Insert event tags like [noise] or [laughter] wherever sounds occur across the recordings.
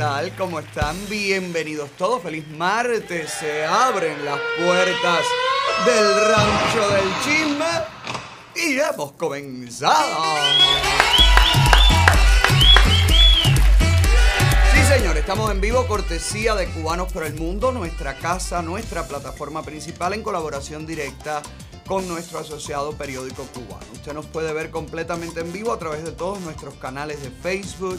tal? ¿Cómo están? Bienvenidos todos. Feliz martes. Se abren las puertas del rancho del chisme y hemos comenzado. Sí, señor, estamos en vivo, cortesía de Cubanos por el Mundo, nuestra casa, nuestra plataforma principal en colaboración directa con nuestro asociado periódico cubano. Usted nos puede ver completamente en vivo a través de todos nuestros canales de Facebook,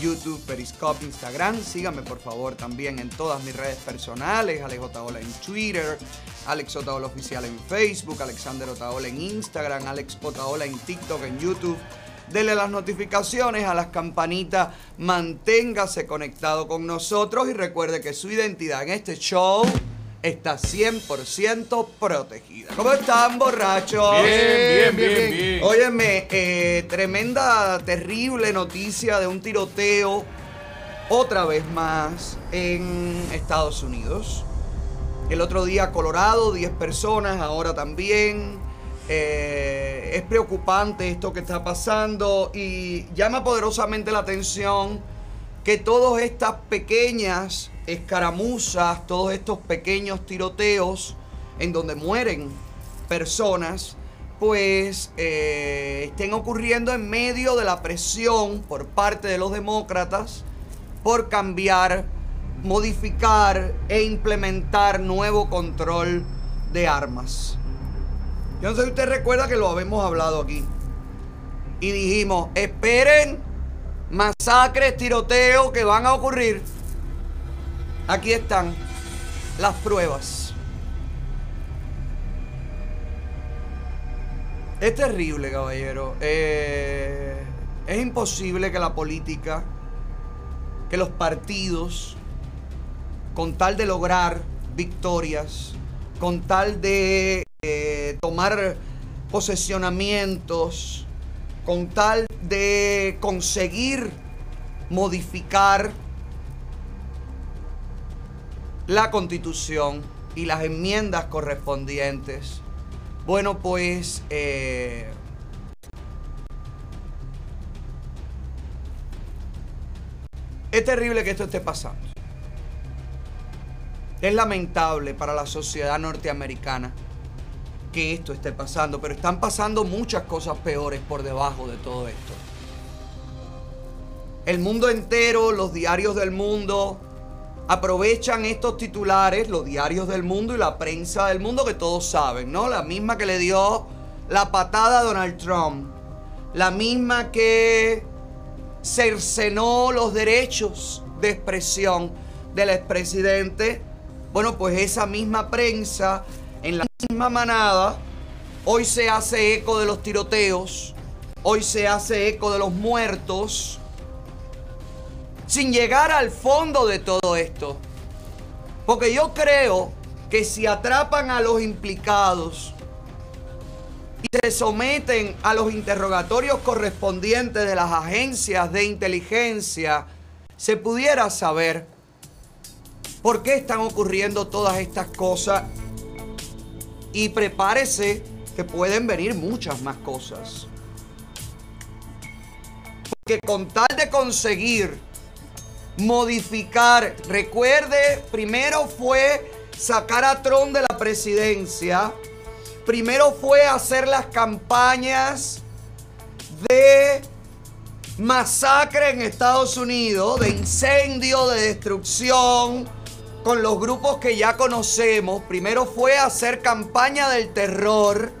YouTube, Periscope, Instagram. Síganme por favor también en todas mis redes personales, Alex Otaola en Twitter, Alex Otaola Oficial en Facebook, Alexander Otaola en Instagram, Alex Otaola en TikTok, en YouTube. Dele las notificaciones a las campanitas, manténgase conectado con nosotros y recuerde que su identidad en este show está 100% protegida. ¿Cómo están, borrachos? Bien, bien, bien, bien. Óyeme, eh, tremenda, terrible noticia de un tiroteo otra vez más en Estados Unidos. El otro día Colorado, 10 personas, ahora también. Eh, es preocupante esto que está pasando y llama poderosamente la atención que todas estas pequeñas escaramuzas, todos estos pequeños tiroteos en donde mueren personas, pues eh, estén ocurriendo en medio de la presión por parte de los demócratas por cambiar, modificar e implementar nuevo control de armas. Yo no sé si usted recuerda que lo habíamos hablado aquí. Y dijimos, esperen masacres, tiroteos que van a ocurrir. Aquí están las pruebas. Es terrible, caballero. Eh, es imposible que la política, que los partidos, con tal de lograr victorias, con tal de eh, tomar posesionamientos, con tal de conseguir modificar la constitución y las enmiendas correspondientes. Bueno, pues eh, es terrible que esto esté pasando. Es lamentable para la sociedad norteamericana que esto esté pasando, pero están pasando muchas cosas peores por debajo de todo esto. El mundo entero, los diarios del mundo, aprovechan estos titulares, los diarios del mundo y la prensa del mundo que todos saben, ¿no? La misma que le dio la patada a Donald Trump, la misma que cercenó los derechos de expresión del expresidente. Bueno, pues esa misma prensa, en la misma manada, hoy se hace eco de los tiroteos, hoy se hace eco de los muertos, sin llegar al fondo de todo esto. Porque yo creo que si atrapan a los implicados y se someten a los interrogatorios correspondientes de las agencias de inteligencia, se pudiera saber por qué están ocurriendo todas estas cosas. Y prepárese que pueden venir muchas más cosas. Porque con tal de conseguir modificar. Recuerde, primero fue sacar a Trump de la presidencia. Primero fue hacer las campañas de masacre en Estados Unidos, de incendio, de destrucción, con los grupos que ya conocemos. Primero fue hacer campaña del terror.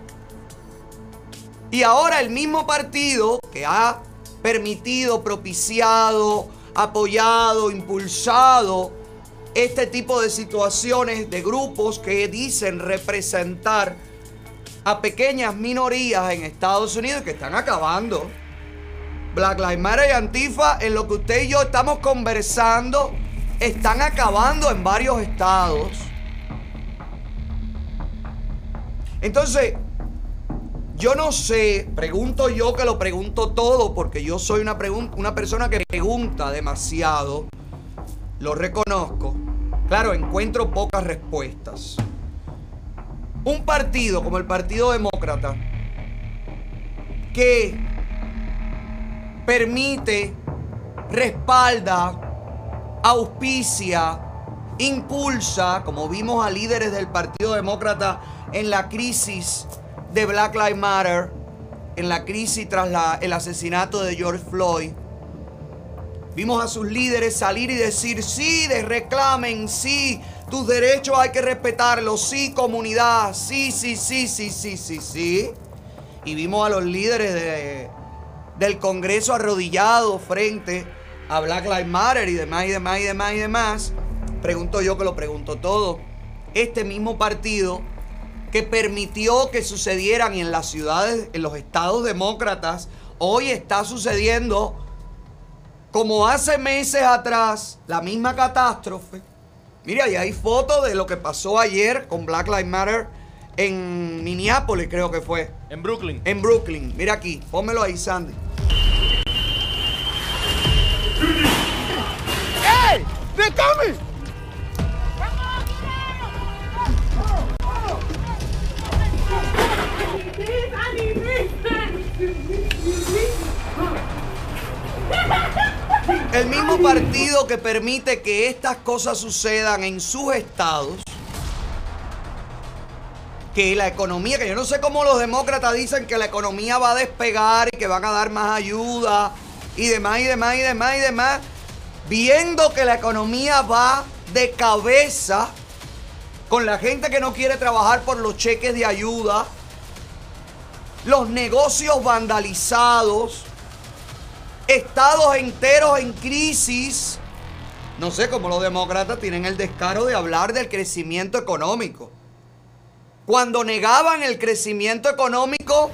Y ahora el mismo partido que ha permitido, propiciado, apoyado, impulsado este tipo de situaciones de grupos que dicen representar a pequeñas minorías en Estados Unidos que están acabando. Black Lives Matter y Antifa, en lo que usted y yo estamos conversando, están acabando en varios estados. Entonces, yo no sé, pregunto yo que lo pregunto todo porque yo soy una, una persona que pregunta demasiado, lo reconozco. Claro, encuentro pocas respuestas. Un partido como el Partido Demócrata que permite, respalda auspicia, impulsa, como vimos a líderes del Partido Demócrata en la crisis de Black Lives Matter, en la crisis tras el asesinato de George Floyd. Vimos a sus líderes salir y decir, sí, de reclamen, sí, tus derechos hay que respetarlos, sí, comunidad, sí, sí, sí, sí, sí, sí, sí. Y vimos a los líderes de, del Congreso arrodillados frente a Black Lives Matter y demás y demás y demás y demás. Pregunto yo que lo pregunto todo. Este mismo partido que permitió que sucedieran en las ciudades, en los estados demócratas, hoy está sucediendo como hace meses atrás, la misma catástrofe. Mira, y hay fotos de lo que pasó ayer con Black Lives Matter en Minneapolis, creo que fue. En Brooklyn. En Brooklyn. Mira aquí, pónmelo ahí, Sandy. ¡Hey! ¡They're coming! El mismo partido que permite que estas cosas sucedan en sus estados, que la economía, que yo no sé cómo los demócratas dicen que la economía va a despegar y que van a dar más ayuda y demás y demás y demás y demás, viendo que la economía va de cabeza con la gente que no quiere trabajar por los cheques de ayuda, los negocios vandalizados, estados enteros en crisis. No sé cómo los demócratas tienen el descaro de hablar del crecimiento económico. Cuando negaban el crecimiento económico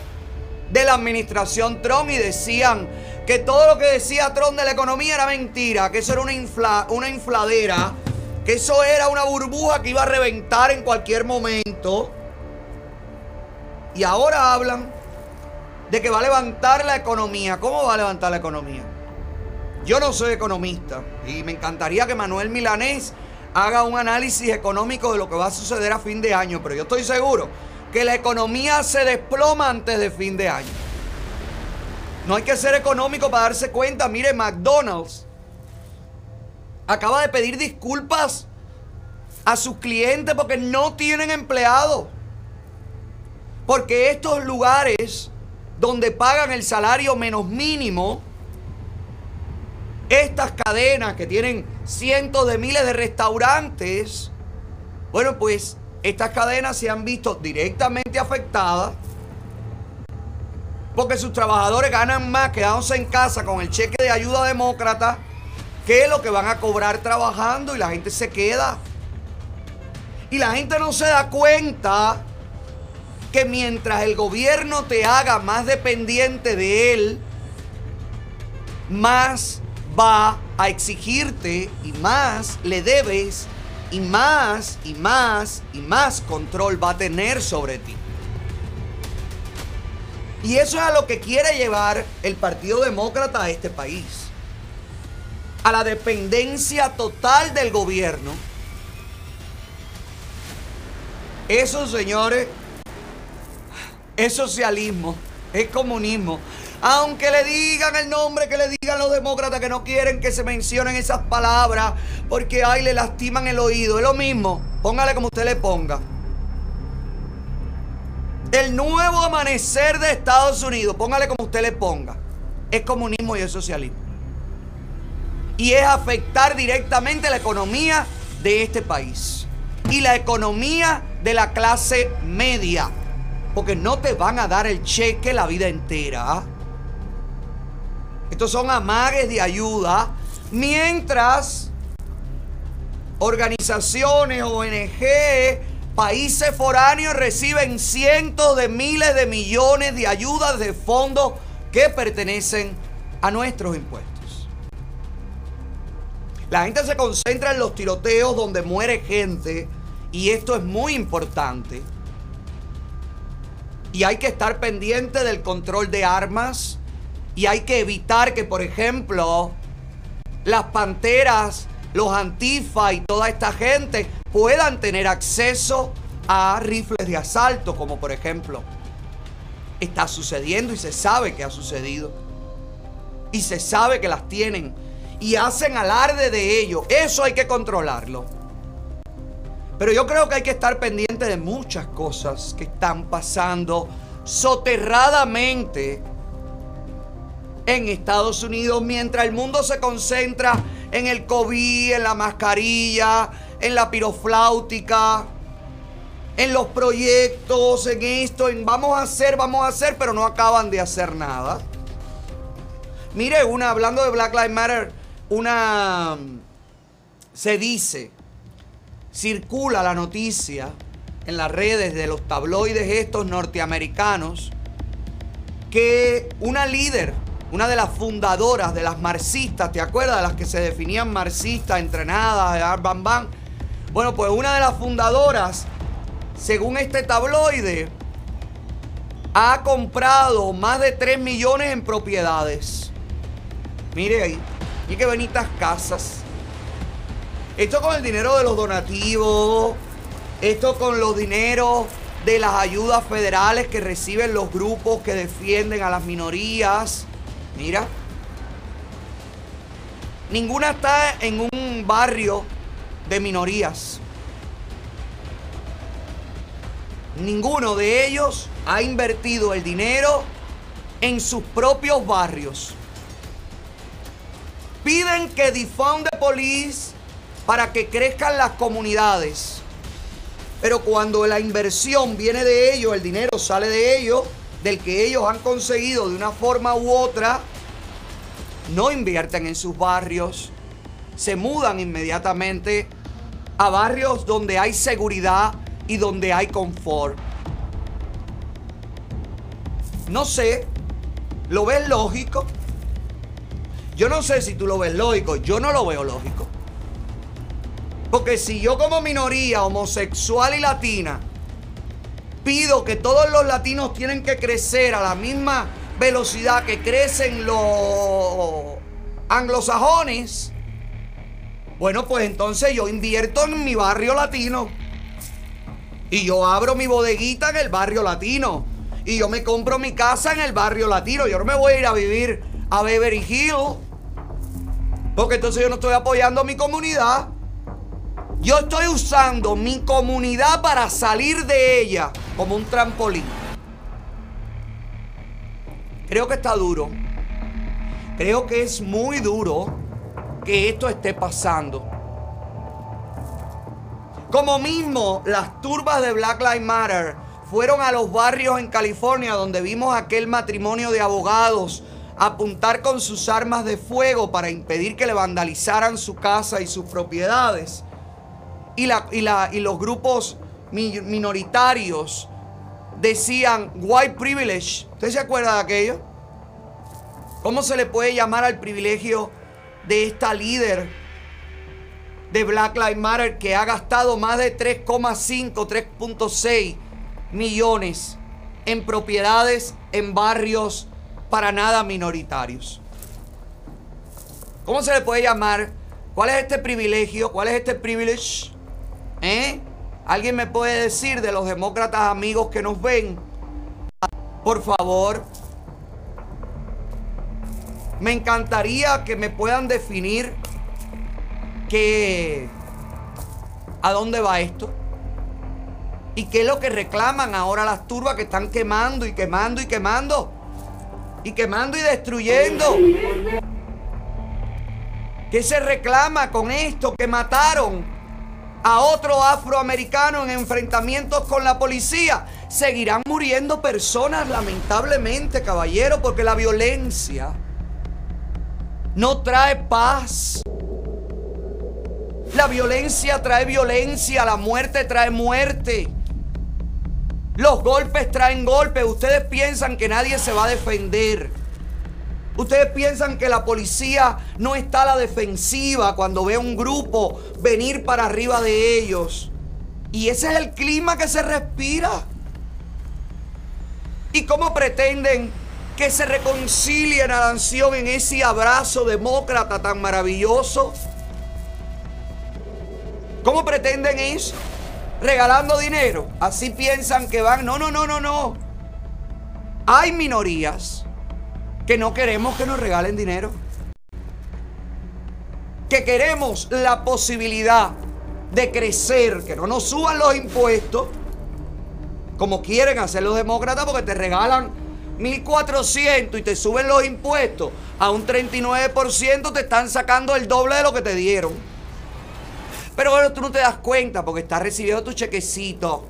de la administración Trump y decían que todo lo que decía Trump de la economía era mentira, que eso era una, una infladera, que eso era una burbuja que iba a reventar en cualquier momento. Y ahora hablan de que va a levantar la economía. ¿Cómo va a levantar la economía? Yo no soy economista y me encantaría que Manuel Milanés haga un análisis económico de lo que va a suceder a fin de año, pero yo estoy seguro que la economía se desploma antes de fin de año. No hay que ser económico para darse cuenta. Mire, McDonald's acaba de pedir disculpas a sus clientes porque no tienen empleados. Porque estos lugares donde pagan el salario menos mínimo, estas cadenas que tienen cientos de miles de restaurantes, bueno, pues estas cadenas se han visto directamente afectadas porque sus trabajadores ganan más quedándose en casa con el cheque de ayuda demócrata que lo que van a cobrar trabajando y la gente se queda. Y la gente no se da cuenta que mientras el gobierno te haga más dependiente de él, más va a exigirte y más le debes y más y más y más control va a tener sobre ti. Y eso es a lo que quiere llevar el Partido Demócrata a este país. A la dependencia total del gobierno. Eso, señores, es socialismo, es comunismo. Aunque le digan el nombre que le digan los demócratas que no quieren que se mencionen esas palabras porque ay le lastiman el oído, es lo mismo. Póngale como usted le ponga. El nuevo amanecer de Estados Unidos, póngale como usted le ponga, es comunismo y es socialismo. Y es afectar directamente la economía de este país y la economía de la clase media. Porque no te van a dar el cheque la vida entera. Estos son amagues de ayuda. Mientras organizaciones, ONG, países foráneos reciben cientos de miles de millones de ayudas de fondos que pertenecen a nuestros impuestos. La gente se concentra en los tiroteos donde muere gente y esto es muy importante. Y hay que estar pendiente del control de armas. Y hay que evitar que, por ejemplo, las panteras, los antifa y toda esta gente puedan tener acceso a rifles de asalto, como por ejemplo está sucediendo y se sabe que ha sucedido. Y se sabe que las tienen. y hacen alarde de ello. Eso hay que controlarlo. Pero yo creo que hay que estar pendiente de muchas cosas que están pasando soterradamente en Estados Unidos mientras el mundo se concentra en el COVID, en la mascarilla, en la pirofláutica, en los proyectos, en esto, en vamos a hacer, vamos a hacer, pero no acaban de hacer nada. Mire, una, hablando de Black Lives Matter, una, se dice, circula la noticia en las redes de los tabloides estos norteamericanos, que una líder, una de las fundadoras de las marxistas, ¿te acuerdas? De las que se definían marxistas, entrenadas, bam. Bueno, pues una de las fundadoras según este tabloide, ha comprado más de 3 millones en propiedades. Mire ahí, y que bonitas casas. Esto con el dinero de los donativos, esto con los dineros de las ayudas federales que reciben los grupos que defienden a las minorías. Mira. Ninguna está en un barrio de minorías. Ninguno de ellos ha invertido el dinero en sus propios barrios. Piden que defund the police para que crezcan las comunidades. Pero cuando la inversión viene de ellos, el dinero sale de ellos, del que ellos han conseguido de una forma u otra, no invierten en sus barrios, se mudan inmediatamente a barrios donde hay seguridad, y donde hay confort. No sé, ¿lo ves lógico? Yo no sé si tú lo ves lógico, yo no lo veo lógico. Porque si yo como minoría homosexual y latina pido que todos los latinos tienen que crecer a la misma velocidad que crecen los anglosajones, bueno, pues entonces yo invierto en mi barrio latino. Y yo abro mi bodeguita en el barrio latino. Y yo me compro mi casa en el barrio latino. Yo no me voy a ir a vivir a Beverly Hills. Porque entonces yo no estoy apoyando a mi comunidad. Yo estoy usando mi comunidad para salir de ella como un trampolín. Creo que está duro. Creo que es muy duro que esto esté pasando. Como mismo las turbas de Black Lives Matter fueron a los barrios en California donde vimos aquel matrimonio de abogados apuntar con sus armas de fuego para impedir que le vandalizaran su casa y sus propiedades. Y, los grupos minoritarios decían white privilege. ¿Usted se acuerda de aquello? ¿Cómo se le puede llamar al privilegio de esta líder de Black Lives Matter que ha gastado más de 3,5, 3.6 millones en propiedades en barrios para nada minoritarios. ¿Cómo se le puede llamar? ¿Cuál es este privilegio? ¿Cuál es este privilege? ¿Eh? ¿Alguien me puede decir de los demócratas amigos que nos ven? Por favor. Me encantaría que me puedan definir que a dónde va esto. ¿Y qué es lo que reclaman ahora las turbas que están quemando y quemando y quemando? Y quemando y destruyendo. ¿Qué se reclama con esto? Que mataron a otro afroamericano en enfrentamientos con la policía. Seguirán muriendo personas, lamentablemente, caballero, porque la violencia no trae paz. La violencia trae violencia, la muerte trae muerte. Los golpes traen golpes. Ustedes piensan que nadie se va a defender. Ustedes piensan que la policía no está a la defensiva cuando ve a un grupo venir para arriba de ellos. Y ese es el clima que se respira. ¿Y cómo pretenden que se reconcilie la nación en ese abrazo demócrata tan maravilloso? ¿Cómo pretenden eso? Regalando dinero. Así piensan que van. No, no, no, no, no. Hay minorías que no queremos que nos regalen dinero. que queremos la posibilidad de crecer, que no nos suban los impuestos, como quieren hacer los demócratas, porque te regalan 1.400 y te suben los impuestos a un 39%, te están sacando el doble de lo que te dieron. Pero bueno, tú no te das cuenta porque estás recibiendo tu chequecito.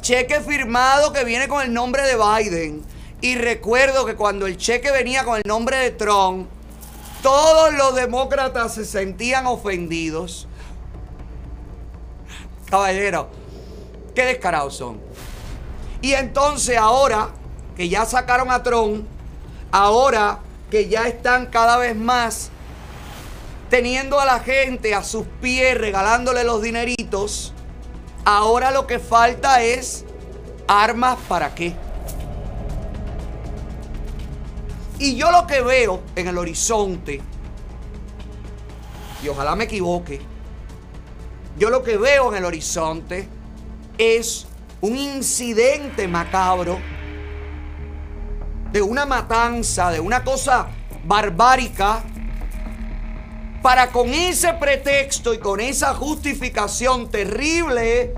Cheque firmado que viene con el nombre de Biden. Y recuerdo que cuando el cheque venía con el nombre de Trump, todos los demócratas se sentían ofendidos. Caballero, qué descarados son. Y entonces ahora que ya sacaron a Trump, ahora que ya están cada vez más teniendo a la gente a sus pies, regalándole los dineritos, ahora lo que falta es armas para qué. Y yo lo que veo en el horizonte, y ojalá me equivoque, yo lo que veo en el horizonte es un incidente macabro de una matanza, de una cosa barbárica, para con ese pretexto y con esa justificación terrible,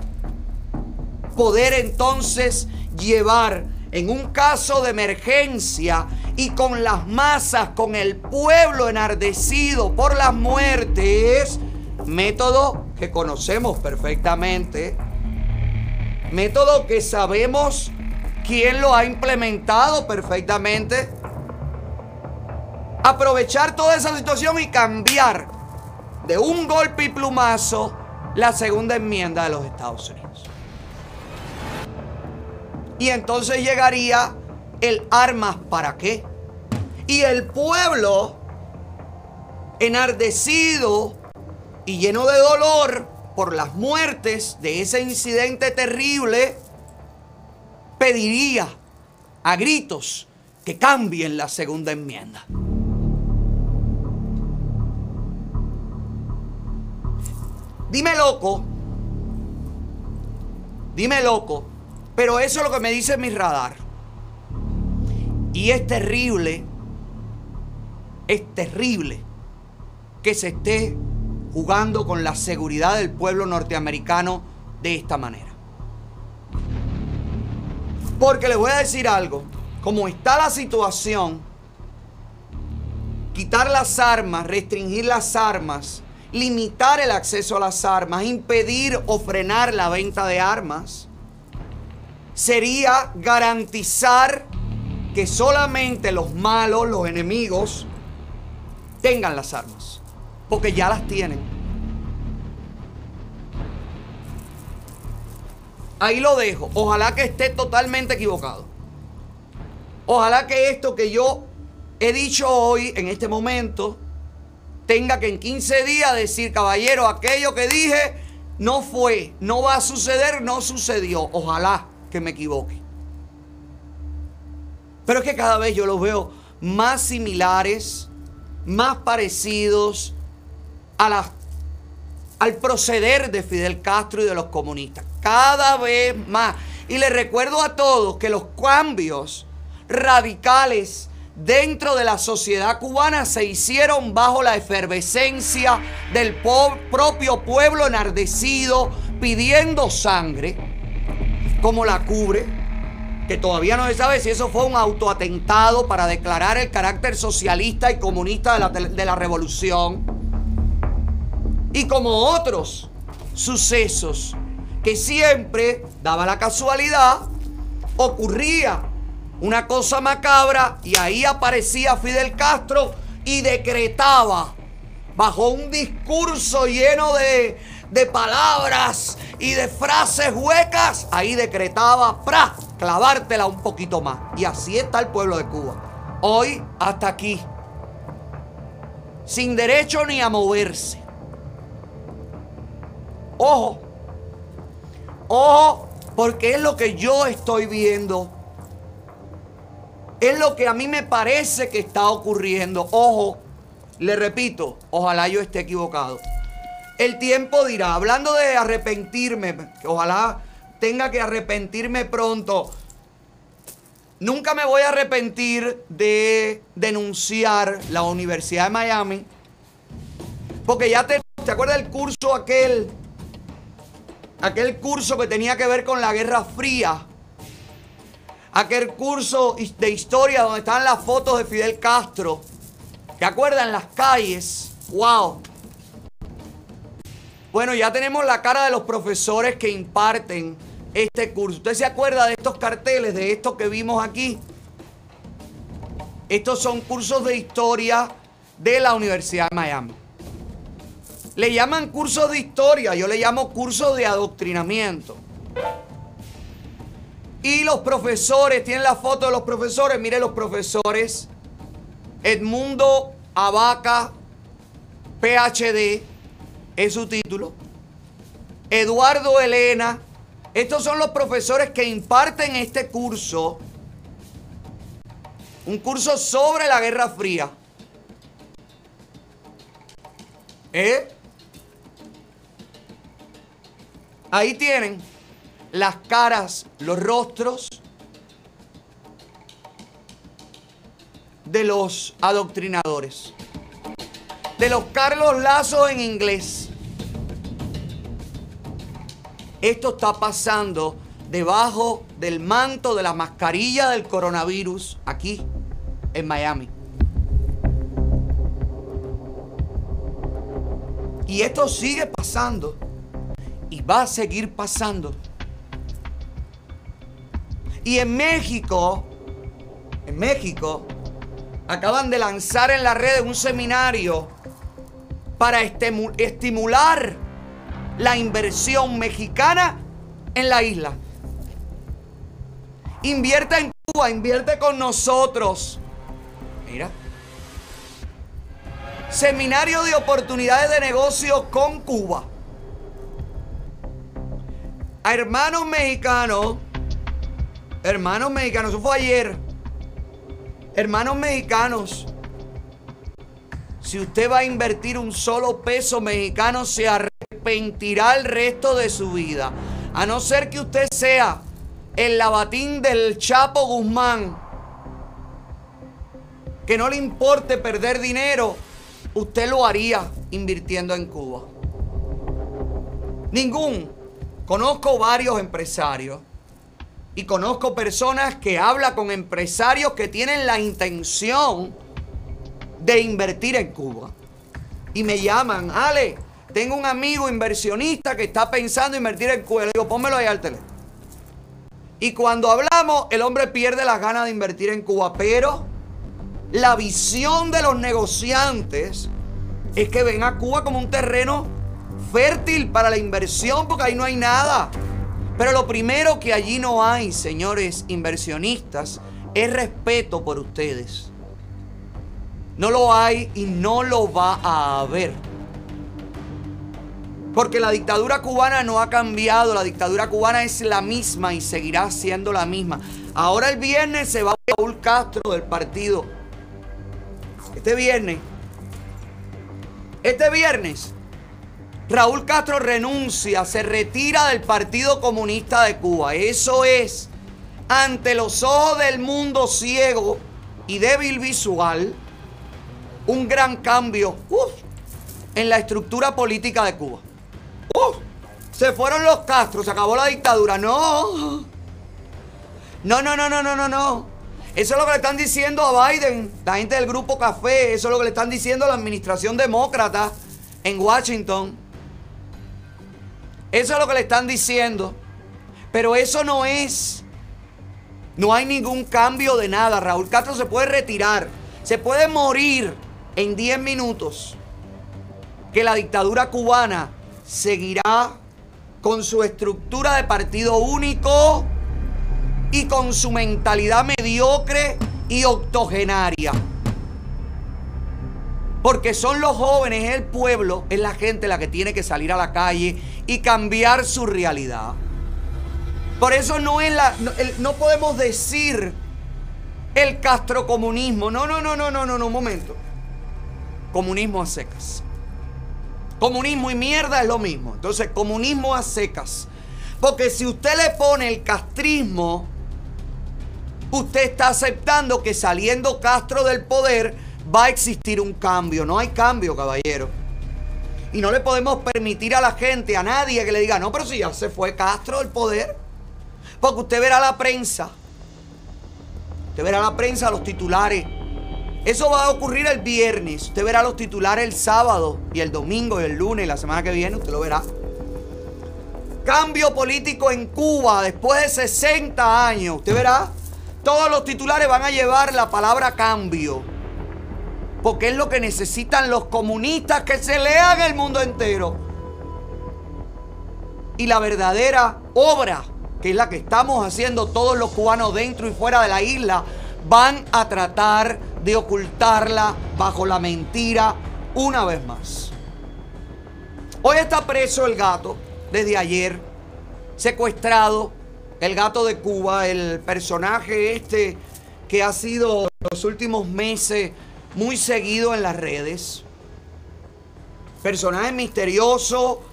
poder entonces llevar en un caso de emergencia y con las masas, con el pueblo enardecido por las muertes, método que conocemos perfectamente, método que sabemos quién lo ha implementado perfectamente. Aprovechar toda esa situación y cambiar de un golpe y plumazo la segunda enmienda de los Estados Unidos. Y entonces llegaría el armas para qué. Y el pueblo enardecido y lleno de dolor por las muertes de ese incidente terrible, pediría a gritos que cambien la segunda enmienda. Dime loco, dime loco, pero eso es lo que me dice mi radar. Y es terrible, es terrible que se esté jugando con la seguridad del pueblo norteamericano de esta manera. Porque les voy a decir algo. Como está la situación, quitar las armas, restringir las armas, limitar el acceso a las armas, impedir o frenar la venta de armas, sería garantizar que solamente los malos, los enemigos, tengan las armas. Porque ya las tienen. Ahí lo dejo. Ojalá que esté totalmente equivocado. Ojalá que esto que yo he dicho hoy, en este momento, tenga que en 15 días decir, caballero, aquello que dije no fue, no va a suceder, no sucedió. Ojalá que me equivoque. Pero es que cada vez yo los veo más similares, más parecidos a al proceder de Fidel Castro y de los comunistas cada vez más. Y les recuerdo a todos que los cambios radicales dentro de la sociedad cubana se hicieron bajo la efervescencia del propio pueblo enardecido pidiendo sangre, como la cubre, que todavía no se sabe si eso fue un autoatentado para declarar el carácter socialista y comunista de la, de la revolución, y como otros sucesos que siempre daba la casualidad, ocurría una cosa macabra y ahí aparecía Fidel Castro y decretaba bajo un discurso lleno de, de palabras y de frases huecas, ahí decretaba, ¡pra! clavártela un poquito más. Y así está el pueblo de Cuba. Hoy hasta aquí. Sin derecho ni a moverse. Ojo, Ojo, porque es lo que yo estoy viendo. Es lo que a mí me parece que está ocurriendo. Ojo, le repito, ojalá yo esté equivocado. El tiempo dirá, hablando de arrepentirme, ojalá tenga que arrepentirme pronto. Nunca me voy a arrepentir de denunciar la Universidad de Miami Porque ya te, ¿te acuerdas del curso aquel? Aquel curso que tenía que ver con la Guerra Fría. Aquel curso de historia donde están las fotos de Fidel Castro. ¿Te acuerdas las calles? ¡Wow! Bueno, ya tenemos la cara de los profesores que imparten este curso. ¿Usted se acuerda de estos carteles, de estos que vimos aquí? Estos son cursos de historia de la Universidad de Miami. Le llaman cursos de historia, yo le llamo cursos de adoctrinamiento. Y los profesores, tienen la foto de los profesores, mire los profesores. Edmundo Abaca, PhD, es su título. Eduardo Elena, estos son los profesores que imparten este curso. Un curso sobre la Guerra Fría. ¿Eh? Ahí tienen las caras, los rostros de los adoctrinadores. De los Carlos Lazo en inglés. Esto está pasando debajo del manto de la mascarilla del coronavirus aquí en Miami. Y esto sigue pasando y va a seguir pasando. Y en México, en México, acaban de lanzar en la red un seminario para estimular la inversión mexicana en la isla. Invierte en Cuba, invierte con nosotros. Mira. Seminario de oportunidades de negocio con Cuba a hermanos mexicanos, hermanos mexicanos, eso fue ayer, hermanos mexicanos, si usted va a invertir un solo peso mexicano, se arrepentirá el resto de su vida. A no ser que usted sea el lavatín del Chapo Guzmán, que no le importe perder dinero, usted lo haría invirtiendo en Cuba. Ningún Conozco varios empresarios y conozco personas que hablan con empresarios que tienen la intención de invertir en Cuba. Y me llaman, Ale, tengo un amigo inversionista que está pensando invertir en Cuba. Le digo, pónmelo ahí al teléfono. Y cuando hablamos, el hombre pierde las ganas de invertir en Cuba. Pero la visión de los negociantes es que ven a Cuba como un terreno fértil para la inversión porque ahí no hay nada. Pero lo primero que allí no hay, señores inversionistas, es respeto por ustedes. No lo hay y no lo va a haber. Porque la dictadura cubana no ha cambiado, la dictadura cubana es la misma y seguirá siendo la misma. Ahora el viernes se va Raúl Castro del partido. Este viernes. Este viernes Raúl Castro renuncia, se retira del Partido Comunista de Cuba. Eso es, ante los ojos del mundo ciego y débil visual, un gran cambio en la estructura política de Cuba. se fueron los Castro, se acabó la dictadura. No. No, no, no, no, no, no, no. Eso es lo que le están diciendo a Biden, la gente del grupo Café. Eso es lo que le están diciendo a la administración demócrata en Washington. Eso es lo que le están diciendo. Pero eso no es. No hay ningún cambio de nada. Raúl Castro se puede retirar. Se puede morir en 10 minutos. Que la dictadura cubana seguirá con su estructura de partido único y con su mentalidad mediocre y octogenaria. Porque son los jóvenes, el pueblo, es la gente la que tiene que salir a la calle y cambiar su realidad. Por eso no es la. No, podemos decir el castrocomunismo. No, no, no, no, no, no, no, un momento. Comunismo a secas. Comunismo y mierda es lo mismo. Entonces, comunismo a secas. Porque si usted le pone el castrismo, usted está aceptando que saliendo Castro del poder va a existir un cambio. No hay cambio, caballero. Y no le podemos permitir a la gente, a nadie que le diga, no, pero si ya se fue Castro del poder. Porque usted verá la prensa. Usted verá la prensa, los titulares. Eso va a ocurrir el viernes. Usted verá los titulares el sábado y el domingo y el lunes y la semana que viene. Usted lo verá. Cambio político en Cuba después de 60 años. Usted verá. Todos los titulares van a llevar la palabra cambio. Porque es lo que necesitan los comunistas que se lean el mundo entero. Y la verdadera obra, que es la que estamos haciendo todos los cubanos dentro y fuera de la isla, van a tratar de ocultarla bajo la mentira una vez más. Hoy está preso el gato desde ayer, secuestrado, el gato de Cuba, el personaje este que ha sido los últimos meses muy seguido en las redes. Personaje misterioso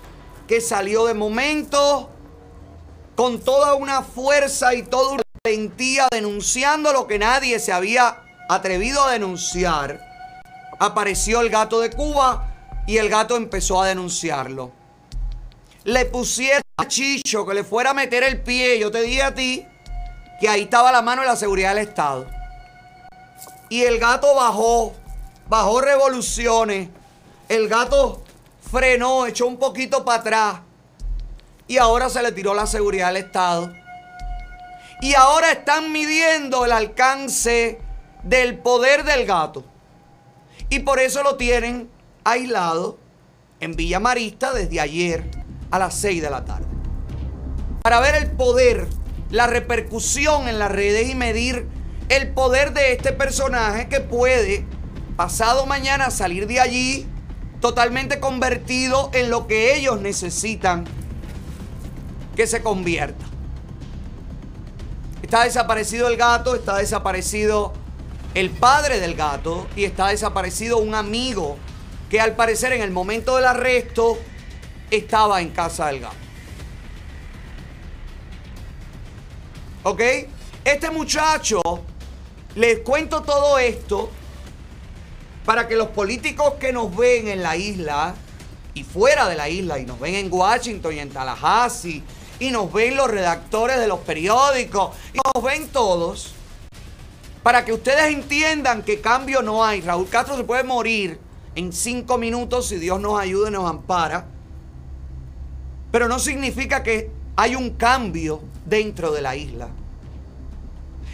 que salió de momento con toda una fuerza y toda una valentía denunciando lo que nadie se había atrevido a denunciar. Apareció el gato de Cuba y el gato empezó a denunciarlo. Le pusieron a Chicho que le fuera a meter el pie. Yo te dije a ti que ahí estaba la mano de la seguridad del Estado. Y el gato bajó, bajó revoluciones. El gato frenó, echó un poquito para atrás. Y ahora se le tiró la seguridad del Estado. Y ahora están midiendo el alcance del poder del gato. Y por eso lo tienen aislado en Villa Marista desde ayer a las 6 de la tarde. Para ver el poder, la repercusión en las redes y medir el poder de este personaje que puede pasado mañana salir de allí totalmente convertido en lo que ellos necesitan que se convierta. Está desaparecido el gato, está desaparecido el padre del gato y está desaparecido un amigo que al parecer en el momento del arresto estaba en casa del gato. ¿Ok? Este muchacho, les cuento todo esto para que los políticos que nos ven en la isla y fuera de la isla, y nos ven en Washington y en Tallahassee, y nos ven los redactores de los periódicos, y nos ven todos, para que ustedes entiendan que cambio no hay. Raúl Castro se puede morir en cinco minutos si Dios nos ayuda y nos ampara. Pero no significa que hay un cambio dentro de la isla.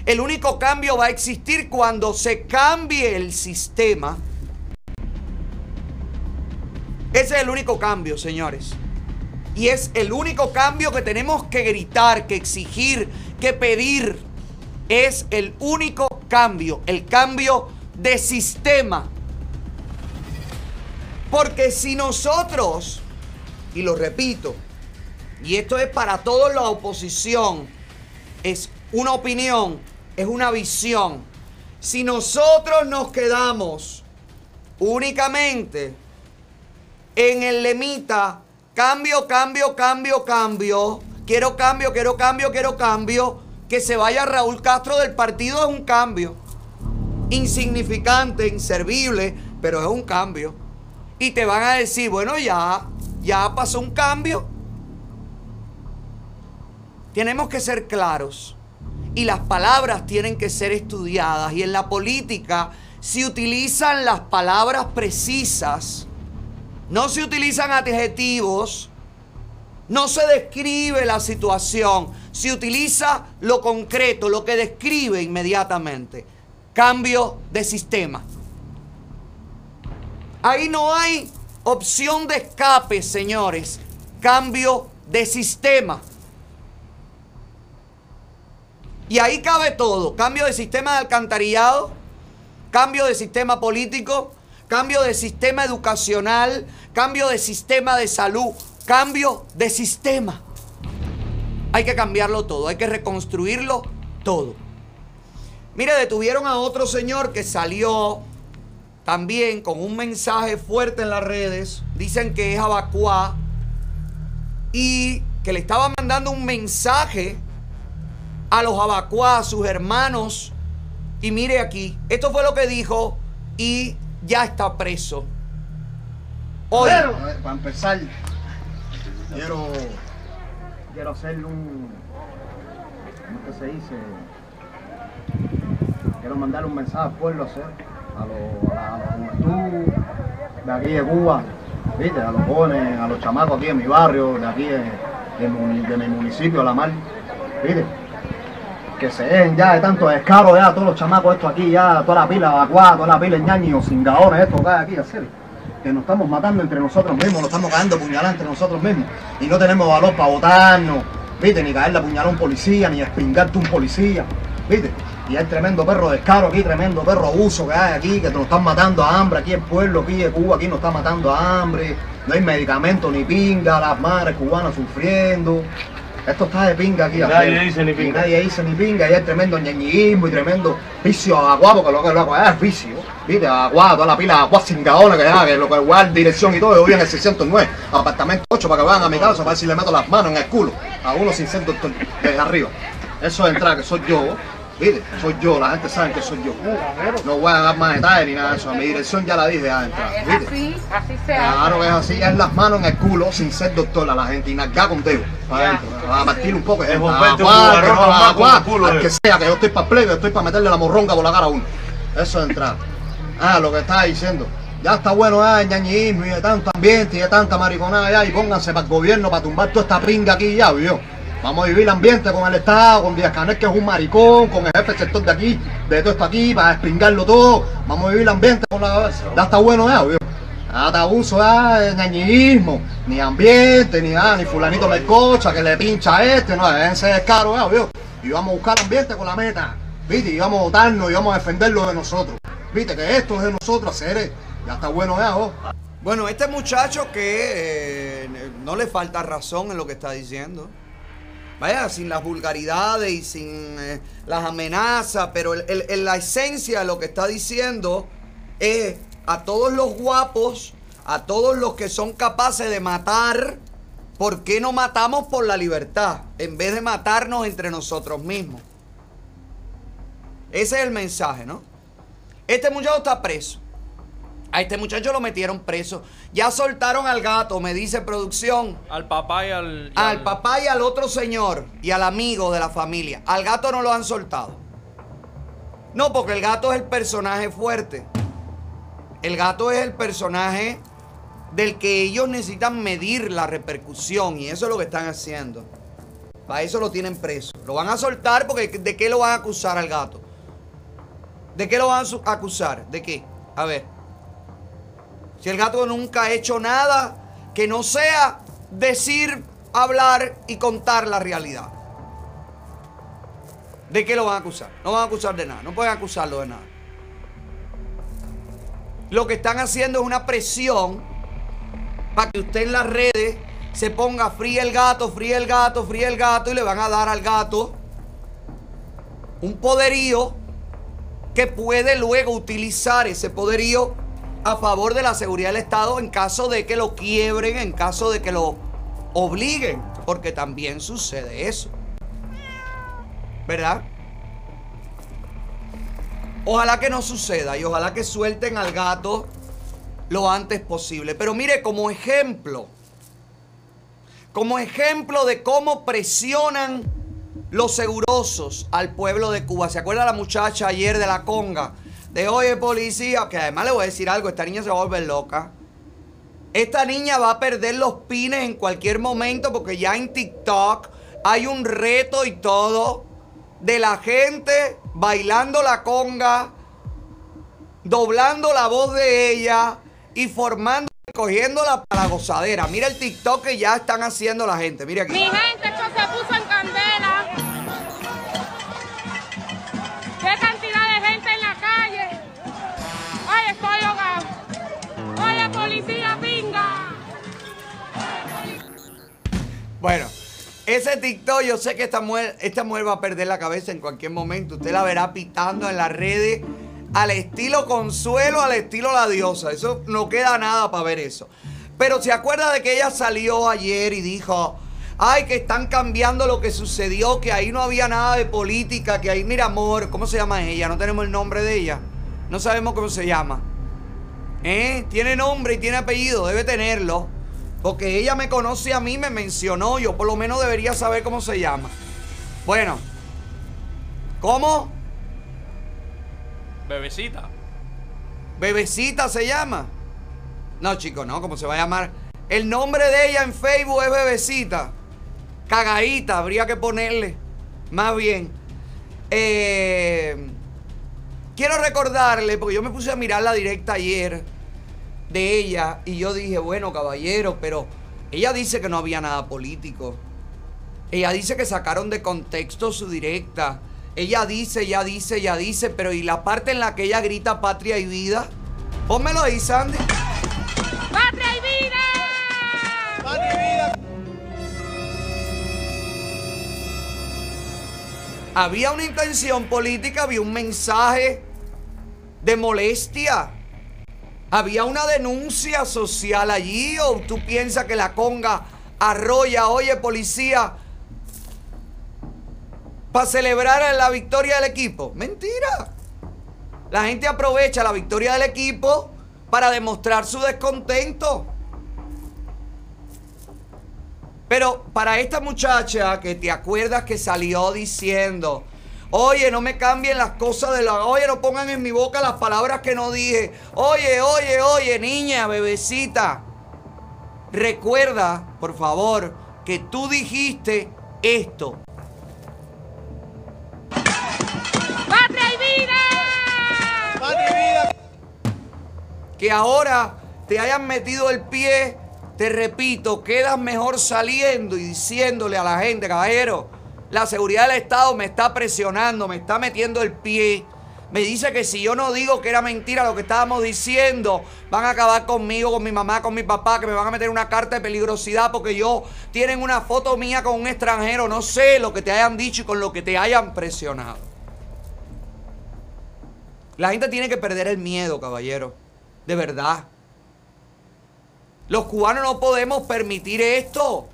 El único cambio va a existir cuando se cambie el sistema. Ese es el único cambio, señores. Y es el único cambio que tenemos que gritar, que exigir, que pedir. Es el único cambio, el cambio de sistema. Porque si nosotros, y lo repito, y esto es para toda la oposición, es una opinión, es una visión. Si nosotros nos quedamos únicamente en el lemita, cambio, cambio, cambio, cambio, quiero cambio, quiero cambio, quiero cambio, que se vaya Raúl Castro del partido es un cambio. Insignificante, inservible, pero es un cambio. Y te van a decir, bueno, ya, ya pasó un cambio, tenemos que ser claros y las palabras tienen que ser estudiadas. Y en la política se utilizan las palabras precisas, no se utilizan adjetivos, no se describe la situación, se utiliza lo concreto, lo que describe inmediatamente. Cambio de sistema. Ahí no hay opción de escape, señores. Cambio de sistema. Y ahí cabe todo. Cambio de sistema de alcantarillado, cambio de sistema político, cambio de sistema educacional, cambio de sistema de salud, cambio de sistema. Hay que cambiarlo todo, hay que reconstruirlo todo. Mire, detuvieron a otro señor que salió también con un mensaje fuerte en las redes. Dicen que es Abacuá y que le estaba mandando un mensaje a los abacuá, a sus hermanos. Y mire aquí, esto fue lo que dijo y ya está preso. Hoy. para empezar, quiero, quiero hacerle un. ¿Cómo que se dice? Quiero mandarle un mensaje al pueblo, a, lo- a la, juventud de aquí de Cuba, ¿viste? a los jóvenes, a los chamacos aquí en mi barrio, de aquí de, de mi- de La Mar, ¿viste? que se dejen ya de tanto descaro ya todos los chamacos estos aquí ya, toda la pila vacuada, toda la pila ñaños, cingadores, estos que hay aquí, hacer. Que nos estamos matando entre nosotros mismos, nos estamos cayendo puñaladas entre nosotros mismos. Y no tenemos valor para votarnos, ¿viste? Ni caerle a puñalar a un policía, ni espingarte un policía, ¿viste? Y hay tremendo perro descaro aquí, tremendo perro abuso que hay aquí, que nos están matando a hambre, aquí el pueblo, aquí de Cuba, aquí nos está matando a hambre, no hay medicamentos ni pinga, las madres cubanas sufriendo. Esto está de pinga aquí. Nadie hacer. dice ni Y pinga. nadie dice ni pinga, y hay tremendo ñeñismo y tremendo vicio a agua, porque lo que lo que es vicio. ¿Viste? Agua, toda la pila agua cingadona que hay, que lo que guarda dirección y todo, yo vivo en el 609, apartamento 8, para que vayan a mi casa, para ver si le meto las manos en el culo a uno sin ser doctor desde arriba. Eso es entrar, que soy yo, ¿viste? Soy yo, la gente sabe que soy yo. No voy a dar más detalles ni nada de eso, mi dirección ya la dije a Es ¿viste? así, así se hace. Claro que es así, es las manos en el culo sin ser doctor a la gente y nargar con dedo para adentro. A partir un poco romperte un culo, al eh. que sea, que yo estoy para plebe, estoy para meterle la morronga por la cara a uno. Eso es entrar. Ah, lo que está diciendo. Ya está bueno ya el ñañismo y de tanto ambiente y de tanta mariconada ya y pónganse para el gobierno para tumbar toda esta pinga aquí ya, vio. Vamos a vivir el ambiente con el Estado, con Díaz Canel que es un maricón, con el jefe sector de aquí, de todo esto aquí, para espingarlo todo. Vamos a vivir el ambiente con la... Ya está bueno ya, vio. Nada abuso, ya, de ñañismo, ni ambiente, ni nada, ni fulanito me cocha que le pincha a este, no, déjense de caro, ya, vio. Y vamos a buscar ambiente con la meta, viste, y vamos a votarnos y vamos a defenderlo de nosotros. Viste, que esto es de nosotros, hacer, ya está bueno ya, vos. Bueno, este muchacho que eh, no le falta razón en lo que está diciendo. Vaya, sin las vulgaridades y sin eh, las amenazas, pero el- el- el- la esencia de lo que está diciendo es a todos los guapos, a todos los que son capaces de matar, ¿por qué no matamos por la libertad en vez de matarnos entre nosotros mismos? Ese es el mensaje, ¿no? Este muchacho está preso. A este muchacho lo metieron preso. Ya soltaron al gato, me dice producción. Al papá y al. y Al papá y al otro señor y al amigo de la familia. Al gato no lo han soltado. No, porque el gato es el personaje fuerte. El gato es el personaje del que ellos necesitan medir la repercusión y eso es lo que están haciendo. Para eso lo tienen preso. Lo van a soltar porque ¿de qué lo van a acusar al gato? ¿De qué lo van a acusar? ¿De qué? A ver. Si el gato nunca ha hecho nada que no sea decir, hablar y contar la realidad. ¿De qué lo van a acusar? No van a acusar de nada. No pueden acusarlo de nada. Lo que están haciendo es una presión para que usted en las redes se ponga fría el gato, fría el gato, fría el gato y le van a dar al gato un poderío que puede luego utilizar ese poderío a favor de la seguridad del Estado en caso de que lo quiebren, en caso de que lo obliguen, porque también sucede eso. ¿Verdad? Ojalá que no suceda y ojalá que suelten al gato lo antes posible. Pero mire, como ejemplo, como ejemplo de cómo presionan los segurosos al pueblo de Cuba. ¿Se acuerda la muchacha ayer de la conga? De oye policía, que además le voy a decir algo, esta niña se va a volver loca. Esta niña va a perder los pines en cualquier momento porque ya en TikTok hay un reto y todo de la gente bailando la conga, doblando la voz de ella y formando, cogiéndola para la gozadera. Mira el TikTok que ya están haciendo la gente. Mira aquí. Mi gente, esto se puso en candela. Bueno, ese TikTok, yo sé que esta mujer, esta mujer va a perder la cabeza en cualquier momento. Usted la verá pitando en las redes al estilo Consuelo, al estilo La Diosa. Eso no queda nada para ver eso. Pero se acuerda de que ella salió ayer y dijo, ay, que están cambiando lo que sucedió, que ahí no había nada de política, que ahí, mira, amor, ¿cómo se llama ella? No tenemos el nombre de ella. No sabemos cómo se llama. ¿Eh? Tiene nombre y tiene apellido, debe tenerlo. Porque ella me conoce a mí, me mencionó, yo por lo menos debería saber cómo se llama. Bueno. ¿Cómo? Bebecita. Bebecita se llama. No, chicos, no, ¿cómo se va a llamar? El nombre de ella en Facebook es Bebecita. Cagadita, habría que ponerle. Más bien. Eh, quiero recordarle, porque yo me puse a mirar la directa ayer de ella y yo dije, bueno, caballero, pero ella dice que no había nada político. Ella dice que sacaron de contexto su directa. Ella dice, ella dice, ella dice, pero ¿y la parte en la que ella grita patria y vida? Pónmelo ahí, Sandy. ¡Patria y vida! ¡Patria y vida! Había una intención política, había un mensaje de molestia. Había una denuncia social allí o tú piensas que la conga arrolla, oye policía, para celebrar la victoria del equipo. Mentira. La gente aprovecha la victoria del equipo para demostrar su descontento. Pero para esta muchacha que te acuerdas que salió diciendo, oye, no me cambien las cosas de la... Oye, no pongan en mi boca las palabras que no dije. Oye, oye, oye, niña, bebecita. Recuerda, por favor, que tú dijiste esto. ¡Patria y vida! ¡Patria y vida! que ahora te hayan metido el pie, te repito, quedas mejor saliendo y diciéndole a la gente, caballero, la seguridad del Estado me está presionando, me está metiendo el pie. Me dice que si yo no digo que era mentira lo que estábamos diciendo, van a acabar conmigo, con mi mamá, con mi papá, que me van a meter una carta de peligrosidad porque yo tienen una foto mía con un extranjero. No sé lo que te hayan dicho y con lo que te hayan presionado. La gente tiene que perder el miedo, caballero. De verdad. Los cubanos no podemos permitir esto.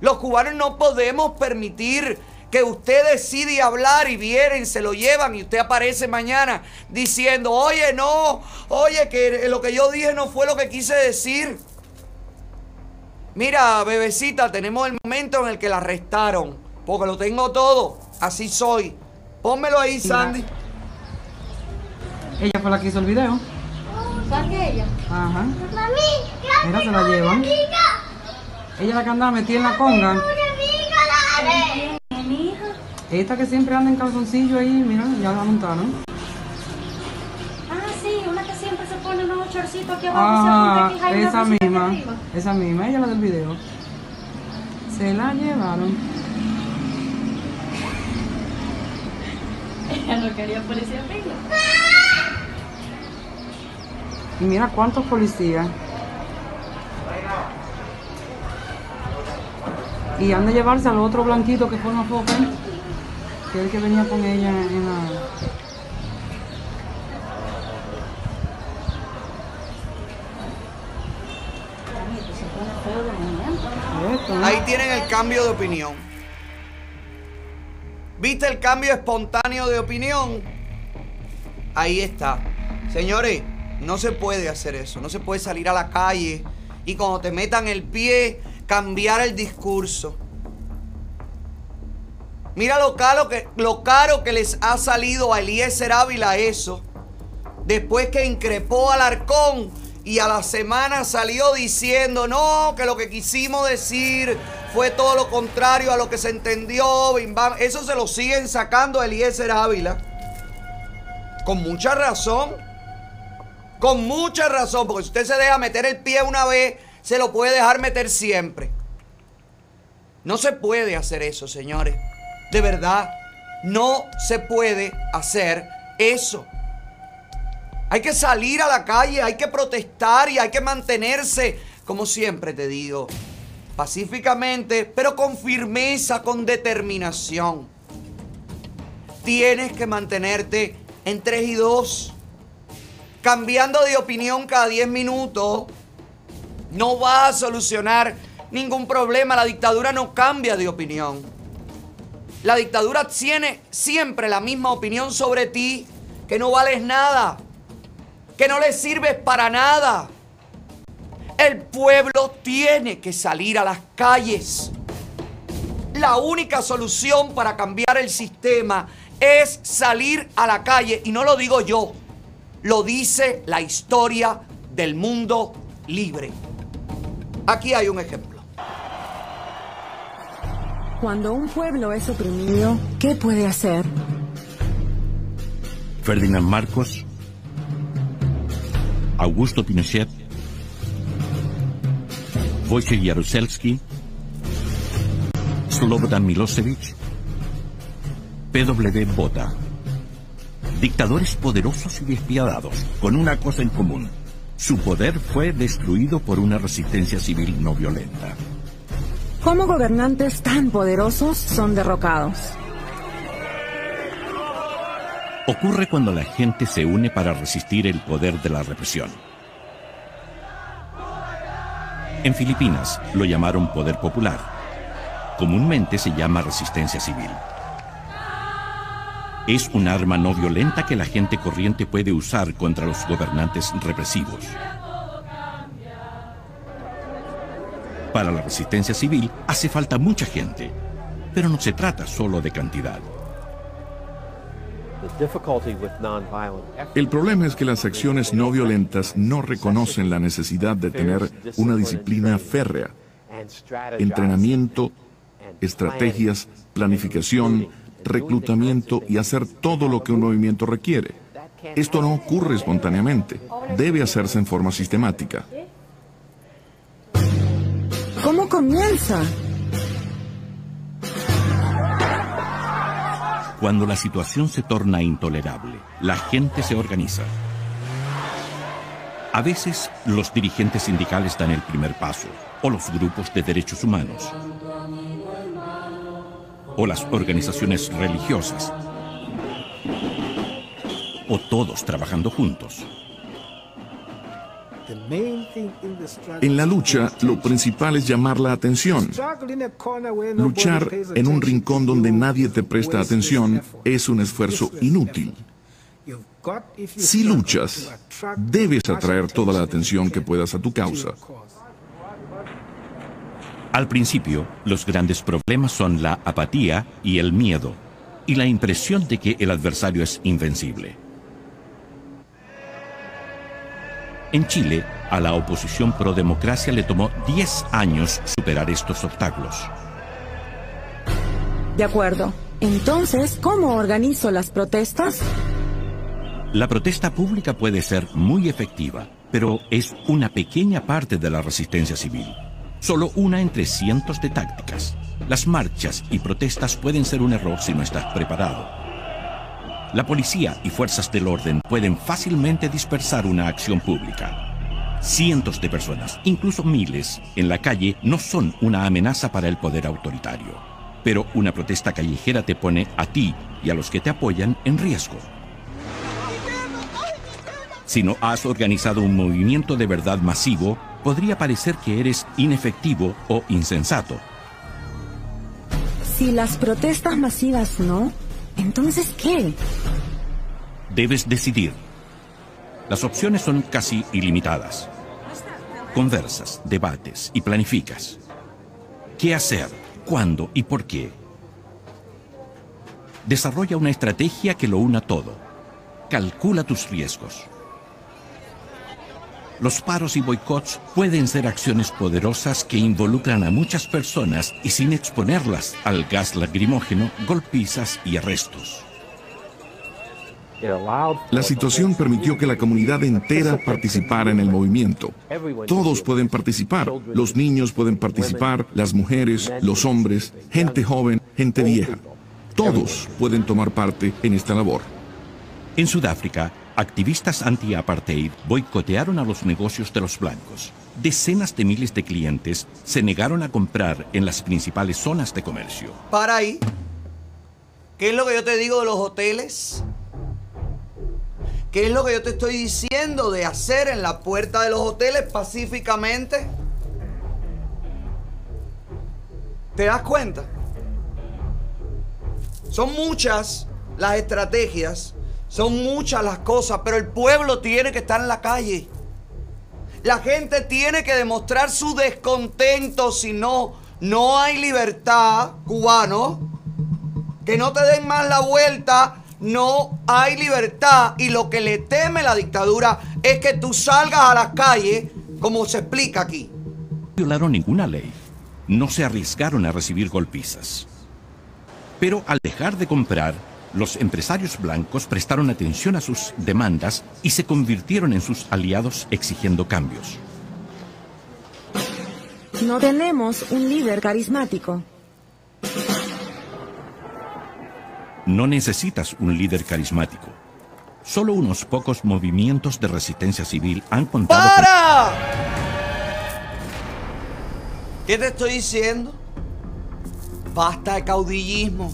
Los cubanos no podemos permitir que usted decide hablar y vienen, se lo llevan y usted aparece mañana diciendo, oye, no, oye, que lo que yo dije no fue lo que quise decir. Mira, bebecita, tenemos el momento en el que la arrestaron, porque lo tengo todo, así soy. Pónmelo ahí, Sandy. Ella fue la que hizo el video. ¿Sabes que ella? Ajá. Mami, Mira, se la llevan. Ella es la que andaba metida en la conga. Esta que siempre anda en calzoncillo ahí, mira, ya la montaron. Ah, sí, una que siempre se pone unos chorcitos aquí abajo. y se apunta aquí, esa aquí misma. Esa misma, ella la del video. Se la llevaron. [laughs] Ella no quería policía pila. Y mira cuántos policías. Y han de llevarse al otro blanquito que una foca, que es el que venía con ella en la... Ahí tienen el cambio de opinión. ¿Viste el cambio espontáneo de opinión? Ahí está. Señores, no se puede hacer eso. No se puede salir a la calle y cuando te metan el pie, cambiar el discurso. Mira lo caro que, lo caro que les ha salido a Eliezer Ávila eso. Después que increpó al arcón y a la semana salió diciendo, no, que lo que quisimos decir fue todo lo contrario a lo que se entendió. bim, bam". Eso se lo siguen sacando a Eliezer Ávila. Con mucha razón. Con mucha razón. Porque si usted se deja meter el pie una vez, se lo puede dejar meter siempre. No se puede hacer eso, señores. De verdad, no se puede hacer eso. Hay que salir a la calle, hay que protestar y hay que mantenerse, como siempre te digo, pacíficamente, pero con firmeza, con determinación. Tienes que mantenerte en 3 y 2. Cambiando de opinión cada 10 minutos no va a solucionar ningún problema. La dictadura no cambia de opinión. La dictadura tiene siempre la misma opinión sobre ti, que no vales nada, que no le sirve para nada. El pueblo tiene que salir a las calles. La única solución para cambiar el sistema es salir a la calle. Y no lo digo yo, lo dice la historia del mundo libre. Aquí hay un ejemplo. Cuando un pueblo es oprimido, ¿qué puede hacer? Ferdinand Marcos, Augusto Pinochet, Wojciech Jaruzelski, Slobodan Milosevic, PW Bota. Dictadores poderosos y despiadados, con una cosa en común. Su poder fue destruido por una resistencia civil no violenta. ¿Cómo gobernantes tan poderosos son derrocados? Ocurre cuando la gente se une para resistir el poder de la represión. En Filipinas lo llamaron poder popular. Comúnmente se llama resistencia civil. Es un arma no violenta que la gente corriente puede usar contra los gobernantes represivos. Para la resistencia civil hace falta mucha gente, pero no se trata solo de cantidad. El problema es que las acciones no violentas no reconocen la necesidad de tener una disciplina férrea, entrenamiento, estrategias, planificación, reclutamiento y hacer todo lo que un movimiento requiere. Esto no ocurre espontáneamente, debe hacerse en forma sistemática. ¿Cómo comienza? Cuando la situación se torna intolerable, la gente se organiza. A veces los dirigentes sindicales dan el primer paso, o los grupos de derechos humanos, o las organizaciones religiosas, o todos trabajando juntos. En la lucha, lo principal es llamar la atención. Luchar en un rincón donde nadie te presta atención es un esfuerzo inútil. Si luchas, debes atraer toda la atención que puedas a tu causa. Al principio, los grandes problemas son la apatía y el miedo, y la impresión de que el adversario es invencible. En Chile, a la oposición pro democracia le tomó 10 años superar estos obstáculos. De acuerdo. Entonces, ¿cómo organizo las protestas? La protesta pública puede ser muy efectiva, pero es una pequeña parte de la resistencia civil. Solo una entre cientos de tácticas. Las marchas y protestas pueden ser un error si no estás preparado. La policía y fuerzas del orden pueden fácilmente dispersar una acción pública. Cientos de personas, incluso miles, en la calle no son una amenaza para el poder autoritario. Pero una protesta callejera te pone a ti y a los que te apoyan en riesgo. Si no has organizado un movimiento de verdad masivo, podría parecer que eres inefectivo o insensato. Si las protestas masivas no, entonces ¿qué? Debes decidir. Las opciones son casi ilimitadas. Conversas, debates y planificas. ¿Qué hacer? ¿Cuándo y por qué? Desarrolla una estrategia que lo una todo. Calcula tus riesgos. Los paros y boicots pueden ser acciones poderosas que involucran a muchas personas y sin exponerlas al gas lacrimógeno, golpizas y arrestos. La situación permitió que la comunidad entera participara en el movimiento. Todos pueden participar. Los niños pueden participar, las mujeres, los hombres, gente joven, gente vieja. Todos pueden tomar parte en esta labor. En Sudáfrica, activistas anti-apartheid boicotearon a los negocios de los blancos. Decenas de miles de clientes se negaron a comprar en las principales zonas de comercio. Para ahí. ¿Qué es lo que yo te digo de los hoteles? ¿Qué es lo que yo te estoy diciendo de hacer en la puerta de los hoteles pacíficamente? ¿Te das cuenta? Son muchas las estrategias Son muchas las cosas, pero el pueblo tiene que estar en la calle. La gente tiene que demostrar su descontento, si no, no hay libertad, cubano. Que no te den más la vuelta, no hay libertad. Y lo que le teme la dictadura es que tú salgas a las calles, como se explica aquí. No violaron ninguna ley. No se arriesgaron a recibir golpizas. Pero al dejar de comprar, los empresarios blancos prestaron atención a sus demandas y se convirtieron en sus aliados exigiendo cambios. No tenemos un líder carismático. No necesitas un líder carismático. Solo unos pocos movimientos de resistencia civil han contado con- ¡Para! ¿Qué te estoy diciendo? Basta de caudillismo.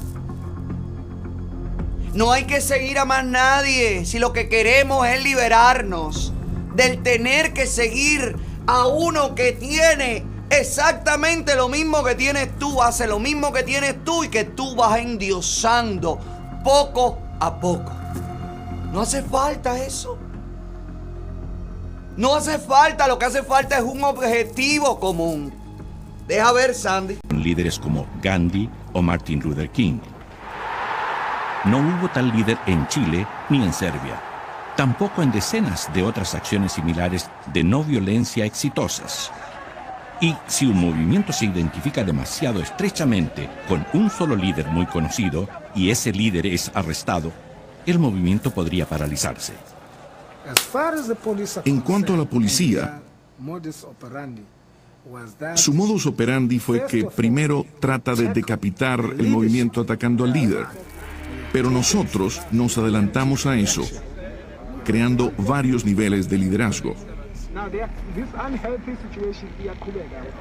No hay que seguir a más nadie si lo que queremos es liberarnos del tener que seguir a uno que tiene exactamente lo mismo que tienes tú, hace lo mismo que tienes tú y que tú vas endiosando poco a poco. No hace falta eso. No hace falta, lo que hace falta es un objetivo común. Deja ver, Sandy. líderes como Gandhi o Martin Luther King. No hubo tal líder en Chile ni en Serbia, tampoco en decenas de otras acciones similares de no violencia exitosas. Y si un movimiento se identifica demasiado estrechamente con un solo líder muy conocido y ese líder es arrestado, el movimiento podría paralizarse. En cuanto a la policía, su modus operandi fue que primero trata de decapitar el movimiento atacando al líder. Pero nosotros nos adelantamos a eso, creando varios niveles de liderazgo.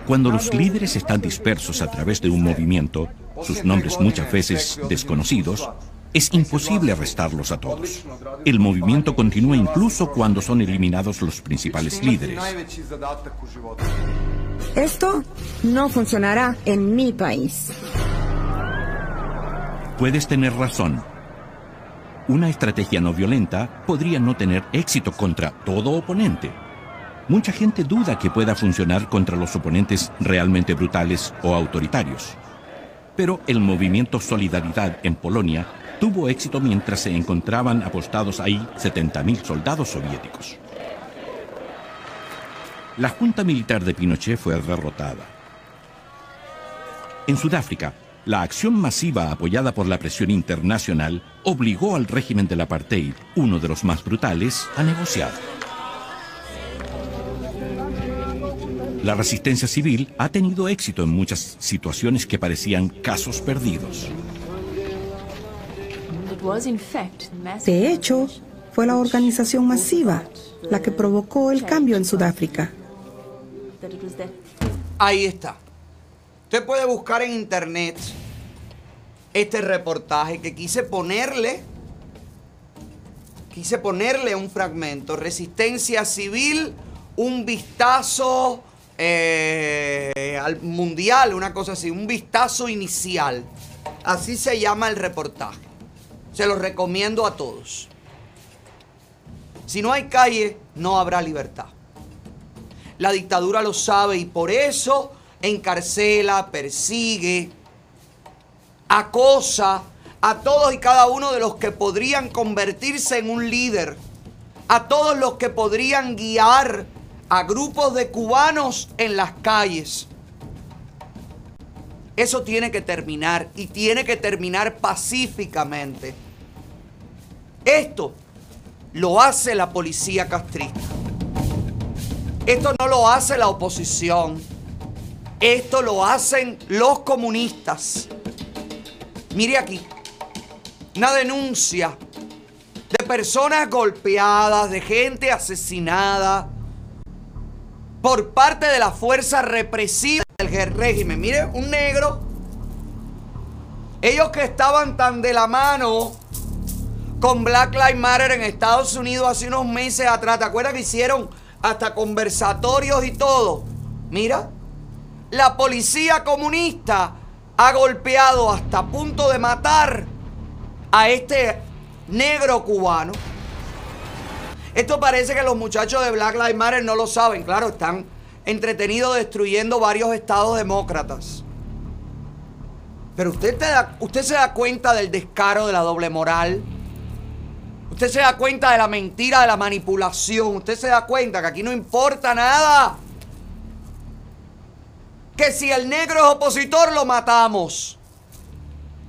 Cuando los líderes están dispersos a través de un movimiento, sus nombres muchas veces desconocidos, es imposible arrestarlos a todos. El movimiento continúa incluso cuando son eliminados los principales líderes. Esto no funcionará en mi país. Puedes tener razón. Una estrategia no violenta podría no tener éxito contra todo oponente. Mucha gente duda que pueda funcionar contra los oponentes realmente brutales o autoritarios. Pero el movimiento Solidaridad en Polonia tuvo éxito mientras se encontraban apostados ahí 70.000 soldados soviéticos. La junta militar de Pinochet fue derrotada. En Sudáfrica, la acción masiva apoyada por la presión internacional obligó al régimen del apartheid, uno de los más brutales, a negociar. La resistencia civil ha tenido éxito en muchas situaciones que parecían casos perdidos. De hecho, fue la organización masiva la que provocó el cambio en Sudáfrica. Ahí está. Usted puede buscar en internet este reportaje que quise ponerle. Quise ponerle un fragmento. Resistencia civil, un vistazo eh, al mundial, una cosa así, un vistazo inicial. Así se llama el reportaje. Se lo recomiendo a todos. Si no hay calle, no habrá libertad. La dictadura lo sabe y por eso encarcela, persigue, acosa a todos y cada uno de los que podrían convertirse en un líder, a todos los que podrían guiar a grupos de cubanos en las calles. Eso tiene que terminar y tiene que terminar pacíficamente. Esto lo hace la policía castrista. Esto no lo hace la oposición. Esto lo hacen los comunistas. Mire aquí. Una denuncia de personas golpeadas, de gente asesinada por parte de la fuerza represiva del régimen. Mire, un negro. Ellos que estaban tan de la mano con Black Lives Matter en Estados Unidos hace unos meses atrás. ¿Te acuerdas que hicieron hasta conversatorios y todo? Mira, la policía comunista ha golpeado hasta punto de matar a este negro cubano. Esto parece que los muchachos de Black Lives Matter no lo saben. Claro, están entretenidos destruyendo varios estados demócratas. Pero usted, usted se da cuenta del descaro de la doble moral. Usted se da cuenta de la mentira, de la manipulación. Usted se da cuenta que aquí no importa nada. Que si el negro es opositor, lo matamos.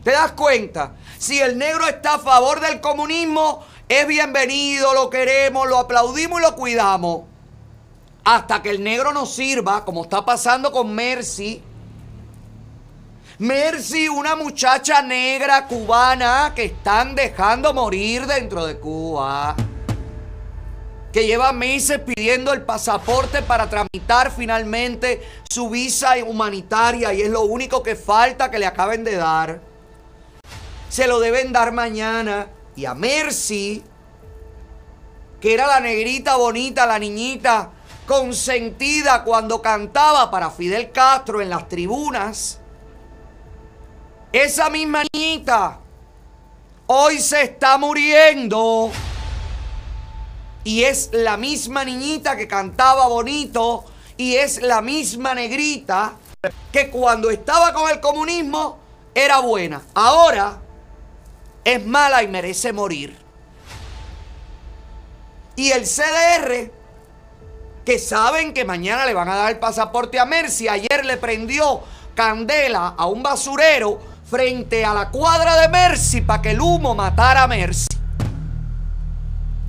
¿Te das cuenta? Si el negro está a favor del comunismo, es bienvenido, lo queremos, lo aplaudimos y lo cuidamos. Hasta que el negro nos sirva, como está pasando con Mercy. Mercy, una muchacha negra cubana que están dejando morir dentro de Cuba. Que lleva meses pidiendo el pasaporte para tramitar finalmente su visa humanitaria y es lo único que falta que le acaben de dar. Se lo deben dar mañana. Y a Mercy, que era la negrita bonita, la niñita consentida cuando cantaba para Fidel Castro en las tribunas. Esa misma niñita hoy se está muriendo. Y es la misma niñita que cantaba bonito. Y es la misma negrita que cuando estaba con el comunismo era buena. Ahora es mala y merece morir. Y el CDR, que saben que mañana le van a dar el pasaporte a Mercy, ayer le prendió candela a un basurero frente a la cuadra de Mercy para que el humo matara a Mercy.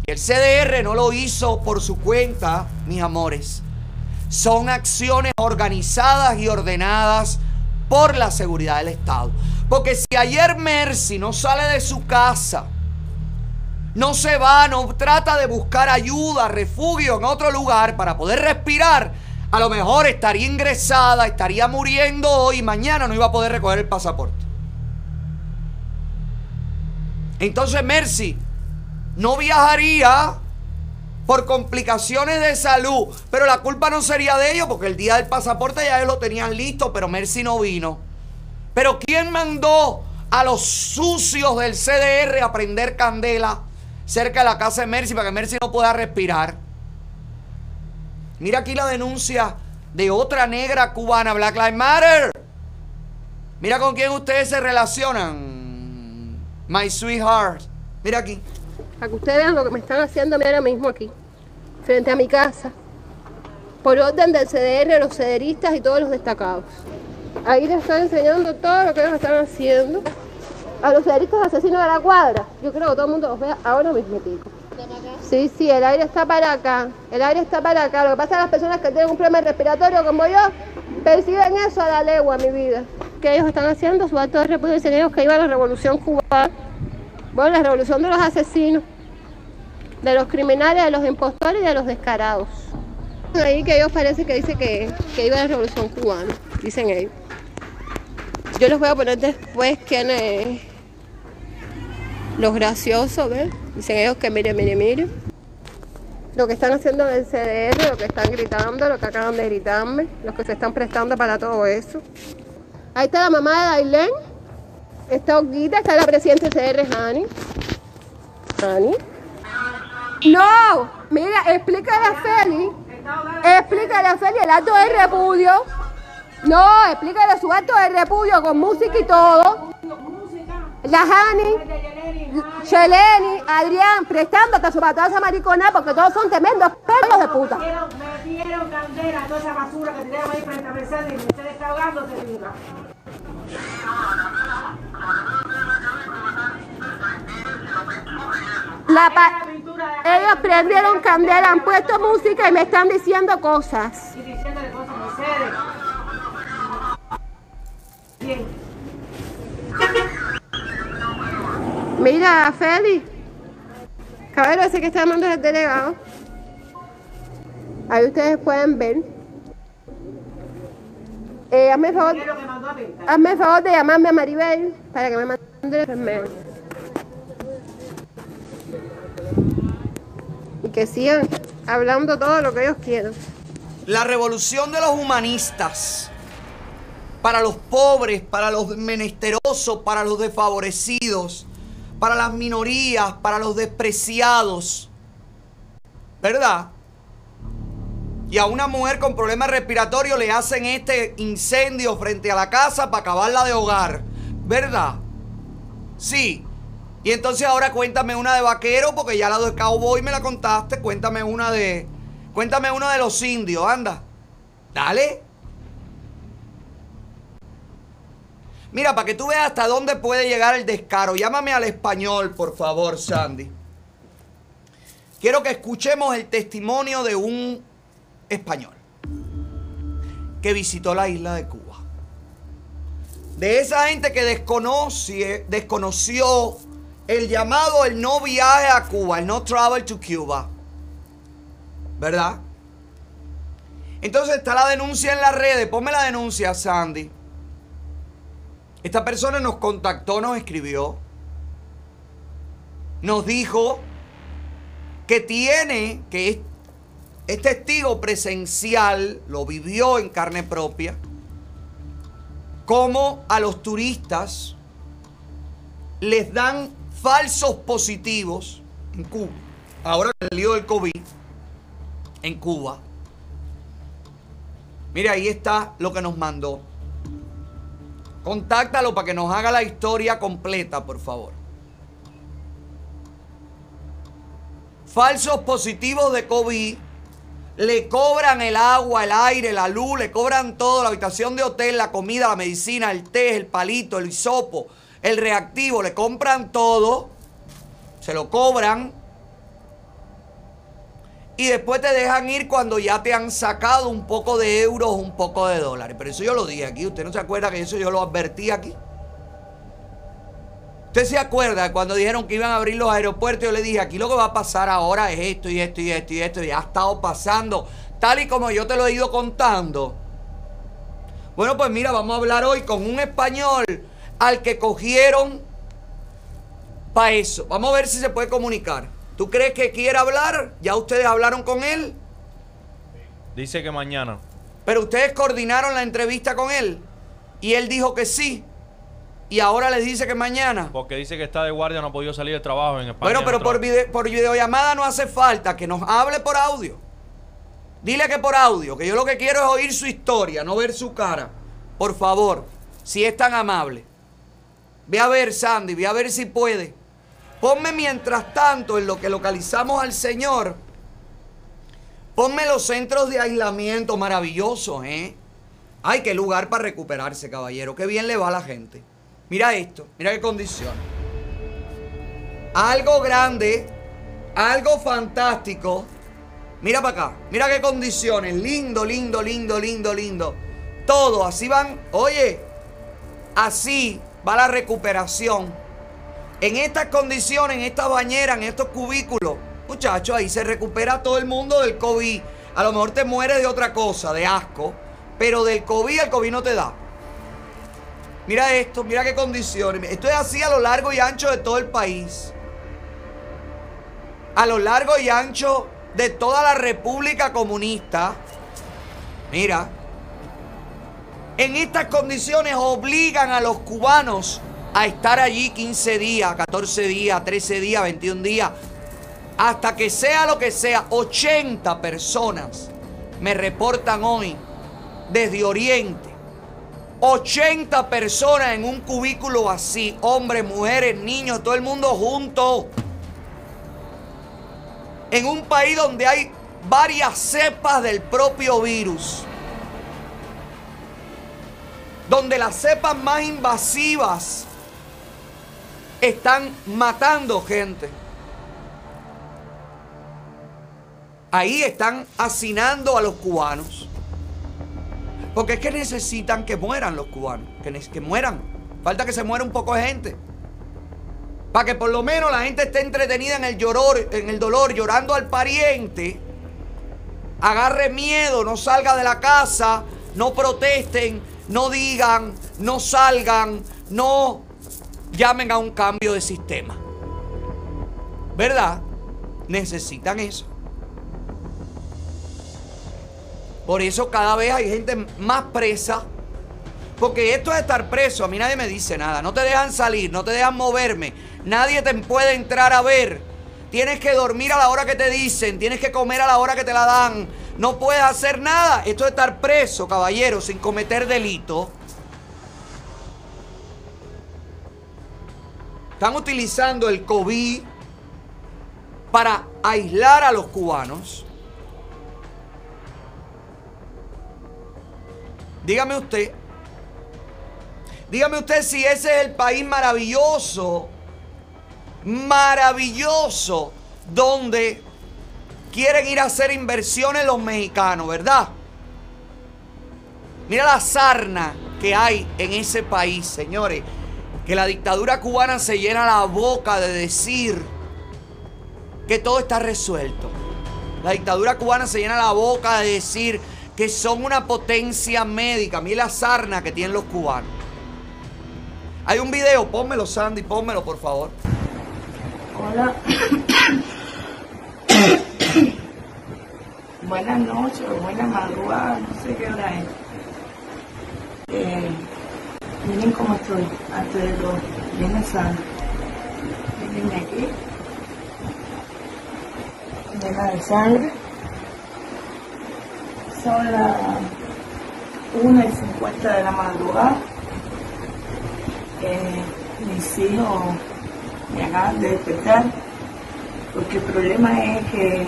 El CDR no lo hizo por su cuenta, mis amores. Son acciones organizadas y ordenadas por la seguridad del Estado. Porque si ayer Mercy no sale de su casa, no se va, no trata de buscar ayuda, refugio en otro lugar para poder respirar, a lo mejor estaría ingresada, estaría muriendo hoy y mañana no iba a poder recoger el pasaporte. Entonces Mercy no viajaría por complicaciones de salud, pero la culpa no sería de ellos porque el día del pasaporte ya ellos lo tenían listo, pero Mercy no vino. Pero ¿quién mandó a los sucios del CDR a prender candela cerca de la casa de Mercy para que Mercy no pueda respirar? Mira aquí la denuncia de otra negra cubana, Black Lives Matter. Mira con quién ustedes se relacionan. My sweetheart. Mira aquí. Para que ustedes vean lo que me están haciendo ahora mismo aquí, frente a mi casa. Por orden del CDR, los cederistas y todos los destacados. Ahí les estoy enseñando todo lo que ellos están haciendo. A los cederistas asesinos de la cuadra. Yo creo que todo el mundo los vea ahora mismo. Sí, sí, el aire está para acá. El aire está para acá. Lo que pasa es que las personas que tienen un problema respiratorio como yo perciben eso a la legua, mi vida. Que ellos están haciendo su acto de dicen que iba a la revolución cubana. Bueno, la revolución de los asesinos, de los criminales, de los impostores y de los descarados. Ahí que ellos parece que dice que, que iba a la revolución cubana, dicen ellos. Yo les voy a poner después quién es los graciosos, ¿ves? Dicen ellos que mire, mire, mire. Lo que están haciendo en el CDR, lo que están gritando, lo que acaban de gritarme, los que se están prestando para todo eso. Ahí está la mamá de Dailén. Está Olguita, está la presidenta CDR, Hani. Hani. No, mira, explícale a Feli. Explícale a Feli el acto de repudio. No, explícale su acto de repudio con música y todo. La Hani, Cheleni, Adrián, prestando hasta su pataza maricona porque todos son tremendos perros de puta. Me dieron candela toda esa basura que teníamos ahí frente a y Mercedes está ahogándose viva. La pa- Ellos prendieron candela, han puesto música y me están diciendo cosas. Y diciéndole cosas a Mercedes. Bien. Mira, Feli. Caballero, ese que está llamando es el delegado. Ahí ustedes pueden ver. Eh, hazme el favor, hazme el favor de llamarme a Maribel para que me mande el enfermero. Y que sigan hablando todo lo que ellos quieran. La revolución de los humanistas. Para los pobres, para los menesterosos, para los desfavorecidos. para las minorías, para los despreciados. ¿Verdad? Y a una mujer con problemas respiratorios le hacen este incendio frente a la casa para acabarla de hogar. ¿Verdad? Sí. Y entonces ahora cuéntame una de vaquero, porque ya la de cowboy me la contaste. Cuéntame una de. Cuéntame una de los indios, anda. Dale. Mira, para que tú veas hasta dónde puede llegar el descaro, llámame al español, por favor, Sandy. Quiero que escuchemos el testimonio de un español que visitó la isla de Cuba. De esa gente que desconoció el llamado, el no viaje a Cuba, el no travel to Cuba. ¿Verdad? Entonces está la denuncia en las redes. Ponme la denuncia, Sandy. Esta persona nos contactó, nos escribió. Nos dijo que tiene, que es testigo presencial, lo vivió en carne propia, como a los turistas les dan falsos positivos en Cuba. Ahora el lío del COVID en Cuba. Mira, ahí está lo que nos mandó. Contáctalo para que nos haga la historia completa, por favor. Falsos positivos de COVID. Le cobran el agua, el aire, la luz, le cobran todo, la habitación de hotel, la comida, la medicina, el té, el palito, el hisopo, el reactivo, le compran todo, se lo cobran y después te dejan ir cuando ya te han sacado un poco de euros, un poco de dólares. Pero eso yo lo dije aquí. ¿Usted no se acuerda que eso yo lo advertí aquí? ¿Usted se acuerda cuando dijeron que iban a abrir los aeropuertos? Yo le dije, aquí lo que va a pasar ahora es esto y esto y esto y esto. Y ha estado pasando tal y como yo te lo he ido contando. Bueno, pues mira, vamos a hablar hoy con un español al que cogieron para eso. Vamos a ver si se puede comunicar. ¿Tú crees que quiere hablar? ¿Ya ustedes hablaron con él? Dice que mañana. Pero ustedes coordinaron la entrevista con él. Y él dijo que sí. Y ahora les dice que mañana. Porque dice que está de guardia, no ha podido salir de trabajo en España. Bueno, pero por, por videollamada no hace falta que nos hable por audio. Dile que por audio, que yo lo que quiero es oír su historia, no ver su cara. Por favor, si es tan amable. Ve a ver, Sandy, ve a ver si puede. Ponme mientras tanto, en lo que localizamos al Señor, ponme los centros de aislamiento maravillosos, ¿eh? Ay, qué lugar para recuperarse, caballero. Qué bien le va a la gente. Mira esto, mira qué condición. Algo grande, algo fantástico. Mira para acá, mira qué condiciones. Lindo, lindo, lindo, lindo, lindo. Todo, así van. Oye, así va la recuperación. En estas condiciones, en esta bañera, en estos cubículos, muchachos, ahí se recupera todo el mundo del COVID. A lo mejor te mueres de otra cosa, de asco, pero del COVID el COVID no te da. Mira esto, mira qué condiciones. Esto es así a lo largo y ancho de todo el país. A lo largo y ancho de toda la República Comunista. Mira. En estas condiciones obligan a los cubanos a estar allí 15 días, 14 días, 13 días, 21 días, hasta que sea lo que sea, 80 personas me reportan hoy desde Oriente. 80 personas en un cubículo así, hombres, mujeres, niños, todo el mundo junto. En un país donde hay varias cepas del propio virus. Donde las cepas más invasivas están matando gente. Ahí están hacinando a los cubanos. Porque es que necesitan que mueran los cubanos. Que, que mueran. Falta que se muera un poco de gente. Para que por lo menos la gente esté entretenida en el, lloror, en el dolor, llorando al pariente. Agarre miedo, no salga de la casa, no protesten, no digan, no salgan, no llamen a un cambio de sistema. ¿Verdad? Necesitan eso. Por eso cada vez hay gente más presa Porque esto es estar preso. A mí nadie me dice nada. No te dejan salir, no te dejan moverme. Nadie te puede entrar a ver. Tienes que dormir a la hora que te dicen. Tienes que comer a la hora que te la dan. No puedes hacer nada. Esto es estar preso, caballero, sin cometer delito. Están utilizando el COVID para aislar a los cubanos. Dígame usted, dígame usted si ese es el país maravilloso, maravilloso, donde quieren ir a hacer inversiones los mexicanos, ¿verdad? Mira la sarna que hay en ese país, señores. Que la dictadura cubana se llena la boca de decir que todo está resuelto. La dictadura cubana se llena la boca de decir que son una potencia médica. Mira la sarna que tienen los cubanos. Hay un video, pónmelo Sandy, pónmelo por favor. Hola. [coughs] Buenas noches, buenas madrugadas, no sé qué hora es. Eh, miren cómo estoy, antes de todo, bien sana. Miren aquí. Llena de sangre. Son las 1 y 50 de la madrugada. Eh, mis hijos me acaban de despertar porque el problema es que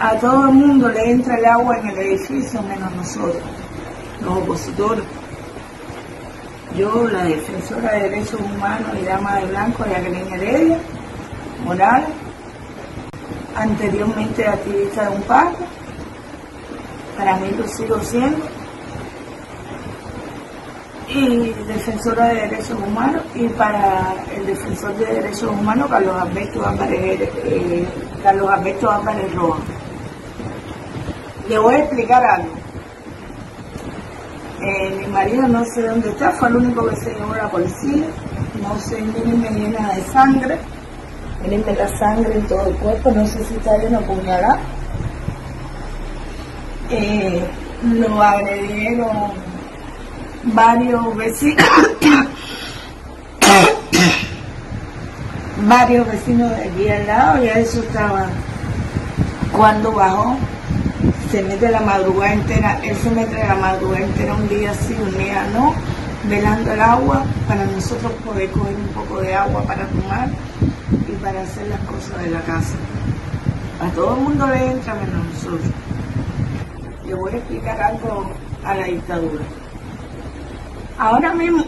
a todo el mundo le entra el agua en el edificio menos nosotros, los opositores. Yo, la defensora de derechos humanos y dama de blanco, Jacqueline Heredia, Morales, anteriormente activista de un pacto, para mí lo sigo siendo, y defensora de derechos humanos, y para el defensor de derechos humanos, Carlos Alberto Álvarez, eh, Carlos Alberto Álvarez Roa. Le voy a explicar algo. Eh, mi marido no sé dónde está, fue el único que se llevó la policía. No sé, miren, me llena de sangre. Miren la sangre en todo el cuerpo, no sé si está lleno de puñalada. Lo agredieron varios vecinos. [coughs] varios vecinos de aquí al lado, ya eso estaba cuando bajó se mete la madrugada entera, él se mete la madrugada entera un día sí, un día no, velando el agua para nosotros poder coger un poco de agua para tomar y para hacer las cosas de la casa. A todo el mundo le entra menos nosotros. Le voy a explicar algo a la dictadura. Ahora mismo,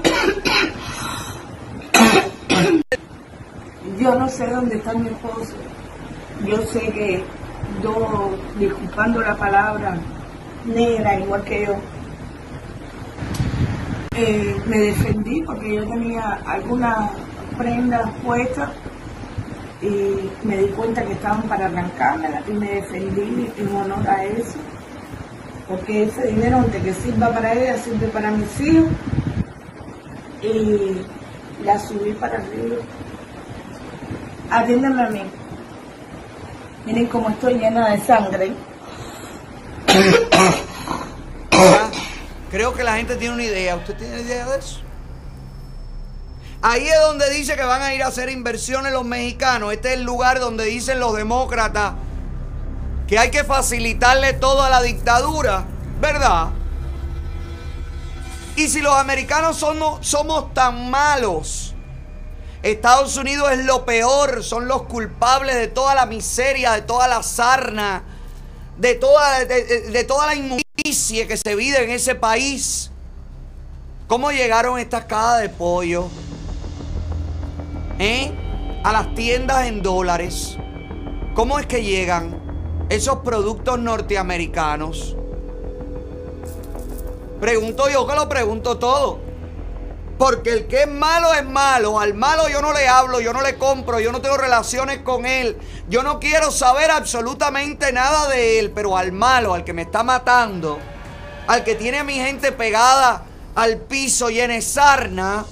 yo no sé dónde está mi esposo. Yo sé que yo, disculpando la palabra, negra, igual que yo, eh, me defendí porque yo tenía algunas prendas puestas y me di cuenta que estaban para arrancármelas y me defendí en honor a eso. Porque ese dinero, aunque que sirva para ella, sirve para mis hijos. Y la subí para arriba. Atiéndeme a mí. Miren cómo estoy llena de sangre. Creo que la gente tiene una idea. ¿Usted tiene idea de eso? Ahí es donde dice que van a ir a hacer inversiones los mexicanos. Este es el lugar donde dicen los demócratas que hay que facilitarle todo a la dictadura, ¿verdad? Y si los americanos somos, somos tan malos, Estados Unidos es lo peor, son los culpables de toda la miseria, de toda la sarna, de toda, de toda la inmundicia que se vive en ese país. ¿Cómo llegaron estas cajas de pollo? ¿Eh? A las tiendas en dólares. ¿Cómo es que llegan esos productos norteamericanos? Pregunto yo que lo pregunto todo. Porque el que es malo es malo. Al malo yo no le hablo, yo no le compro, yo no tengo relaciones con él. Yo no quiero saber absolutamente nada de él. Pero al malo, al que me está matando, al que tiene a mi gente pegada al piso y en sarna,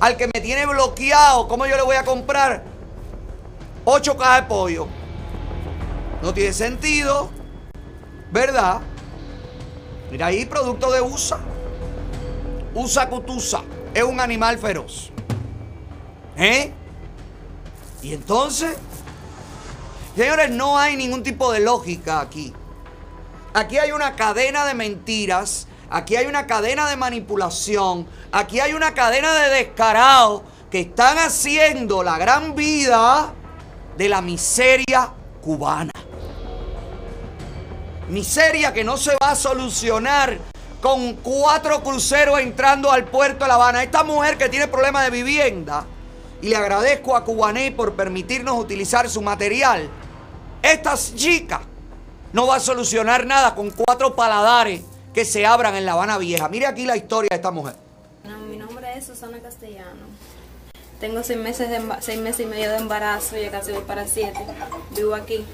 al que me tiene bloqueado, ¿cómo yo le voy a comprar ocho cajas de pollo? No tiene sentido, ¿verdad? Mira ahí, producto de USA. usa cutusa, es un animal feroz. ¿Eh? Y entonces, señores, no hay ningún tipo de lógica aquí. Aquí hay una cadena de mentiras, aquí hay una cadena de manipulación, aquí hay una cadena de descarados que están haciendo la gran vida de la miseria cubana. Miseria que no se va a solucionar con cuatro cruceros entrando al puerto de La Habana. Esta mujer que tiene problemas de vivienda, y le agradezco a Cubané por permitirnos utilizar su material, esta chica no va a solucionar nada con cuatro paladares que se abran en La Habana Vieja. Mire aquí la historia de esta mujer. mi nombre es Susana Castellano. Tengo seis meses, de, seis meses y medio de embarazo, ya casi voy para siete. Vivo aquí.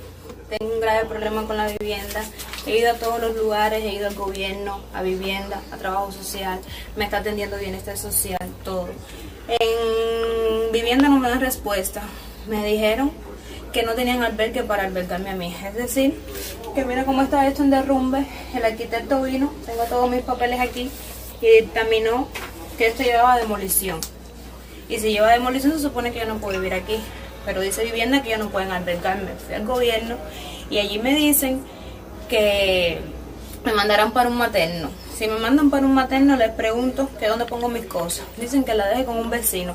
Tengo un grave problema con la vivienda. He ido a todos los lugares, he ido al gobierno, a vivienda, a trabajo social. Me está atendiendo bienestar social, todo. En vivienda no me dan respuesta. Me dijeron que no tenían albergue para albergarme a mí. Es decir, que mira cómo está esto en derrumbe. El arquitecto vino, tengo todos mis papeles aquí y dictaminó que esto llevaba demolición. Y si lleva demolición se supone que yo no puedo vivir aquí. Pero dice vivienda que ya no pueden albergarme. Fui al gobierno y allí me dicen que me mandarán para un materno. Si me mandan para un materno les pregunto que dónde pongo mis cosas. Dicen que la deje con un vecino.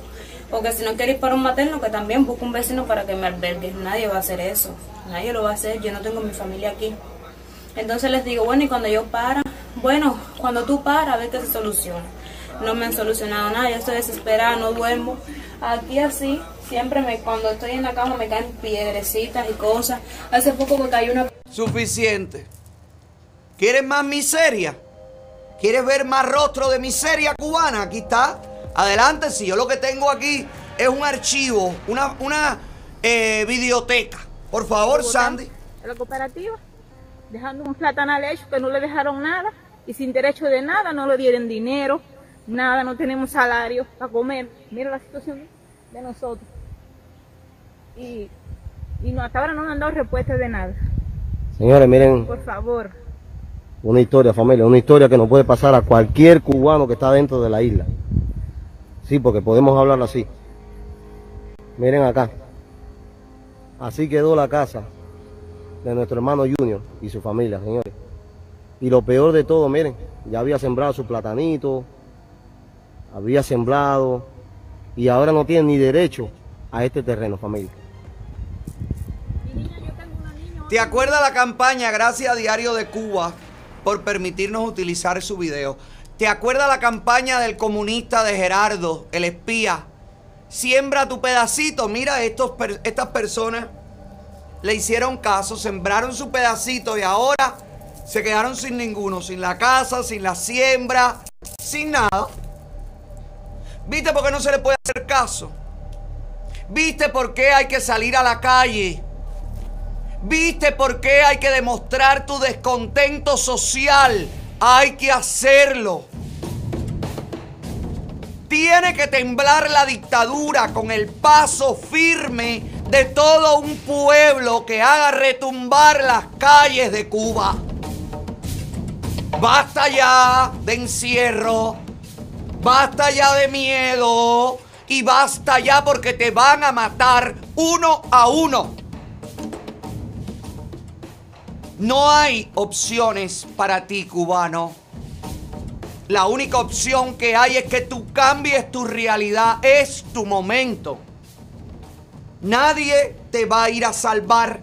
O que si no quiero ir para un materno, que también busque un vecino para que me albergue. Nadie va a hacer eso. Nadie lo va a hacer. Yo no tengo mi familia aquí. Entonces les digo, bueno, y cuando yo para, bueno, cuando tú paras, a ver qué se soluciona. No me han solucionado nada, yo estoy desesperada, no duermo. Aquí así, siempre me, cuando estoy en la cama me caen piedrecitas y cosas. Hace poco me cayó una... Suficiente. ¿Quieres más miseria? ¿Quieres ver más rostro de miseria cubana? Aquí está. Adelante, si yo lo que tengo aquí es un archivo, una, una eh, videoteca. Por favor, Sandy. La cooperativa, dejando un platanal hecho que no le dejaron nada y sin derecho de nada, no le dieron dinero, nada, no tenemos salario para comer. Mira la situación de nosotros. Y, y no, hasta ahora no nos han dado respuesta de nada. Señores, miren. Por favor. Una historia, familia, una historia que nos puede pasar a cualquier cubano que está dentro de la isla. Sí, porque podemos hablar así. Miren acá. Así quedó la casa de nuestro hermano Junior y su familia, señores. Y lo peor de todo, miren, ya había sembrado su platanito, había sembrado y ahora no tiene ni derecho a este terreno, familia. ¿Te acuerdas la campaña Gracias a Diario de Cuba por permitirnos utilizar su video? ¿Te acuerdas la campaña del comunista de Gerardo, el espía? Siembra tu pedacito. Mira, estos, estas personas le hicieron caso, sembraron su pedacito y ahora se quedaron sin ninguno, sin la casa, sin la siembra, sin nada. ¿Viste por qué no se le puede hacer caso? ¿Viste por qué hay que salir a la calle? ¿Viste por qué hay que demostrar tu descontento social? Hay que hacerlo. Tiene que temblar la dictadura con el paso firme de todo un pueblo que haga retumbar las calles de Cuba. Basta ya de encierro, basta ya de miedo y basta ya porque te van a matar uno a uno. No hay opciones para ti, cubano. La única opción que hay es que tú cambies tu realidad. Es tu momento. Nadie te va a ir a salvar.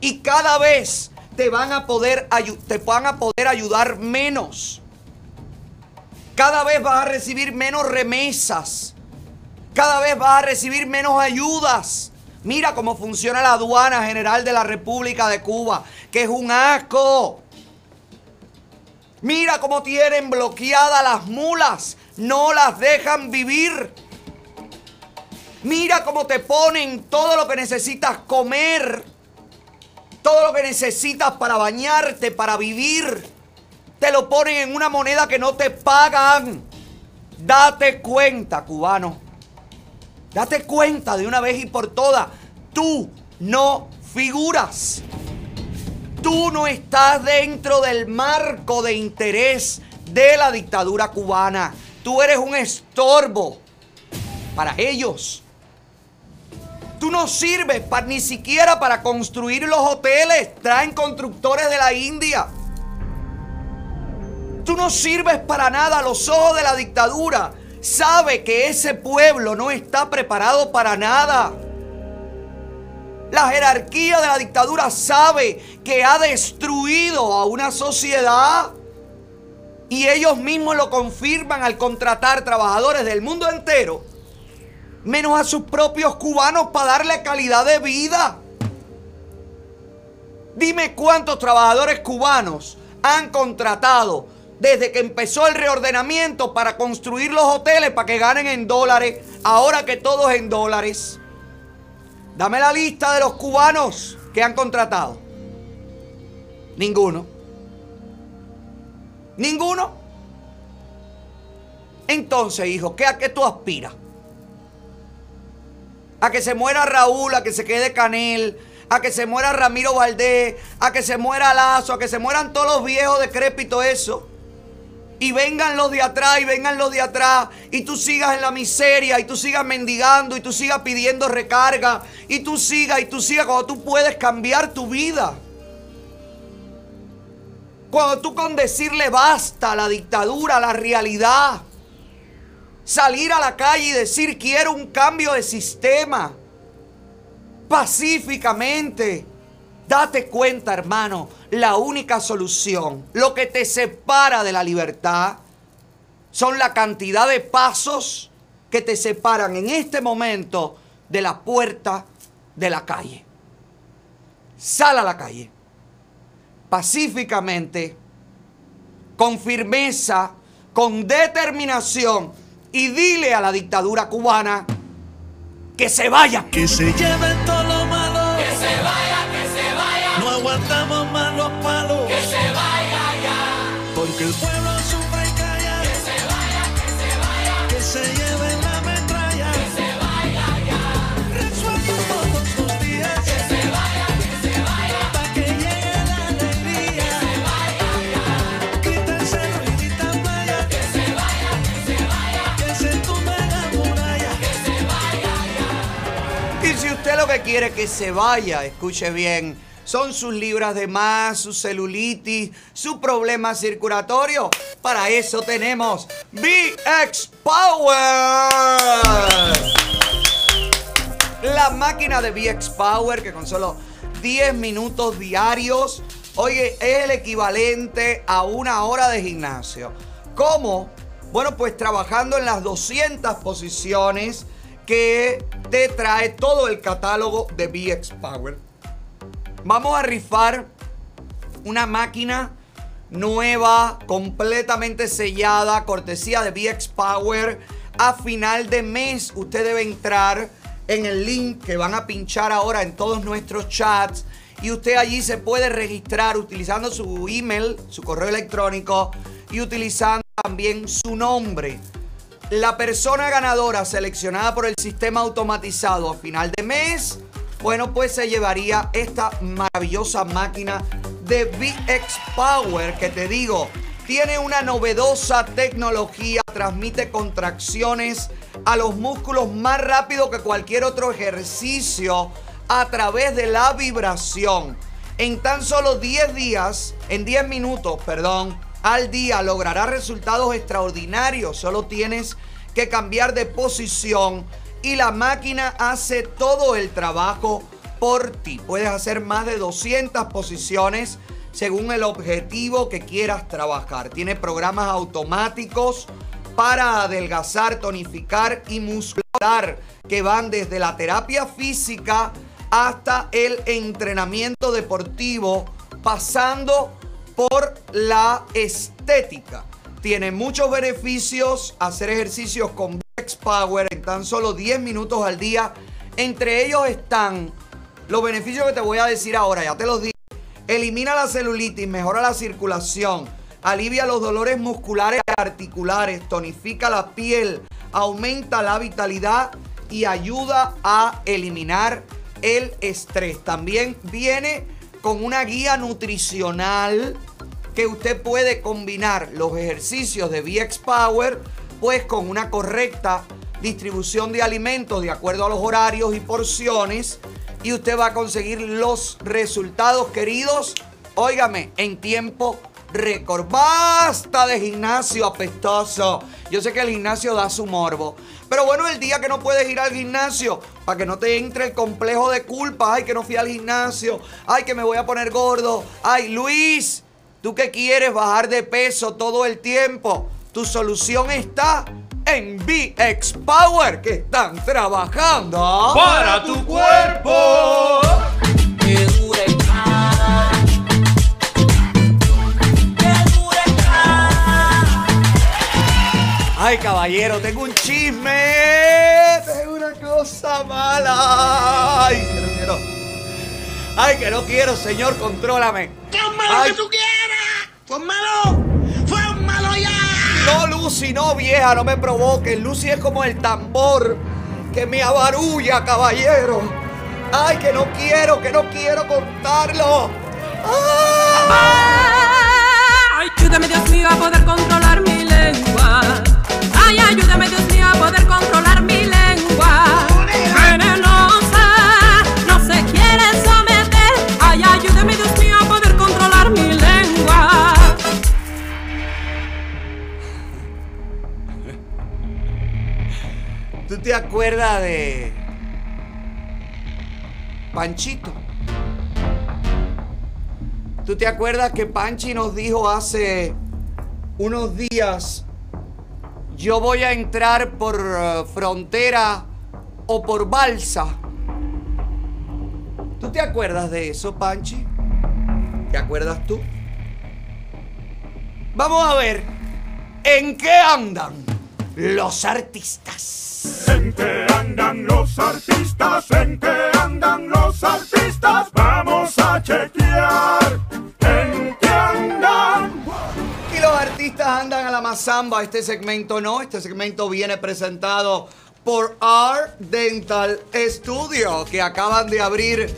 Y cada vez te van a poder, te van a poder ayudar menos. Cada vez vas a recibir menos remesas. Cada vez vas a recibir menos ayudas. Mira cómo funciona la aduana general de la República de Cuba, que es un asco. Mira cómo tienen bloqueadas las mulas, no las dejan vivir. Mira cómo te ponen todo lo que necesitas comer, todo lo que necesitas para bañarte, para vivir. Te lo ponen en una moneda que no te pagan. Date cuenta, cubano. Date cuenta de una vez y por todas, tú no figuras. Tú no estás dentro del marco de interés de la dictadura cubana. Tú eres un estorbo para ellos. Tú no sirves pa- ni siquiera para construir los hoteles. Traen constructores de la India. Tú no sirves para nada a los ojos de la dictadura. Sabe que ese pueblo no está preparado para nada. La jerarquía de la dictadura sabe que ha destruido a una sociedad. Y ellos mismos lo confirman al contratar trabajadores del mundo entero, menos a sus propios cubanos para darle calidad de vida. Dime cuántos trabajadores cubanos han contratado desde que empezó el reordenamiento para construir los hoteles para que ganen en dólares, ahora que todo es en dólares. Dame la lista de los cubanos que han contratado. Ninguno. Ninguno. Entonces, hijo, ¿qué, ¿a qué tú aspiras? A que se muera Raúl, a que se quede Canel, a que se muera Ramiro Valdés, a que se muera Lazo, a que se mueran todos los viejos decrépitos eso. Y vengan los de atrás y vengan los de atrás. Y tú sigas en la miseria y tú sigas mendigando y tú sigas pidiendo recarga. Y tú sigas y tú sigas cuando tú puedes cambiar tu vida. Cuando tú con decirle basta a la dictadura, a la realidad. Salir a la calle y decir quiero un cambio de sistema. Pacíficamente. Date cuenta, hermano, la única solución, lo que te separa de la libertad, son la cantidad de pasos que te separan en este momento de la puerta de la calle. Sal a la calle, pacíficamente, con firmeza, con determinación, y dile a la dictadura cubana que se vayan. Que se lleven todo lo malo. Que se vaya, aguantamos más los palos. Que se vaya ya. Porque el pueblo sufre y calla. Que se vaya, que se vaya. Que se lleven la metralla. Que se vaya ya. Resuelven todos los días. Que se vaya, que se vaya. Pa' que llegue la alegría. Que se vaya ya. Quítense ruidita playa. Que se vaya, que se vaya. Que se tumbe la muralla. Que se vaya ya. Y si usted lo que quiere es que se vaya, escuche bien, son sus libras de más, su celulitis, su problema circulatorio, para eso tenemos VX Power. La máquina de VX Power que con solo 10 minutos diarios, oye, es el equivalente a una hora de gimnasio. ¿Cómo? Bueno, pues trabajando en las 200 posiciones que te trae todo el catálogo de VX Power. Vamos a rifar una máquina nueva, completamente sellada, cortesía de VX Power. A final de mes usted debe entrar en el link que van a pinchar ahora en todos nuestros chats y usted allí se puede registrar utilizando su email, su correo electrónico y utilizando también su nombre. La persona ganadora seleccionada por el sistema automatizado a final de mes, bueno, pues se llevaría esta maravillosa máquina de VX Power que te digo, tiene una novedosa tecnología, transmite contracciones a los músculos más rápido que cualquier otro ejercicio a través de la vibración. En tan solo 10 días, en 10 minutos, perdón, al día logrará resultados extraordinarios. Solo tienes que cambiar de posición y la máquina hace todo el trabajo por ti. Puedes hacer más de 200 posiciones según el objetivo que quieras trabajar. Tiene programas automáticos para adelgazar, tonificar y muscular que van desde la terapia física hasta el entrenamiento deportivo, pasando por la estética. Tiene muchos beneficios hacer ejercicios con VX Power en tan solo 10 minutos al día. Entre ellos están los beneficios que te voy a decir ahora, ya te los dije. Elimina la celulitis, mejora la circulación, alivia los dolores musculares y articulares, tonifica la piel, aumenta la vitalidad y ayuda a eliminar el estrés. También viene con una guía nutricional usted puede combinar los ejercicios de VX Power pues con una correcta distribución de alimentos de acuerdo a los horarios y porciones y usted va a conseguir los resultados queridos, óigame, en tiempo récord. Basta de gimnasio apestoso. Yo sé que el gimnasio da su morbo. Pero bueno, el día que no puedes ir al gimnasio, para que no te entre el complejo de culpa, ay, que no fui al gimnasio, ay, que me voy a poner gordo, ay, Luis, tú que quieres bajar de peso todo el tiempo, tu solución está en VX Power, que están trabajando Para tu cuerpo. Ay, caballero, tengo un chisme. Tengo una cosa mala. Ay, que no quiero. Ay, que no quiero, señor, contrólame. malo que tú quieras! ¡Fue malo! ¡Fue malo ya! No, Lucy, no, vieja, no me provoques. Lucy es como el tambor que me abarulla, caballero. Ay, que no quiero, que no quiero contarlo. Ay, ayúdame Dios mío a poder controlar mi lengua. Ay, ayúdame Dios mío te acuerdas de Panchito? ¿Tú te acuerdas que Panchi nos dijo hace unos días, yo voy a entrar por eh, frontera o por balsa? ¿Tú te acuerdas de eso, Panchi? ¿Te acuerdas tú? Vamos a ver, ¿en qué andan los artistas? ¿En qué andan los artistas? ¿En qué andan los artistas? Vamos a chequear. ¿En qué andan? Y los artistas andan a la mazamba. Este segmento no. Este segmento viene presentado por Art Dental Studio, que acaban de abrir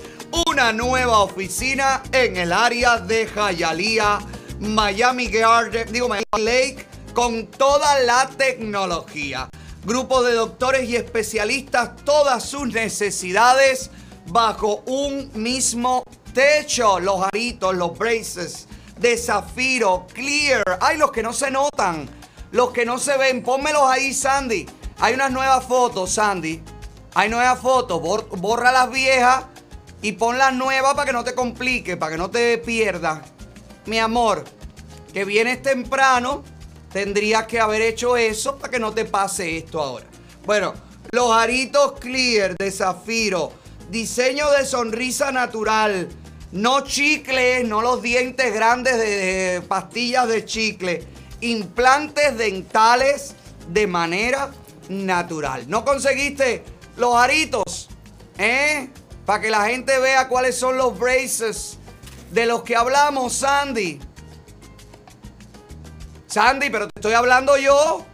una nueva oficina en el área de Hialeah, Miami Garden, digo Miami Lake, con toda la tecnología. Grupo de doctores y especialistas, todas sus necesidades bajo un mismo techo. Los aritos, los braces de zafiro, clear. Hay los que no se notan, los que no se ven. Pónmelos ahí, Sandy. Hay unas nuevas fotos, Sandy. Hay nuevas fotos. Bor- borra las viejas y pon las nuevas para que no te complique, para que no te pierdas. Mi amor, que vienes temprano, tendrías que haber hecho eso para que no te pase esto ahora. Bueno, los aritos clear de zafiro, diseño de sonrisa natural, no chicles, no los dientes grandes de, de pastillas de chicle, implantes dentales de manera natural. ¿No conseguiste los aritos? ¿Eh? Para que la gente vea cuáles son los braces de los que hablamos, Sandy. Sandy, pero te estoy hablando yo.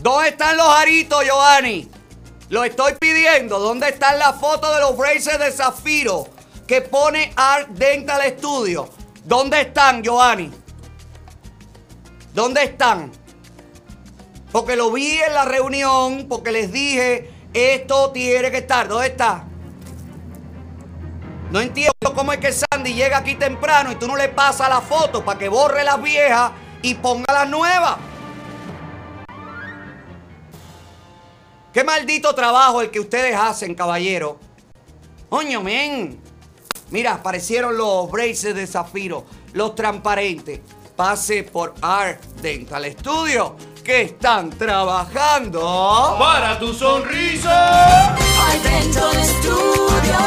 ¿Dónde están los aritos, Giovanni? Lo estoy pidiendo. ¿Dónde están las fotos de los braces de zafiro que pone Art Dental Studio? ¿Dónde están, Giovanni? ¿Dónde están? Porque lo vi en la reunión, porque les dije, esto tiene que estar. ¿Dónde está? No entiendo cómo es que Sandy llega aquí temprano y tú no le pasas la foto para que borre las viejas y ponga las nuevas. Qué maldito trabajo el que ustedes hacen, caballero. Coño, men. Mira, aparecieron los braces de zafiro, los transparentes. Pase por Art Dental Studio, que están trabajando Para tu sonrisa. Al Dental Studio,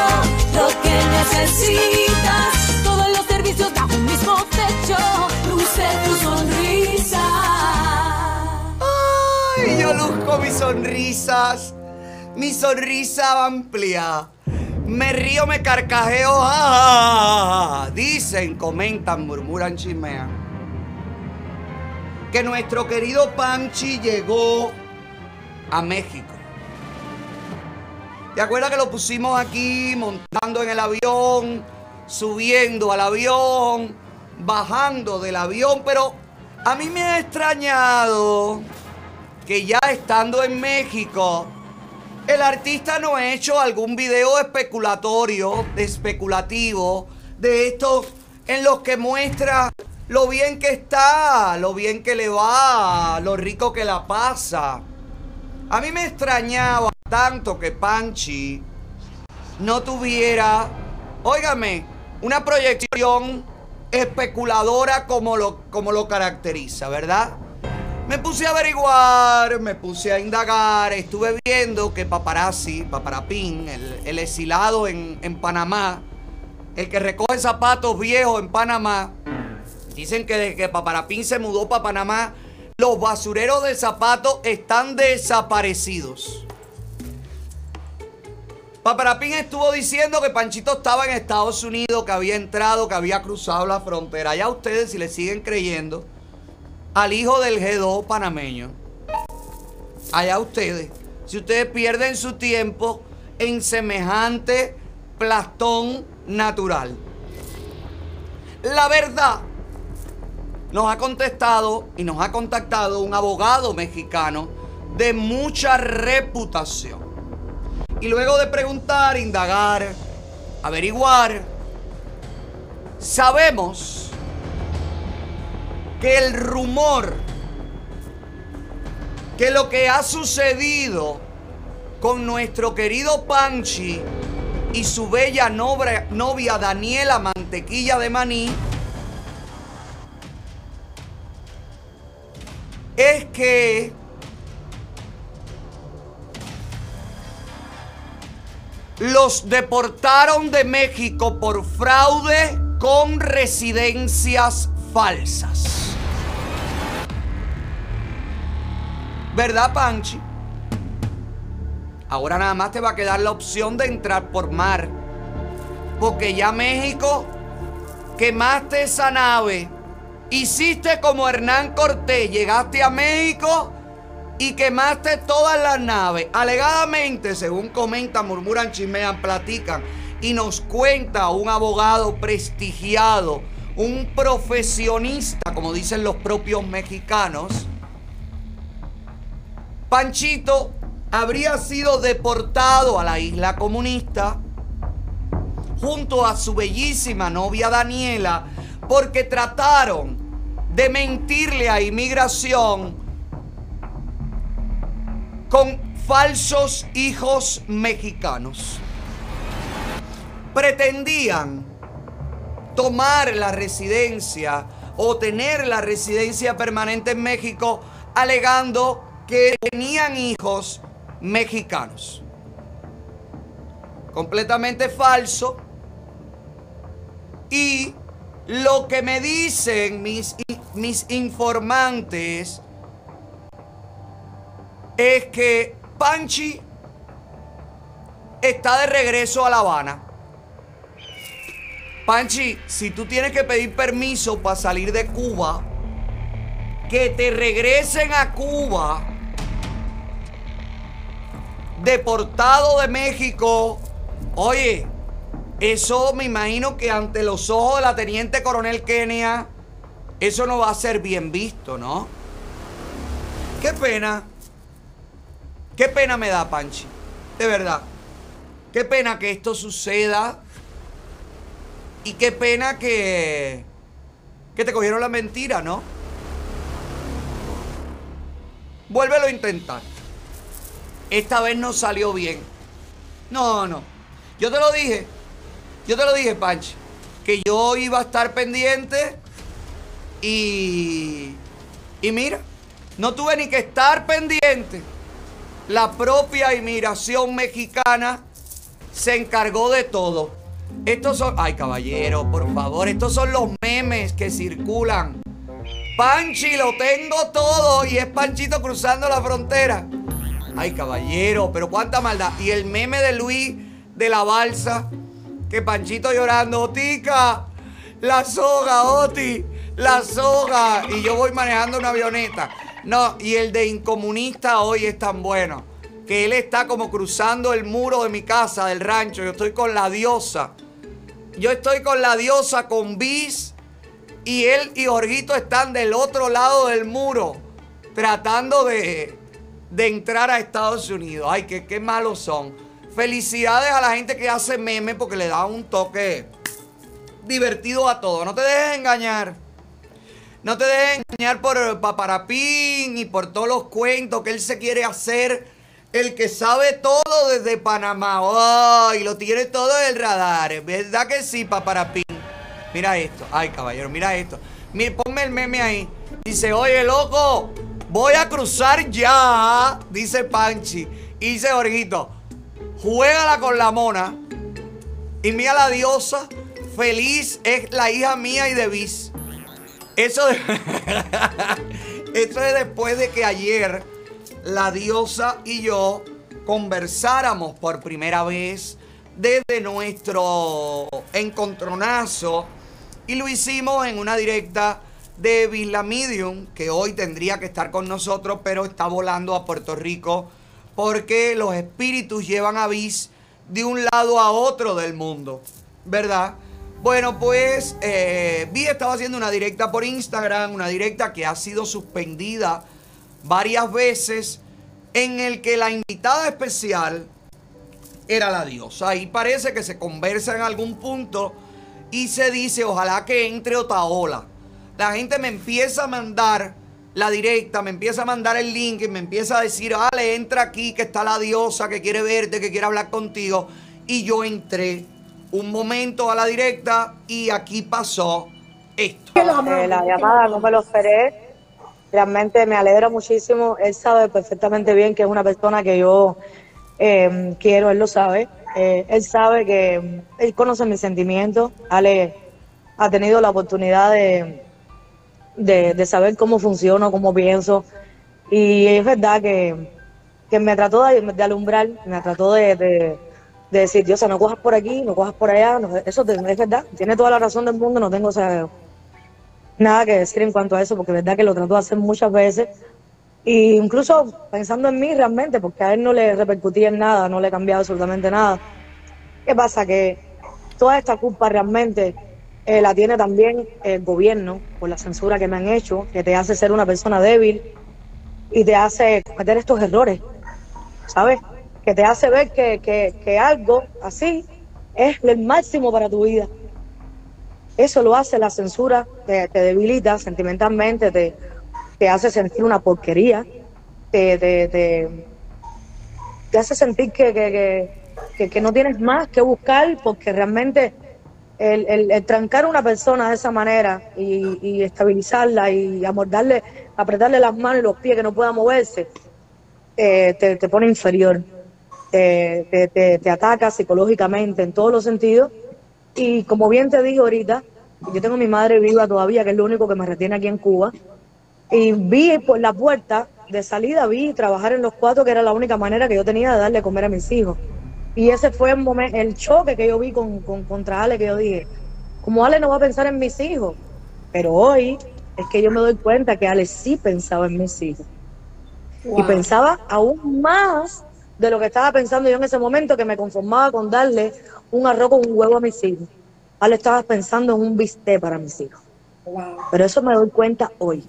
lo que necesitas. Todos los servicios bajo un mismo techo. Luce tu sonrisa. Ay, yo luzco mis sonrisas, mi sonrisa amplia. Me río, me carcajeo. ah. Dicen, comentan, murmuran, chismean. Que nuestro querido Panchi llegó a México. ¿Te acuerdas que lo pusimos aquí montando en el avión, subiendo al avión, bajando del avión? Pero a mí me ha extrañado que ya estando en México, el artista no ha hecho algún video especulatorio, especulativo, de esto en los que muestra lo bien que está, lo bien que le va, lo rico que la pasa. A mí me extrañaba tanto que Panchi no tuviera, óigame, una proyección especuladora como lo, como lo caracteriza, ¿verdad? Me puse a averiguar, me puse a indagar, estuve viendo que Paparazzi, Paparapín, el, el exilado en, en Panamá, el que recoge zapatos viejos en Panamá, dicen que desde que Paparapín se mudó para Panamá, los basureros de zapatos están desaparecidos. Paparapín estuvo diciendo que Panchito estaba en Estados Unidos, que había entrado, que había cruzado la frontera. Ya ustedes, si le siguen creyendo, al hijo del G2 panameño. Allá ustedes. Si ustedes pierden su tiempo en semejante plastón natural. La verdad, nos ha contestado y nos ha contactado un abogado mexicano de mucha reputación. Y luego de preguntar, indagar, averiguar, sabemos que el rumor, que lo que ha sucedido con nuestro querido Panchi y su bella novia, novia Daniela Mantequilla de Maní, es que los deportaron de México por fraude con residencias falsas. ¿Verdad, Panchi? Ahora nada más te va a quedar la opción de entrar por mar. Porque ya México quemaste esa nave. Hiciste como Hernán Cortés. Llegaste a México y quemaste todas las naves. Alegadamente, según comentan, murmuran, chismean, platican. Y nos cuenta un abogado prestigiado, un profesionista, como dicen los propios mexicanos. Panchito habría sido deportado a la isla comunista junto a su bellísima novia Daniela porque trataron de mentirle a inmigración con falsos hijos mexicanos. Pretendían tomar la residencia o tener la residencia permanente en México alegando que tenían hijos mexicanos. Completamente falso. Y lo que me dicen mis, mis informantes es que Panchi está de regreso a La Habana. Panchi, si tú tienes que pedir permiso para salir de Cuba, que te regresen a Cuba deportado de México. Oye, eso me imagino que ante los ojos de la teniente coronel Kenia, eso no va a ser bien visto, ¿no? Qué pena. Qué pena me da, Panchi. De verdad. Qué pena que esto suceda. Y qué pena que. que te cogieron la mentira, ¿no? Vuélvelo a intentar. Esta vez no salió bien. No, no. Yo te lo dije. Yo te lo dije, Panchi. Que yo iba a estar pendiente. Y. Y mira. No tuve ni que estar pendiente. La propia inmigración mexicana se encargó de todo. Estos son. Ay, caballero, por favor. Estos son los memes que circulan. Panchi, lo tengo todo. Y es Panchito cruzando la frontera. Ay, caballero, pero cuánta maldad. Y el meme de Luis de la balsa. Que Panchito llorando. Otica, la soga, Oti, la soga. Y yo voy manejando una avioneta. No, y el de incomunista hoy es tan bueno. que él está como cruzando el muro de mi casa, del rancho. Yo estoy con la diosa. Yo estoy con la diosa, con Bis. Y él y Jorgito están del otro lado del muro. Tratando de, de entrar a Estados Unidos. Ay, que qué malos son. Felicidades a la gente que hace meme porque le da un toque divertido a todo. No te dejes engañar. No te dejes engañar por Paparapín y por todos los cuentos que él se quiere hacer. El que sabe todo desde Panamá. ¡Ay! lo tiene todo en el radar. ¿Verdad que sí, Paparapín? Mira esto. Ay, caballero, mira esto. Mira, ponme el meme ahí. Dice, oye, loco, voy a cruzar ya. Dice Panchi. Y dice Jorgito, juégala con la mona. Y mira la diosa. Feliz es la hija mía y de Bis. Eso, [laughs] Eso es después de que ayer la diosa y yo conversáramos por primera vez desde nuestro encontronazo y lo hicimos en una directa de Villa Medium que hoy tendría que estar con nosotros pero está volando a Puerto Rico porque los espíritus llevan a Bis de un lado a otro del mundo, ¿verdad? Bueno, pues eh, Vi estaba haciendo una directa por Instagram, una directa que ha sido suspendida varias veces, en el que la invitada especial era la diosa. Y parece que se conversa en algún punto y se dice, ojalá que entre Otaola. La gente me empieza a mandar la directa, me empieza a mandar el link y me empieza a decir, Ale, entra aquí, que está la diosa, que quiere verte, que quiere hablar contigo. Y yo entré un momento a la directa y aquí pasó esto. Eh, la llamada no me lo esperé. Realmente me alegra muchísimo. Él sabe perfectamente bien que es una persona que yo eh, quiero, él lo sabe. Eh, él sabe que él conoce mis sentimientos. Ale ha tenido la oportunidad de, de, de saber cómo funciono, cómo pienso. Y es verdad que, que me trató de, de alumbrar, me trató de, de, de decir, Diosa, no cojas por aquí, no cojas por allá. no- eso es verdad, tiene toda la razón del mundo, no tengo nada que decir en cuanto a eso, porque es verdad que lo trató de hacer muchas veces. Y incluso pensando en mí realmente, porque a él no le repercutía en nada, no le cambiaba absolutamente nada. ¿Qué pasa? Que toda esta culpa realmente eh, la tiene también el gobierno por la censura que me han hecho, que te hace ser una persona débil y te hace cometer estos errores, ¿sabes? Que te hace ver que, que, que algo así es el máximo para tu vida. Eso lo hace la censura, te, te debilita sentimentalmente, te, te hace sentir una porquería, te, te, te, hace sentir que, que- que no tienes más que buscar porque realmente el, el- trancar a una persona de esa manera y, estabilizarla y amordarle, apretarle las manos y los pies que no pueda moverse, eh, te, te pone inferior, te, te, ataca psicológicamente en todos los sentidos. Y como bien te digo ahorita, yo tengo mi madre viva todavía, que es lo único que me retiene aquí en Cuba. Y vi por la puerta de salida, vi trabajar en los cuatro, que era la única manera que yo tenía de darle comer a mis hijos. Y ese fue el, momen- el choque que yo vi con, con- contra Ale, que yo dije, como Ale no va a pensar en mis hijos, pero hoy es que yo me doy cuenta que Ale sí pensaba en mis hijos. Y pensaba aún más de lo que estaba pensando yo en ese momento, que me conformaba con darle un arroz con un huevo a mis hijos. Ale estaba pensando en un bistec para mis hijos. Pero eso me doy cuenta hoy.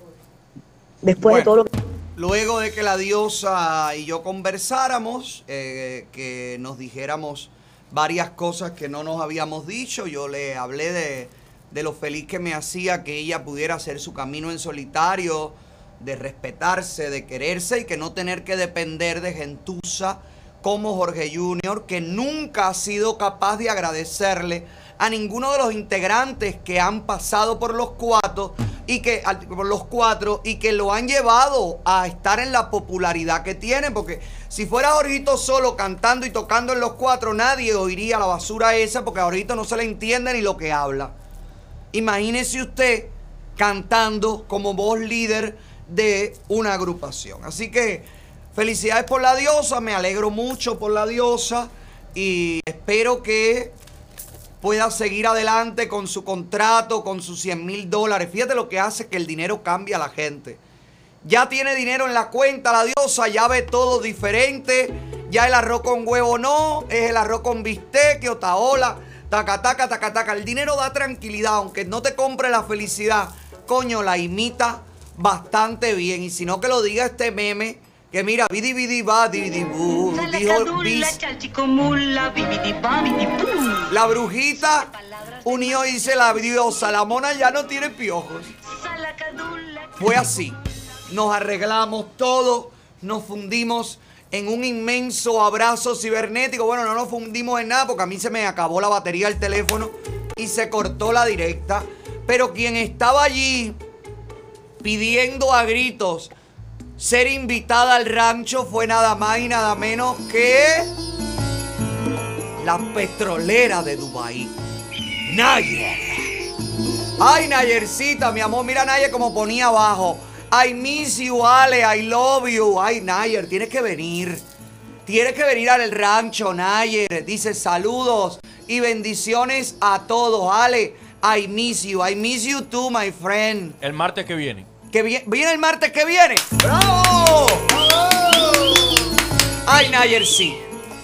Después de todo lo que... Luego de que la diosa y yo conversáramos, eh, que nos dijéramos varias cosas que no nos habíamos dicho, yo le hablé de, de lo feliz que me hacía que ella pudiera hacer su camino en solitario, de respetarse, de quererse y que no tener que depender de gentuza como Jorge Junior, que nunca ha sido capaz de agradecerle a ninguno de los integrantes que han pasado por los cuatro y que por los cuatro y que lo han llevado a estar en la popularidad que tienen, porque si fuera Jorgito solo cantando y tocando en los cuatro, nadie oiría la basura esa, porque a Jorgito no se le entiende ni lo que habla. Imagínese usted cantando como voz líder de una agrupación. Así que felicidades por la diosa, me alegro mucho por la diosa y espero que pueda seguir adelante con su contrato, con sus 100 mil dólares. Fíjate lo que hace que el dinero cambie a la gente. Ya tiene dinero en la cuenta la diosa, ya ve todo diferente. Ya el arroz con huevo no, es el arroz con bistec, otaola, taca, taca, taca, taca. El dinero da tranquilidad, aunque no te compre la felicidad. Coño, la imita bastante bien. Y si no, que lo diga este meme, que mira, bidi bidi ba, bidi bu, dijo Bis. La brujita unió y dice la diosa, la mona ya no tiene piojos. Fue así. Nos arreglamos todo, nos fundimos en un inmenso abrazo cibernético. Bueno, no nos fundimos en nada porque a mí se me acabó la batería del teléfono y se cortó la directa. Pero quien estaba allí pidiendo a gritos ser invitada al rancho fue nada más y nada menos que la petrolera de Dubai, Nayer. Ay, Nayercita, mi amor, mira Nayer como ponía abajo. I miss you, Ale, I love you. Ay, Nayer, tienes que venir. Tienes que venir al rancho, Nayer. Dice saludos y bendiciones a todos. Ale, I miss you. I miss you too, my friend. El martes que viene. Que vi- viene el martes que viene. ¡Bravo! Ay, Nayer, sí.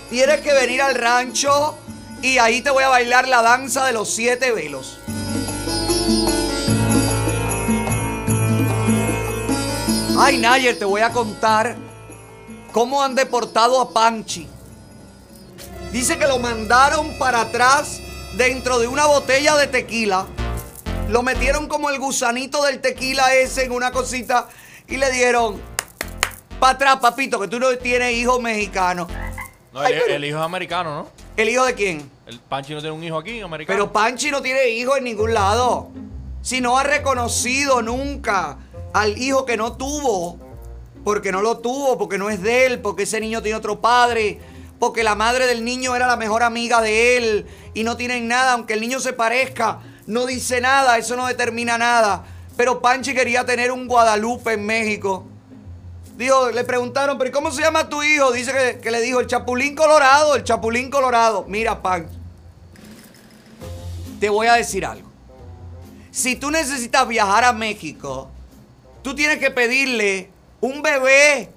Tienes que venir al rancho y ahí te voy a bailar la danza de los siete velos. Ay, Nayer, te voy a contar cómo han deportado a Panchi. Dice que lo mandaron para atrás dentro de una botella de tequila. Lo metieron como el gusanito del tequila ese en una cosita y le dieron para atrás, papito, que tú no tienes hijo mexicano. No, el, el hijo es americano, ¿no? ¿El hijo de quién? El Panchi no tiene un hijo aquí, americano. Pero Panchi no tiene hijo en ningún lado. Si no ha reconocido nunca al hijo que no tuvo, porque no lo tuvo, porque no es de él, porque ese niño tiene otro padre, porque la madre del niño era la mejor amiga de él y no tienen nada, aunque el niño se parezca, no dice nada, eso no determina nada. Pero Panchi quería tener un Guadalupe en México. Dijo, le preguntaron, pero ¿y ¿cómo se llama tu hijo? Dice que, que le dijo, el Chapulín Colorado, el Chapulín Colorado. Mira, Panchi, te voy a decir algo. Si tú necesitas viajar a México, tú tienes que pedirle un bebé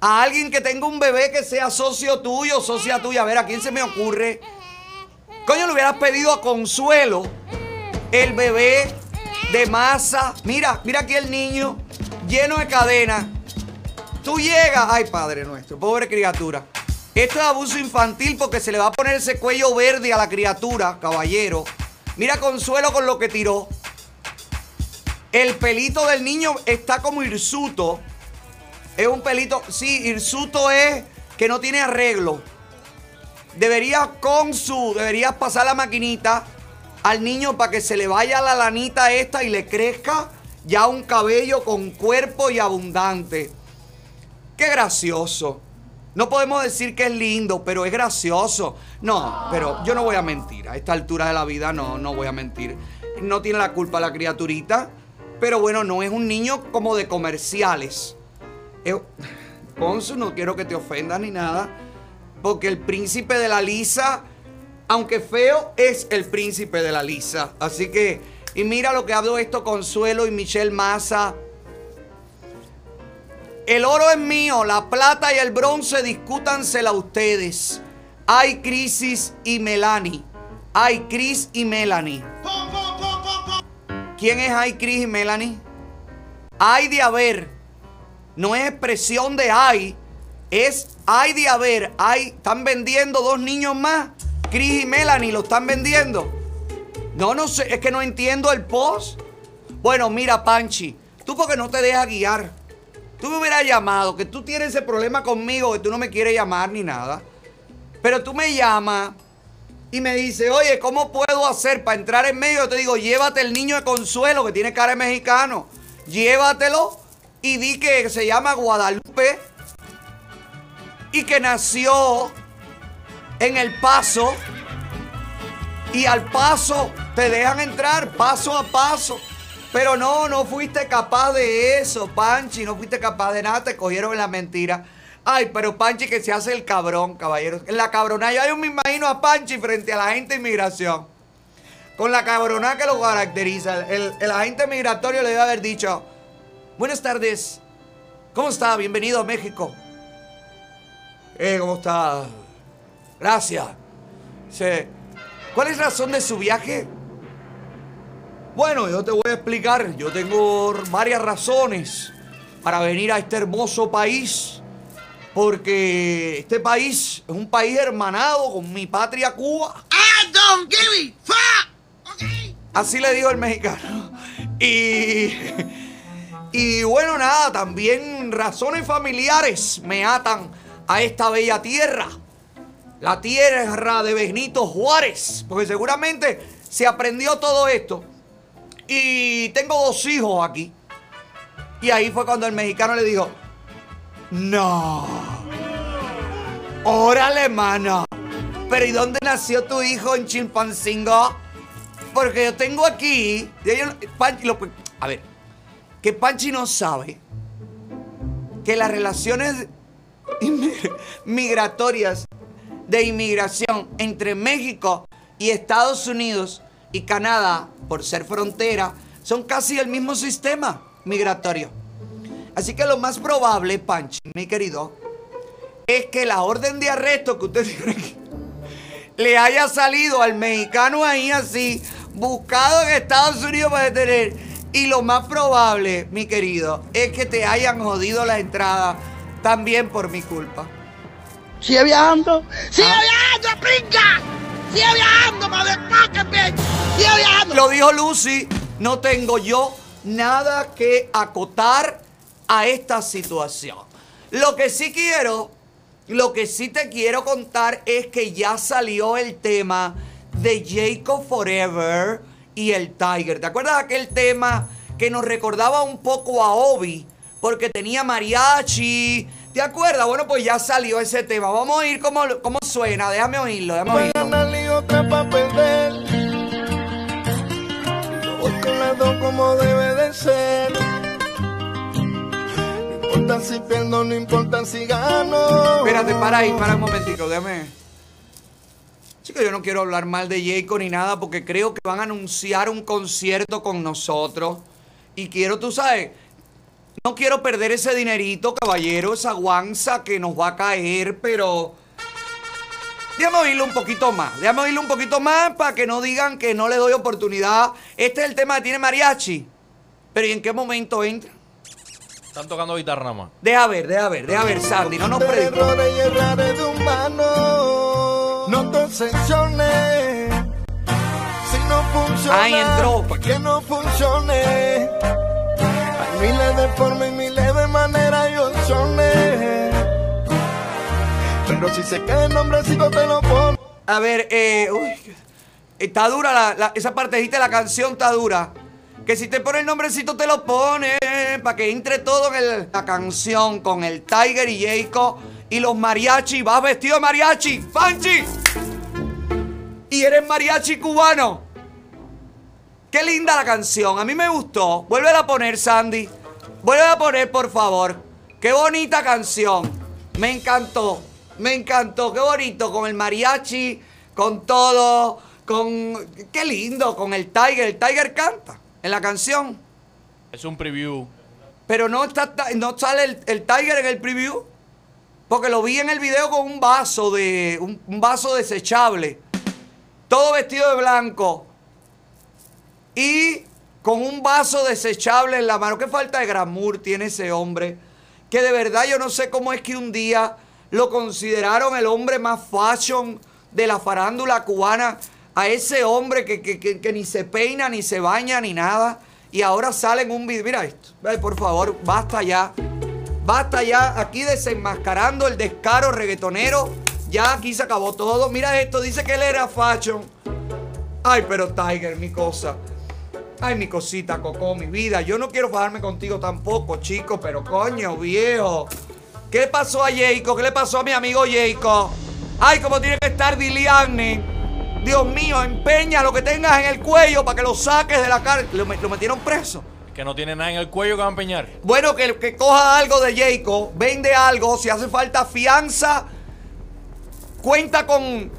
a alguien que tenga un bebé que sea socio tuyo, socia tuya. A ver, ¿a quién se me ocurre? Coño, le hubieras pedido a Consuelo el bebé de masa. Mira, mira aquí el niño lleno de cadenas. Tú llegas, ay Padre nuestro, pobre criatura. Esto es abuso infantil porque se le va a poner ese cuello verde a la criatura, caballero. Mira Consuelo con lo que tiró. El pelito del niño está como hirsuto. Es un pelito, sí, hirsuto es que no tiene arreglo. Deberías con su, deberías pasar la maquinita al niño para que se le vaya la lanita esta y le crezca ya un cabello con cuerpo y abundante. Qué gracioso. No podemos decir que es lindo, pero es gracioso. No, pero yo no voy a mentir. A esta altura de la vida no, no voy a mentir. No tiene la culpa la criaturita. Pero bueno, no es un niño como de comerciales. Es- Consu, no quiero que te ofendas ni nada. Porque el príncipe de la Lisa, aunque feo, es el príncipe de la Lisa. Así que, y mira lo que hablo esto Consuelo y Michelle Massa. El oro es mío, la plata y el bronce discútansela ustedes. Hay crisis y Melanie. Hay Chris y Melanie. ¿Quién es Hay Chris y Melanie? Hay de haber. No es expresión de hay. Es hay de haber. Hay. Están vendiendo dos niños más. Chris y Melanie lo están vendiendo. No, no sé. Es que no entiendo el post. Bueno, mira, Panchi. Tú porque no te dejas guiar. Tú me hubieras llamado, que tú tienes ese problema conmigo, que tú no me quieres llamar ni nada. Pero tú me llamas y me dices, oye, ¿cómo puedo hacer para entrar en medio? Yo te digo, llévate el niño de consuelo que tiene cara de mexicano. Llévatelo y di que se llama Guadalupe y que nació en el paso. Y al paso te dejan entrar, paso a paso. Pero no, no fuiste capaz de eso, Panchi. No fuiste capaz de nada, te cogieron en la mentira. Ay, pero Panchi que se hace el cabrón, caballeros. En la cabronada, yo me imagino a Panchi frente a la gente de inmigración. Con la cabronada que lo caracteriza. El, el agente migratorio le debe haber dicho, buenas tardes, ¿Cómo está? Bienvenido a México. Eh, ¿cómo está? Gracias. Dice, ¿cuál es la razón de su viaje? Bueno, yo te voy a explicar. Yo tengo varias razones para venir a este hermoso país. Porque este país es un país hermanado con mi patria Cuba. I don't give a fuck. Así le dijo el mexicano. Y, y bueno, nada, también razones familiares me atan a esta bella tierra. La tierra de Benito Juárez. Porque seguramente se aprendió todo esto. Y tengo dos hijos aquí. Y ahí fue cuando el mexicano le dijo, no. Órale, mano. Pero ¿y dónde nació tu hijo en Chilpancingo? Porque yo tengo aquí. a ver, que Panchi no sabe que las relaciones [laughs] migratorias de inmigración entre México y Estados Unidos y Canadá, por ser frontera, son casi el mismo sistema migratorio. Así que lo más probable, Panchi, mi querido, es que la orden de arresto que usted [laughs] tiene aquí le haya salido al mexicano ahí así, buscado en Estados Unidos para detener. Y lo más probable, mi querido, es que te hayan jodido la entrada también por mi culpa. Sigue viajando. Sigue Ah. viajando, pinga. Sigue viajando, motherfucker. Sigue viajando. Lo dijo Lucy, no tengo yo nada que acotar a esta situación. Lo que sí quiero, lo que sí te quiero contar es que ya salió el tema de Jacob Forever y el Tiger. ¿Te acuerdas de aquel tema que nos recordaba un poco a Obi? Porque tenía mariachi. ¿Te acuerdas? Bueno, pues ya salió ese tema. Vamos a oír cómo, cómo suena. Déjame oírlo, déjame oírlo. y otra para perder. Voy con las dos como debe de ser. No importa si pierdo, no importa si gano. Espérate, para ahí, para un momentico, déjame. Chicos, yo no quiero hablar mal de Jacob ni nada porque creo que van a anunciar un concierto con nosotros. Y quiero, tú sabes, no quiero perder ese dinerito, caballero, esa guanza que nos va a caer, pero... Déjame oírlo un poquito más, déjame oírlo un poquito más para que no digan que no le doy oportunidad. Este es el tema que tiene mariachi. Pero ¿y en qué momento entra? Están tocando guitarra nada más. Deja ver, deja ver, deja ver, Sandy, no nos prediques. Errores y errores de humano. No te obsesiones. Si no funciona, Ahí entró. que no funcione. Miles de formas y miles de maneras y. Pero si se cae el nombrecito te lo pone. A ver, eh, uy, está dura esa partecita de la canción, está dura. Que si te pone el nombrecito te lo pone para que entre todo en la canción con el Tiger y Jacob y los mariachi. Vas vestido de mariachi, Panchi. Y eres mariachi cubano. Qué linda la canción, a mí me gustó. Vuelve a poner, Sandy. Vuelve a poner, por favor. Qué bonita canción. Me encantó. Me encantó. Qué bonito. Con el mariachi, con todo. Con. Qué lindo. Con el Tiger. El Tiger canta en la canción. Es un preview. Pero no, está, no sale el, el Tiger en el preview. Porque lo vi en el video con un vaso de. Un, un vaso desechable. Todo vestido de blanco. Y con un vaso desechable en la mano. ¿Qué falta de glamour tiene ese hombre? Que de verdad yo no sé cómo es que un día lo consideraron el hombre más fashion de la farándula cubana. A ese hombre que, que- que- ni se peina, ni se baña, ni nada. Y ahora sale en un video. Mira esto. Por favor, basta ya. Basta ya. Aquí desenmascarando el descaro reggaetonero. Ya aquí se acabó todo. Mira esto. Dice que él era fashion. Ay, pero Tiger, mi cosa. Ay, mi cosita, Coco, mi vida. Yo no quiero fajarme contigo tampoco, chico, pero coño, viejo. ¿Qué le pasó a Jacob? ¿Qué le pasó a mi amigo Jacob? Ay, cómo tiene que estar Diliane. Dios mío, empeña lo que tengas en el cuello para que lo saques de la cárcel. Lo metieron preso. Que no tiene nada en el cuello que va a empeñar. Bueno, que, que coja algo de Jacob, vende algo, si hace falta fianza, cuenta con.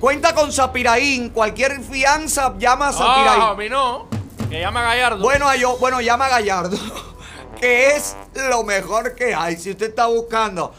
Cuenta con Sapiraín. Cualquier fianza llama a Sapiraín. Ah, a mí no. Que llama a Gallardo. Bueno, a yo, bueno, llama a Gallardo. [laughs] que es lo mejor que hay. Si usted está buscando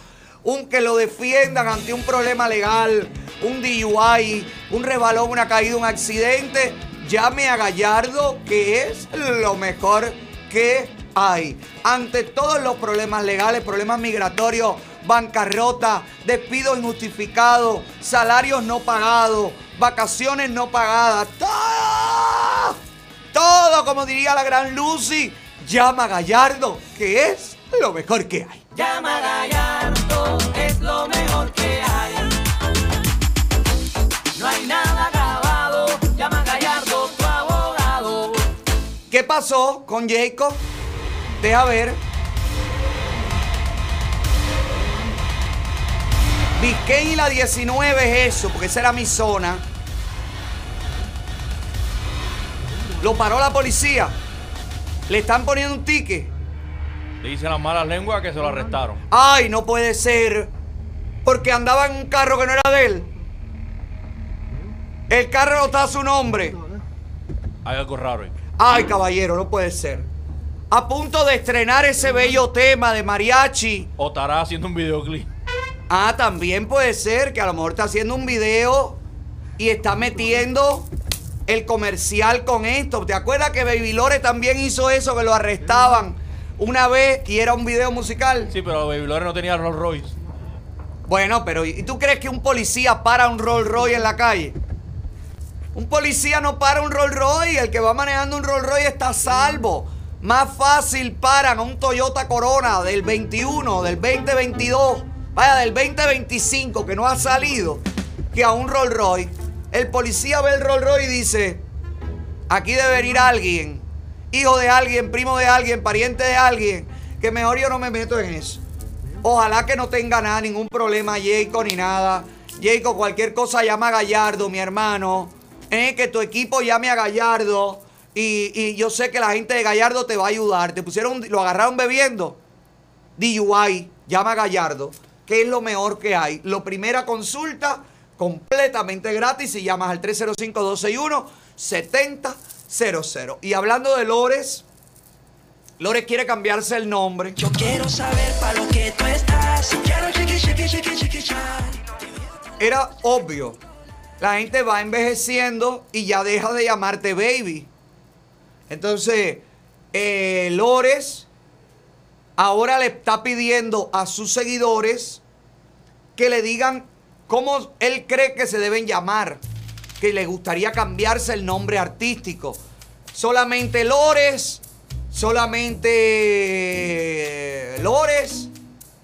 un que lo defiendan ante un problema legal, un DUI, un rebalón, una caída, un accidente, llame a Gallardo, que es lo mejor que hay. Ante todos los problemas legales, problemas migratorios, bancarrota, despidos injustificados, salarios no pagados, vacaciones no pagadas, todo, todo, como diría la gran Lucy, llama a Gallardo, que es lo mejor que hay. Llama a Gallardo, es lo mejor que hay. No hay nada grabado, llama a Gallardo, tu abogado. ¿Qué pasó con Jacob? Deja ver. Biscayne y la 19 es eso, porque esa era mi zona. Lo paró la policía. Le están poniendo un ticket. Dicen las malas lenguas que se lo arrestaron. Ay, no puede ser. Porque andaba en un carro que no era de él. El carro no está a su nombre. Hay algo raro ahí. Ay, caballero, no puede ser. A punto de estrenar ese bello tema de mariachi. O estará haciendo un videoclip. Ah, también puede ser que a lo mejor está haciendo un video y está metiendo el comercial con esto. ¿Te acuerdas que Baby Lore también hizo eso, que lo arrestaban una vez y era un video musical? Sí, pero Baby Lore no tenía Rolls Royce. Bueno, pero ¿y tú crees que un policía para un Rolls Royce en la calle? Un policía no para un Rolls Royce, el que va manejando un Rolls Royce está a salvo. Más fácil paran a un Toyota Corona del 21, del 2022, vaya, del 2025 que no ha salido, que a un Rolls Royce. El policía ve el Rolls Royce y dice, aquí debe venir alguien, hijo de alguien, primo de alguien, pariente de alguien, que mejor yo no me meto en eso. Ojalá que no tenga nada, ningún problema, Jacob, ni nada. Jacob, cualquier cosa llama a Gallardo, mi hermano. Eh, que tu equipo llame a Gallardo. Y, y yo sé que la gente de Gallardo te va a ayudar. Te pusieron, lo agarraron bebiendo. DUI, llama a Gallardo. Que es lo mejor que hay. Lo primera consulta completamente gratis y llamas al 305-261-7000. Y hablando de Lores, Lores quiere cambiarse el nombre. Yo quiero saber para lo que tú estás. Quiero chiqui, chiqui, chiqui. Era obvio. La gente va envejeciendo y ya deja de llamarte baby. Entonces, eh, Lores ahora le está pidiendo a sus seguidores que le digan cómo él cree que se deben llamar. Que le gustaría cambiarse el nombre artístico. Solamente Lores, solamente Lores,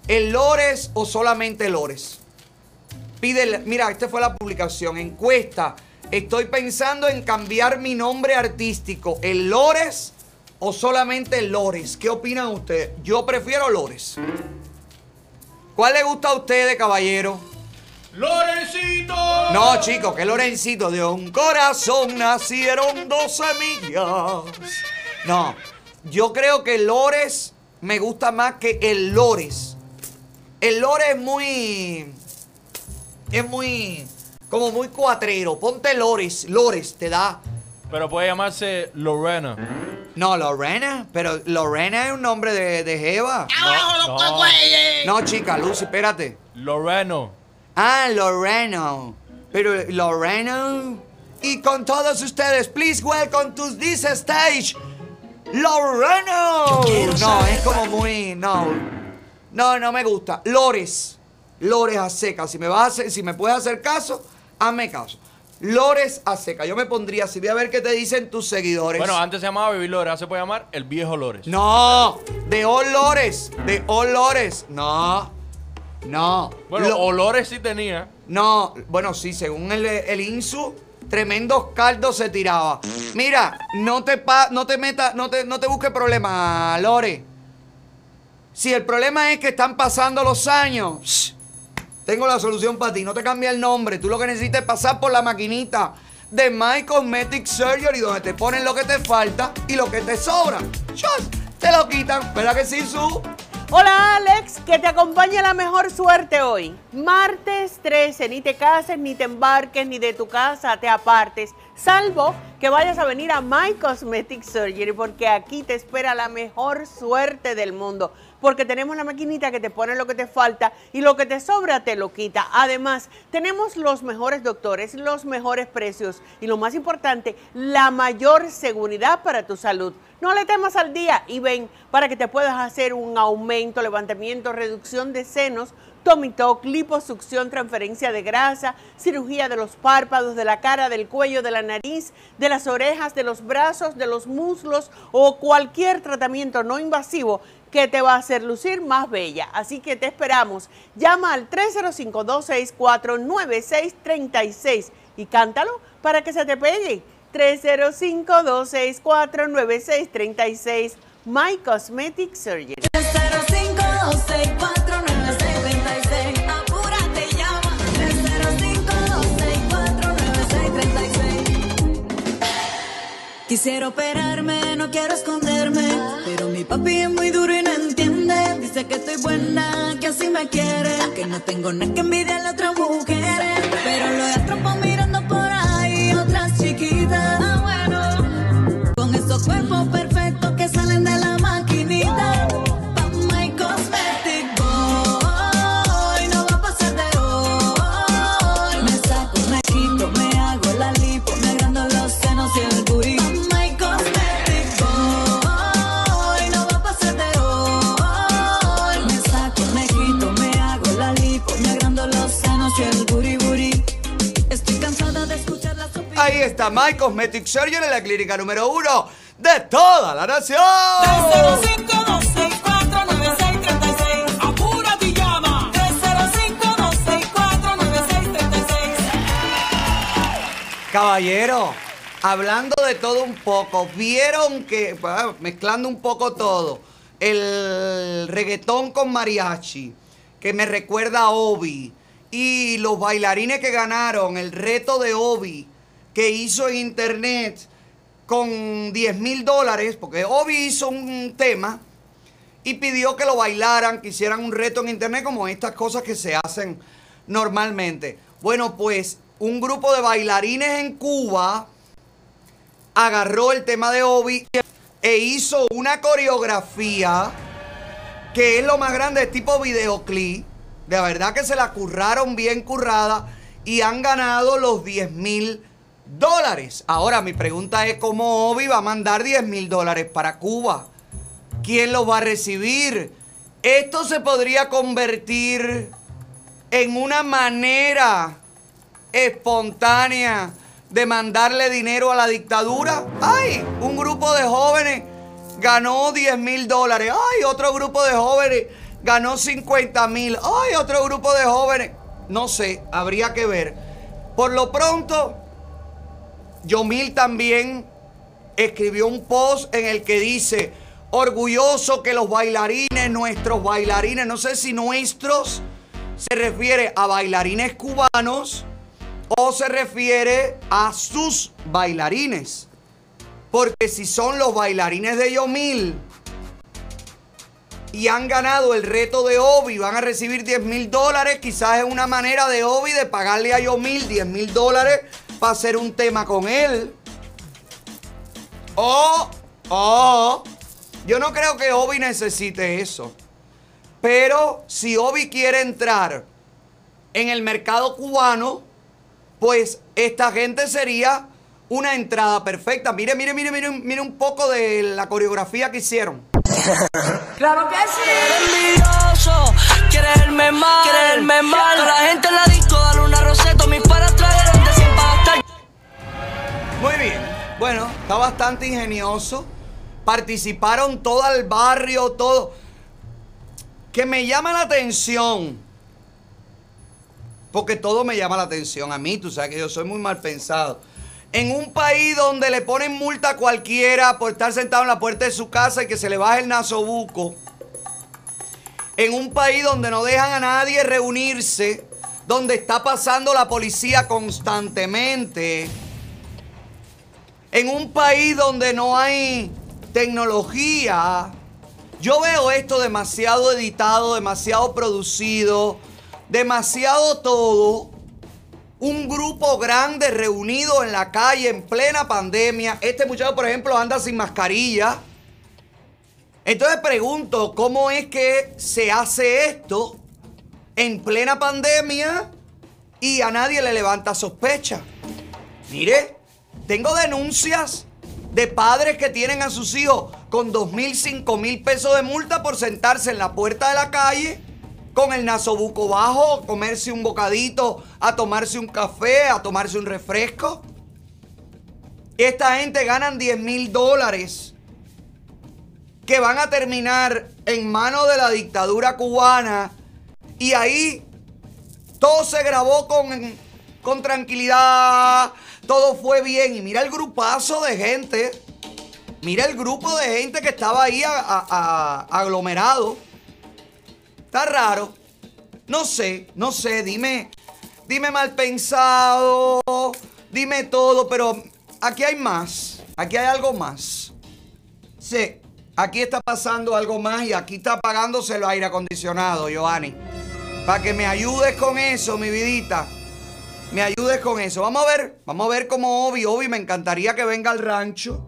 el Lores o solamente Lores. Pide, mira, esta fue la publicación, encuesta. Estoy pensando en cambiar mi nombre artístico, el Lores o solamente Lores. ¿Qué opinan ustedes? Yo prefiero Lores. ¿Cuál le gusta a ustedes, caballero? ¡Lorencito! No, chicos, que Lorencito. De un corazón nacieron dos semillas. No, yo creo que Lores me gusta más que el Lores. El Lores es muy. Es muy. Como muy cuatrero. Ponte Lores. Lores te da. Pero puede llamarse Lorena. No, Lorena. Pero Lorena es un nombre de, de Jeva. ¡Abajo los cogüeyes! No, chica, Lucy, espérate. Loreno. Ah, Loreno. Pero Loreno. Y con todos ustedes, please welcome to this stage. Loreno. No, es como muy. No. No, no me gusta. Lores. Lores a seca. Si me vas a hacer, si me puedes hacer caso, hazme caso. Lores a seca. Yo me pondría así. Voy a ver qué te dicen tus seguidores. Bueno, antes se llamaba Baby Lore, ahora se puede llamar el viejo Lores. No, de olores. De olores. No. No. Bueno, Lo- olores sí tenía. No, bueno, sí, según el, el INSU, tremendos caldos se tiraba. Mira, no te pa- no te metas, no te, no te busques problemas, Lore. Si el problema es que están pasando los años, tengo la solución para ti. No te cambia el nombre. Tú lo que necesitas es pasar por la maquinita de My Cosmetic Surgery, donde te ponen lo que te falta y lo que te sobra. Chas, te lo quitan. ¿Verdad que sí, Su? Hola Alex, que te acompañe la mejor suerte hoy. Martes 13, ni te cases, ni te embarques, ni de tu casa te apartes, salvo que vayas a venir a My Cosmetic Surgery porque aquí te espera la mejor suerte del mundo. Porque tenemos la maquinita que te pone lo que te falta y lo que te sobra te lo quita. Además, tenemos los mejores doctores, los mejores precios y lo más importante, la mayor seguridad para tu salud. No le temas al día y ven para que te puedas hacer un aumento, levantamiento, reducción de senos, tuck, liposucción, transferencia de grasa, cirugía de los párpados, de la cara, del cuello, de la nariz, de las orejas, de los brazos, de los muslos o cualquier tratamiento no invasivo que te va a hacer lucir más bella. Así que te esperamos. Llama al 305-264-9636 y cántalo para que se te pegue. 305-264-9636. My Cosmetic Surgery. 305-264-9636. Apúrate, llama. 305-264-9636. Quisiera operarme, no quiero esconderme. Papi es muy duro y no entiende. Dice que estoy buena, que así me quiere. Que no tengo nada que envidiarle a otras mujeres. Pero lo atrapo mirando por ahí otras chiquitas. Ah, bueno. Con esos cuerpos está My Cosmetic Surgery, la clínica número uno de toda la nación. 305-264-9636. Apúrate y llama. 305-264-9636. Caballero, hablando de todo un poco, vieron que, ah, mezclando un poco todo, el reggaetón con mariachi, que me recuerda a Obi, y los bailarines que ganaron el reto de Obi, que hizo en internet con 10 mil dólares, porque Obi hizo un tema y pidió que lo bailaran, que hicieran un reto en internet como estas cosas que se hacen normalmente. Bueno, pues un grupo de bailarines en Cuba agarró el tema de Obi e hizo una coreografía que es lo más grande, es tipo videoclip. De verdad que se la curraron bien currada y han ganado los 10 mil dólares. Ahora mi pregunta es cómo Obi va a mandar 10 mil dólares para Cuba. ¿Quién los va a recibir? Esto se podría convertir en una manera espontánea de mandarle dinero a la dictadura. ¡Ay! Un grupo de jóvenes ganó 10 mil dólares. ¡Ay! Otro grupo de jóvenes ganó 50 mil. ¡Ay! Otro grupo de jóvenes. No sé, habría que ver. Por lo pronto, Yomil también escribió un post en el que dice, orgulloso que los bailarines, nuestros bailarines, no sé si nuestros se refiere a bailarines cubanos o se refiere a sus bailarines. Porque si son los bailarines de Yomil y han ganado el reto de Obi, van a recibir 10 mil dólares, quizás es una manera de Obi de pagarle a Yomil 10 mil dólares para hacer un tema con él. O, o, yo no creo que Obi necesite eso. Pero si Obi quiere entrar en el mercado cubano, pues esta gente sería una entrada perfecta. Mire, mire, mire, mire, mire un poco de la coreografía que hicieron. [laughs] Claro que sí. Envidioso, mal, la gente en la disco, dale una roseta, mis Muy bien. Bueno, está bastante ingenioso. Participaron todo el barrio, todo. Que me llama la atención. Porque todo me llama la atención a mí. Tú sabes que yo soy muy mal pensado. En un país donde le ponen multa a cualquiera por estar sentado en la puerta de su casa y que se le baje el nasobuco. En un país donde no dejan a nadie reunirse. Donde está pasando la policía constantemente. En un país donde no hay tecnología. Yo veo esto demasiado editado, demasiado producido, demasiado todo. un grupo grande reunido en la calle en plena pandemia. Este muchacho, por ejemplo, anda sin mascarilla. Entonces pregunto, ¿cómo es que se hace esto en plena pandemia y a nadie le levanta sospecha? Mire, tengo denuncias de padres que tienen a sus hijos con dos mil, cinco mil pesos de multa por sentarse en la puerta de la calle con el nasobuco bajo, comerse un bocadito, a tomarse un café, a tomarse un refresco. Esta gente ganan 10 mil dólares que van a terminar en manos de la dictadura cubana y ahí todo se grabó con, con tranquilidad, todo fue bien y mira el grupazo de gente, mira el grupo de gente que estaba ahí aglomerado. Está raro. No sé, no sé, dime, dime mal pensado, dime todo, pero aquí hay más, aquí hay algo más. Sí, aquí está pasando algo más y aquí está apagándose el aire acondicionado, Giovanni. Para que me ayudes con eso, mi vidita. Me ayudes con eso. Vamos a ver, vamos a ver cómo Obi, Obi, me encantaría que venga al rancho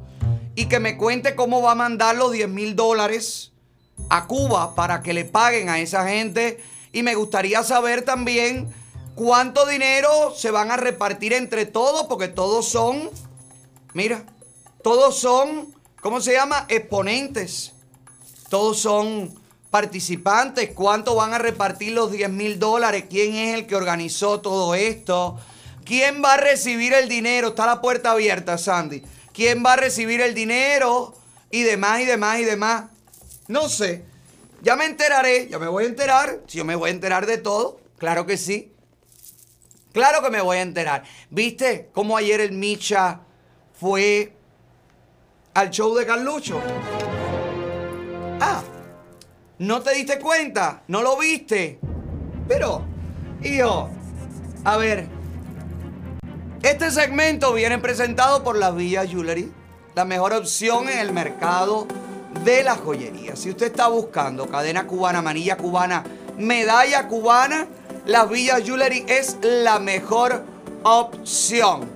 y que me cuente cómo va a mandar los 10 mil dólares a Cuba para que le paguen a esa gente. Y me gustaría saber también cuánto dinero se van a repartir entre todos, porque todos son, mira, todos son, ¿cómo se llama? Exponentes. Todos son participantes. ¿Cuánto van a repartir los 10 mil dólares? ¿Quién es el que organizó todo esto? ¿Quién va a recibir el dinero? Está la puerta abierta, Sandy. ¿Quién va a recibir el dinero? Y demás, y demás, y demás. No sé. Ya me enteraré, ya me voy a enterar. Si yo me voy a enterar de todo, claro que sí. Claro que me voy a enterar. ¿Viste cómo ayer el Micha fue al show de Carlucho? Ah, ¿no te diste cuenta? ¿No lo viste? Pero, hijo, a ver. Este segmento viene presentado por la Villa Jewelry, la mejor opción en el mercado de la joyería. Si usted está buscando cadena cubana, manilla cubana, medalla cubana, la Villa Jewelry es la mejor opción.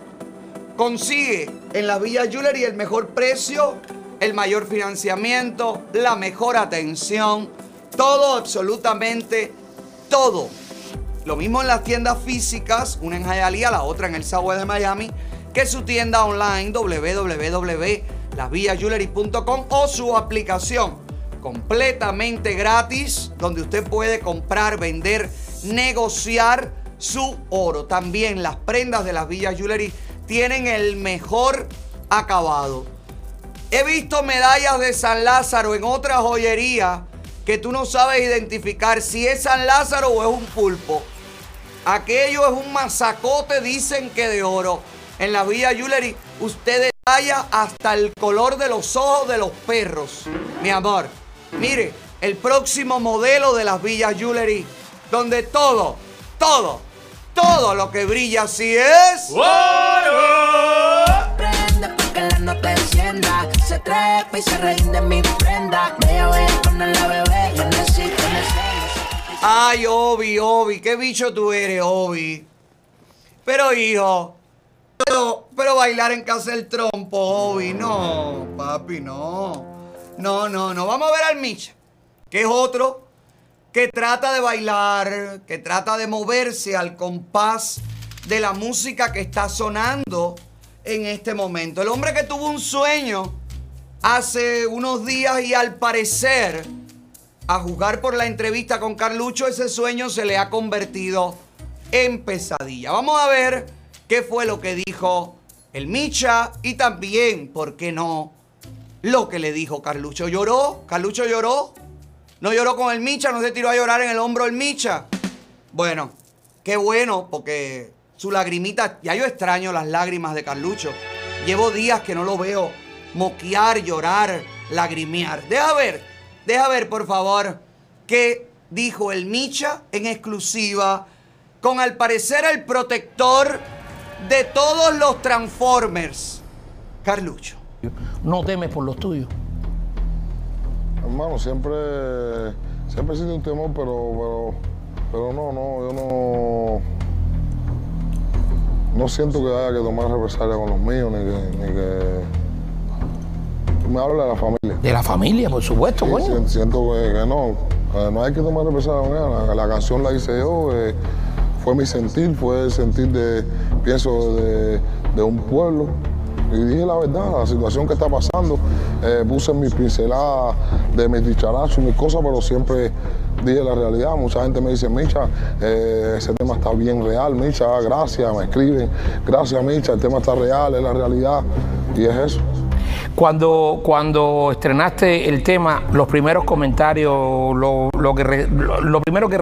Consigue en la Villa Jewelry el mejor precio, el mayor financiamiento, la mejor atención, todo, absolutamente todo. Lo mismo en las tiendas físicas, una en Hialeah, la otra en el Subway de Miami, que su tienda online www.lasvillayullery.com o su aplicación completamente gratis, donde usted puede comprar, vender, negociar su oro. También las prendas de las Villa Jewelry tienen el mejor acabado. He visto medallas de San Lázaro en otra joyería que tú no sabes identificar si es San Lázaro o es un pulpo. Aquello es un masacote, dicen que de oro. En la Villa Jewelry usted detalla hasta el color de los ojos de los perros. Mi amor, mire, el próximo modelo de las Villas Jewelry, donde todo, todo, todo lo que brilla así es... Nota se rinde mi prenda. Ay, Obi, Obi, qué bicho tú eres, Obi. Pero, hijo, pero, pero bailar en casa del trompo, Obi, no, papi, no. No, no, no. Vamos a ver al Micha, que es otro que trata de bailar, que trata de moverse al compás de la música que está sonando en este momento. El hombre que tuvo un sueño hace unos días y al parecer a juzgar por la entrevista con Carlucho, ese sueño se le ha convertido en pesadilla. Vamos a ver qué fue lo que dijo el Micha y también, ¿por qué no? Lo que le dijo Carlucho. ¿Lloró? ¿Carlucho lloró? ¿No lloró con el Micha? ¿No se tiró a llorar en el hombro el Micha? Bueno, qué bueno, porque su lagrimita, ya yo extraño las lágrimas de Carlucho. Llevo días que no lo veo moquear, llorar, lagrimear. Deja ver, deja ver, por favor, qué dijo el Micha en exclusiva con al parecer el protector de todos los Transformers, Carlucho. No temes por los tuyos. Hermano, siempre, siempre existe un temor, pero, pero, pero no, no, yo no, no siento que haya que tomar represalia con los míos, ni que, ni que me habla de la familia. De la familia, por supuesto, Sí, coño. siento que, que no, no hay que tomar represalia con ella. La, la canción la hice yo, eh, fue mi sentir, fue el sentir de, pienso, de, de un pueblo. Y dije la verdad, la situación que está pasando. Eh, puse mis pinceladas de mis dicharachos y mis cosas, pero siempre dije la realidad. Mucha gente me dice, Micha, eh, ese tema está bien real, Micha, gracias, me escriben, gracias, Micha, el tema está real, es la realidad. Y es eso. Cuando, cuando estrenaste el tema, los primeros comentarios, lo, lo que lo, primero que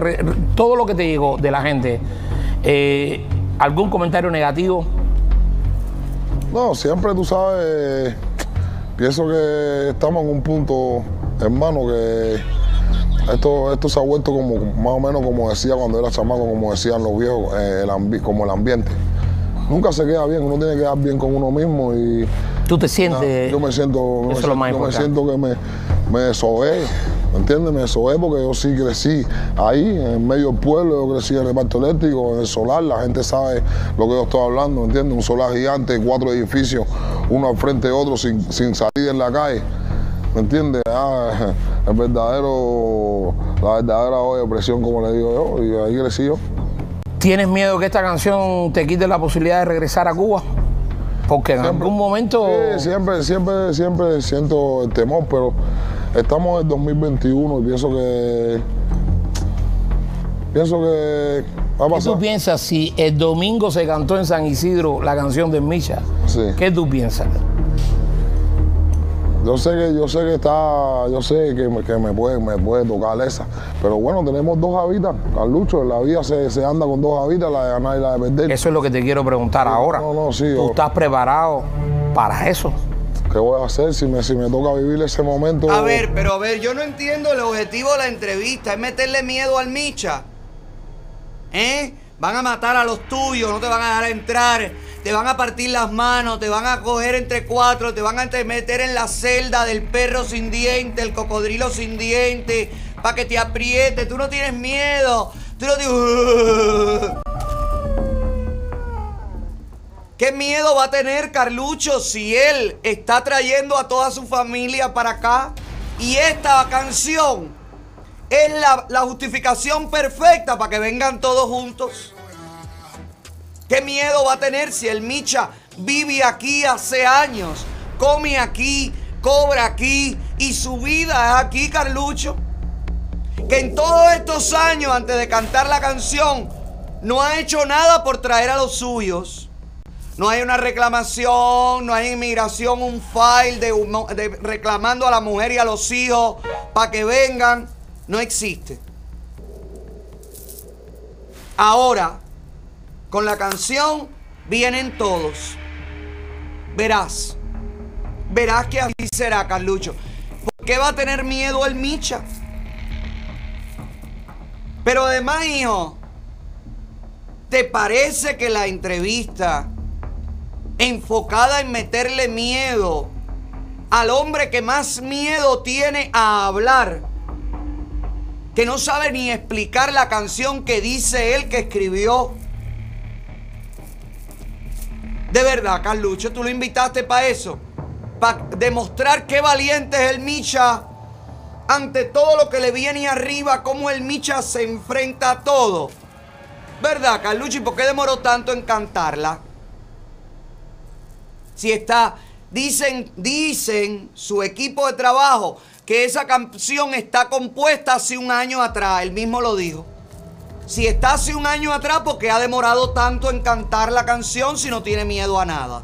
todo lo que te llegó de la gente, eh, algún comentario negativo, No, siempre tú sabes, pienso que estamos en un punto, hermano, que esto, esto se ha vuelto como más o menos como decía cuando era chamaco, como decían los viejos, eh, el ambi- como el ambiente. Nunca se queda bien, uno tiene que quedar bien con uno mismo y... tú te sientes... yo me siento, yo me lo más siento- yo me importante. siento que me, me soé, ¿me entiendes? Me soé porque yo sí crecí ahí, en medio del pueblo, yo crecí en el reparto eléctrico, en el solar, la gente sabe lo que yo estoy hablando, ¿me entiendes? Un solar gigante, cuatro edificios, uno al frente de otro, sin, sin salir en la calle, ¿me entiendes? Ah, [laughs] el verdadero, la verdadera olla de presión, como le digo yo, y ahí crecí yo. ¿tienes miedo que esta canción te quite la posibilidad de regresar a Cuba? Porque en algún momento... Sí, siempre, siempre, siempre siento el temor, pero estamos en 2021 y pienso que. Pienso que va a ¿Qué pasar. tú piensas si el domingo se cantó en San Isidro la canción de Micha? Sí. ¿Qué tú piensas? Yo sé que, yo sé que está, yo sé que, me- que me, puede, me puede tocar esa. Pero bueno, tenemos dos habitas, Carlucho, en la vida se, se anda con dos habitas, la de ganar y la de perder. Eso es lo que te quiero preguntar ahora. No, no, sí. ¿Tú yo- estás preparado para eso? ¿Qué voy a hacer si me, si me toca vivir ese momento? A ver, pero a ver, yo no entiendo el objetivo de la entrevista, es meterle miedo al Micha. ¿Eh? Van a matar a los tuyos, no te van a dejar entrar, te van a partir las manos, te van a coger entre cuatro, te van a te- meter en la celda del perro sin diente, el cocodrilo sin diente, para que te apriete, tú no tienes miedo, tú no tienes... ¿Qué miedo va a tener Carlucho si él está trayendo a toda su familia para acá? Y esta canción es la, la justificación perfecta para que vengan todos juntos. ¿Qué miedo va a tener si el Micha vive aquí hace años, come aquí, cobra aquí y su vida es aquí, Carlucho? Que en todos estos años antes de cantar la canción no ha hecho nada por traer a los suyos. No hay una reclamación, no hay inmigración, un file de, reclamando a la mujer y a los hijos para que vengan. No existe. Ahora, con la canción vienen todos. Verás. Verás que así será, Carlucho. ¿Por qué va a tener miedo el Micha? Pero además, hijo, ¿te parece que la entrevista enfocada en meterle miedo al hombre que más miedo tiene a hablar, que no sabe ni explicar la canción que dice él que escribió. De verdad, Carlucho, tú lo invitaste para eso, para demostrar qué valiente es el Micha ante todo lo que le viene arriba, cómo el Micha se enfrenta a todo. ¿Verdad, Carlucho? ¿Y por qué demoró tanto en cantarla? Si está, dicen, dicen su equipo de trabajo que esa canción está compuesta hace un año atrás. Él mismo lo dijo. Si está hace un año atrás, ¿por qué ha demorado tanto en cantar la canción si no tiene miedo a nada?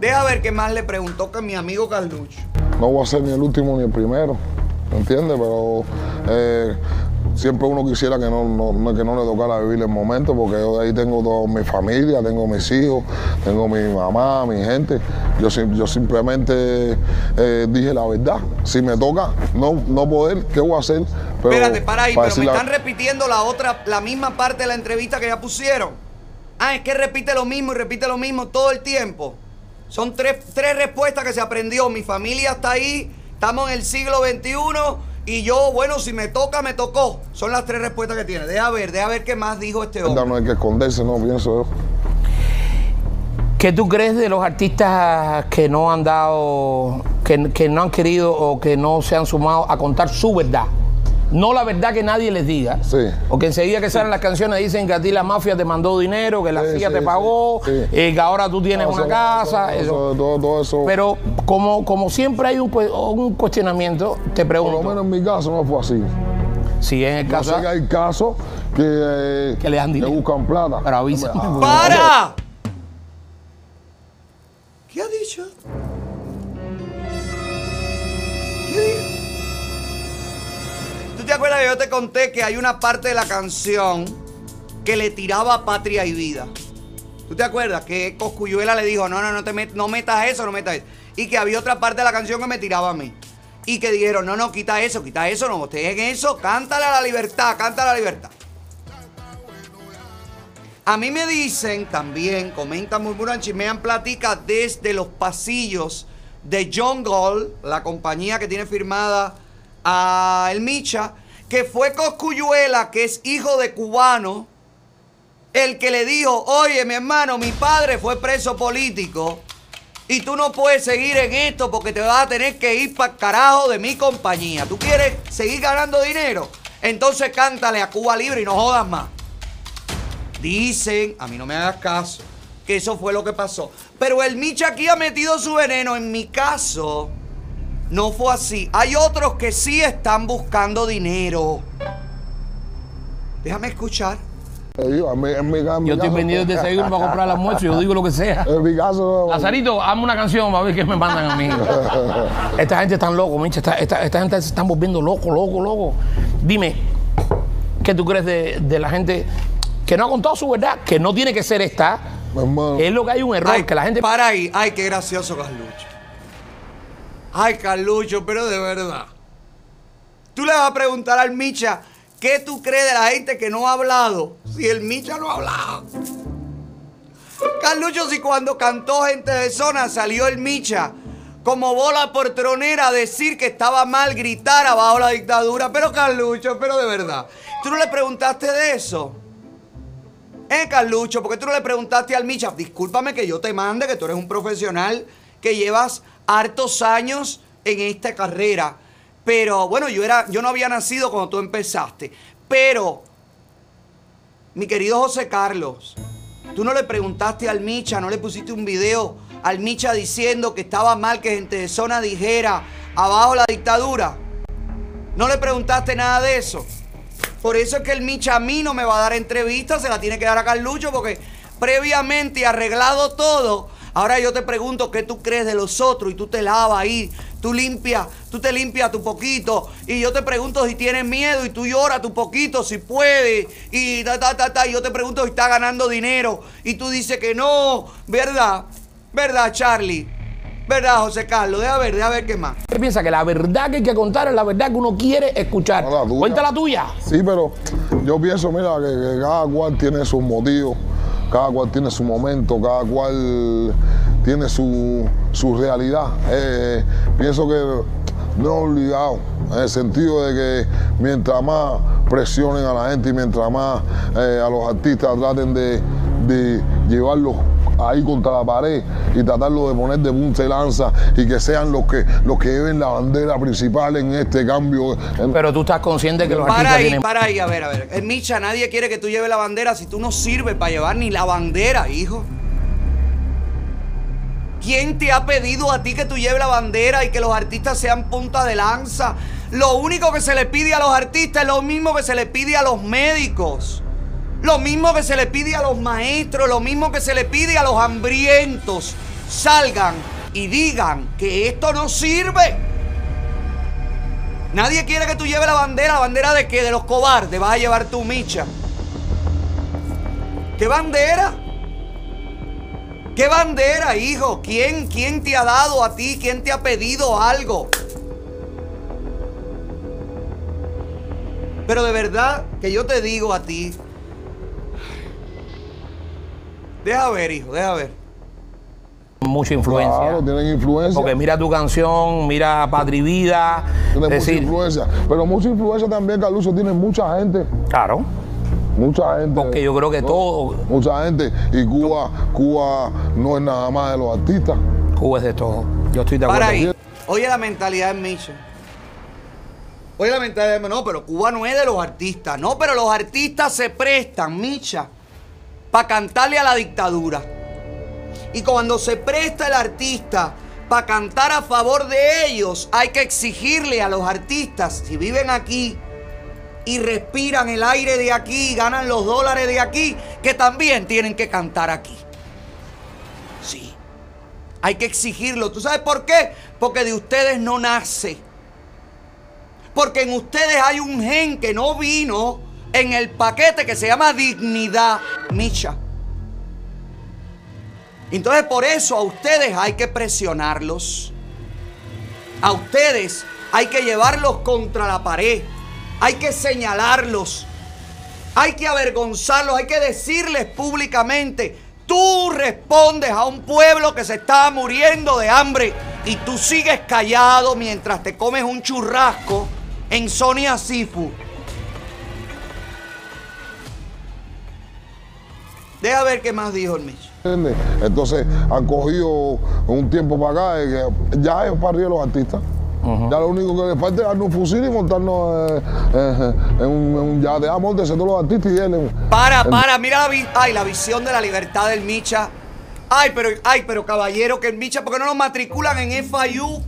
Deja ver qué más le preguntó que mi amigo Carlucho. No voy a ser ni el último ni el primero, ¿me entiendes? Pero eh, siempre uno quisiera que no, que no le tocara vivir el momento, porque yo de ahí tengo toda mi familia, tengo mis hijos, tengo mi mamá, mi gente. Yo simplemente eh, dije la verdad. Si me toca no, no poder, ¿qué voy a hacer? Pero, Espérate, para ahí, para pero me la- están repitiendo la otra, la misma parte de la entrevista que ya pusieron. Ah, es que repite lo mismo y repite lo mismo todo el tiempo. Son tres, tres respuestas que se aprendió. Mi familia está ahí, estamos en el siglo XXI Y yo, bueno, si me toca, me tocó. Son las tres respuestas que tiene. Deja ver, deja ver qué más dijo este hombre. no hay que esconderse, no, pienso yo. ¿Qué tú crees de los artistas que no han dado, que, que no han querido o que no se han sumado a contar su verdad? No la verdad que nadie les diga. Porque enseguida que salen las canciones dicen que a ti la mafia te mandó dinero, que la Sí, CIA sí, te sí, pagó, sí. eh, que ahora tú tienes No, una eso- casa. eso- eso. todo, todo eso. Pero como, como siempre hay un, un cuestionamiento, te pregunto. Por lo menos en mi caso no fue así. Si en el Yo caso. sé que hay casos que, eh, Que le dan dinero. buscan plata. Pero avísame, ¡Para! ¿Qué ha dicho? Te acuerdas que yo te conté que hay una parte de la canción que le tiraba a patria y vida? ¿Tú te acuerdas que Coscuyuela le dijo, no, no, no, te met- no metas eso, no metas eso? Y que había otra parte de la canción que me tiraba a mí. Y que dijeron, no, no, quita eso, quita eso, no estés en eso, cántale a la libertad, cántale a la libertad. A mí me dicen también, comentan, murmuran, chismean, platica desde los pasillos de John Gold, la compañía que tiene firmada a El Micha, que fue Coscuyuela, que es hijo de cubano, el que le dijo, oye, mi hermano, mi padre fue preso político y tú no puedes seguir en esto porque te vas a tener que ir para carajo de mi compañía. ¿Tú quieres seguir ganando dinero? Entonces cántale a Cuba Libre y no jodas más. Dicen, a mí no me hagas caso, que eso fue lo que pasó. Pero el Micha aquí ha metido su veneno. En mi caso, no fue así. Hay otros que sí están buscando dinero. Déjame escuchar. En mi- en mi- en mi Yo estoy vendido de desayuno para comprar el almuerzo, yo digo lo que sea. En mi caso. Lazarito, hazme una canción para ver qué me mandan a mí. [laughs] esta gente está loco. Esta, esta, esta gente se están volviendo loco, loco, loco. Dime, ¿qué tú crees de, de la gente que no ha contado su verdad? Que no tiene que ser esta. Es lo que hay un error, Ay, que la gente... Para ahí. Ay, qué gracioso, Carlucho. Ay, Carlucho, pero de verdad. Tú le vas a preguntar al Micha, ¿qué tú crees de la gente que no ha hablado? Si el Micha no ha hablado. Carlucho, si cuando cantó Gente de Zona salió el Micha como bola por tronera a decir que estaba mal gritar abajo la dictadura. Pero Carlucho, pero de verdad. ¿Tú no le preguntaste de eso? Eh, Carlucho, ¿por qué tú no le preguntaste al Micha? Discúlpame que yo te mande, que tú eres un profesional que llevas hartos años en esta carrera. Pero bueno, yo, era, yo no había nacido cuando tú empezaste. Pero, mi querido José Carlos, tú no le preguntaste al Micha, no le pusiste un video al Micha diciendo que estaba mal que gente de zona dijera abajo la dictadura. No le preguntaste nada de eso. Por eso es que el Micha a mí no me va a dar entrevista, se la tiene que dar a Carlucho, porque previamente arreglado todo. Ahora yo te pregunto qué tú crees de los otros y tú te lavas ahí, tú limpias, tú te limpias tu poquito y yo te pregunto si tienes miedo y tú lloras tu poquito si puedes y ta ta ta ta y yo te pregunto si estás ganando dinero y tú dices que no, ¿verdad? ¿Verdad, Charlie? ¿Verdad, José Carlos? Deja ver, deja ver qué más. ¿Qué piensa? Que la verdad que hay que contar es la verdad que uno quiere escuchar. Cuenta la tuya. Sí, pero yo pienso, mira, que, que cada cual tiene sus motivos, cada cual tiene su momento, cada cual tiene su, su realidad. Eh, pienso que no obligado, en el sentido de que mientras más presionen a la gente y mientras más eh, a los artistas traten de, de llevarlos ahí contra la pared y tratarlo de poner de punta y lanza y que sean los que los que lleven la bandera principal en este cambio. Pero tú estás consciente que los Para artistas ahí, tienen... para ahí, a ver, a ver. El Micha, nadie quiere que tú lleves la bandera si tú no sirves para llevar ni la bandera, hijo. ¿Quién te ha pedido a ti que tú lleves la bandera y que los artistas sean punta de lanza? Lo único que se le pide a los artistas es lo mismo que se le pide a los médicos. Lo mismo que se le pide a los maestros, lo mismo que se le pide a los hambrientos. Salgan y digan que esto no sirve. Nadie quiere que tú lleves la bandera. ¿La bandera de qué? De los cobardes. Vas a llevar tu micha. ¿Qué bandera? ¿Qué bandera, hijo? ¿Quién, ¿Quién te ha dado a ti? ¿Quién te ha pedido algo? Pero de verdad que yo te digo a ti. Deja ver, hijo, deja ver. mucha influencia. Claro, tienen influencia. Porque mira tu canción, mira Patri Vida. Tienen mucha influencia. Pero mucha influencia también, Caluso, tiene mucha gente. Claro. Mucha gente. Porque yo creo que todo. Mucha gente. Y Cuba, Cuba no es nada más de los artistas. Cuba es de todo. Yo estoy de Para acuerdo. ahí. Oye la mentalidad de Misha. Oye la mentalidad de... No, pero Cuba no es de los artistas. No, pero los artistas se prestan, Micha, para cantarle a la dictadura. Y cuando se presta el artista para cantar a favor de ellos, hay que exigirle a los artistas, si viven aquí y respiran el aire de aquí, ganan los dólares de aquí, que también tienen que cantar aquí. Sí. Hay que exigirlo. ¿Tú sabes por qué? Porque de ustedes no nace. Porque en ustedes hay un gen que no vino en el paquete que se llama dignidad, Micha. Entonces por eso a ustedes hay que presionarlos. A ustedes hay que llevarlos contra la pared. Hay que señalarlos. Hay que avergonzarlos. Hay que decirles públicamente. Tú respondes a un pueblo que se está muriendo de hambre y tú sigues callado mientras te comes un churrasco en Sonia Sifu. Deja ver qué más dijo el Mitch. ¿entiendes? Entonces han cogido un tiempo para acá, eh, ya es para arriba los artistas. Ya lo único que les falta es darnos un fusil y montarnos eh, eh, en un, en un yate. Ah, móntense todos los artistas y él. Para, para, mira la, vi- ay, la visión de la libertad del Micha. Ay, pero, ay, pero caballero, que el Micha, ¿por qué no lo matriculan en FIU?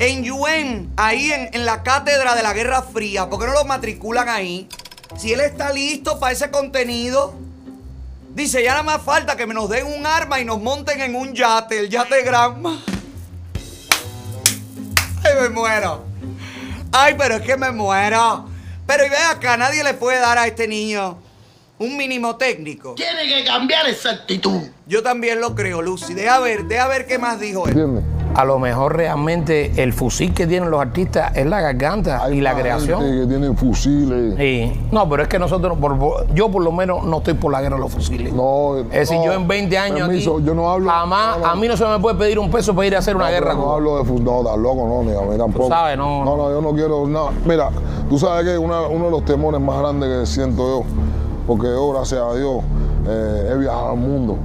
En UN, ahí en, en la cátedra de la Guerra Fría. ¿Por qué no lo matriculan ahí? Si él está listo para ese contenido. Dice, ya nada más falta que nos den un arma y nos monten en un yate, el yate Granma. Ay, me muero. Ay, pero es que me muero. Pero y ve acá, nadie le puede dar a este niño un mínimo técnico. Tiene que cambiar esa actitud. Yo también lo creo, Lucy. Deja ver, deja ver qué más dijo él. A lo mejor realmente el fusil que tienen los artistas es la garganta y la creación. gente que tienen fusiles. Sí. No, pero es que nosotros, por- por- yo por lo menos no estoy por la guerra de los fusiles. No, es decir, no, yo en 20 años permiso, aquí, yo no hablo- jamás, no, no. a mí no se me puede pedir un peso para ir a hacer una No, guerra. No hablo de no, estás loco, no, ni a mí tampoco. sabes, no. No, no, yo no quiero nada. Mira, tú sabes que una- uno de los temores más grandes que siento yo, porque yo, gracias a Dios, eh, he viajado al mundo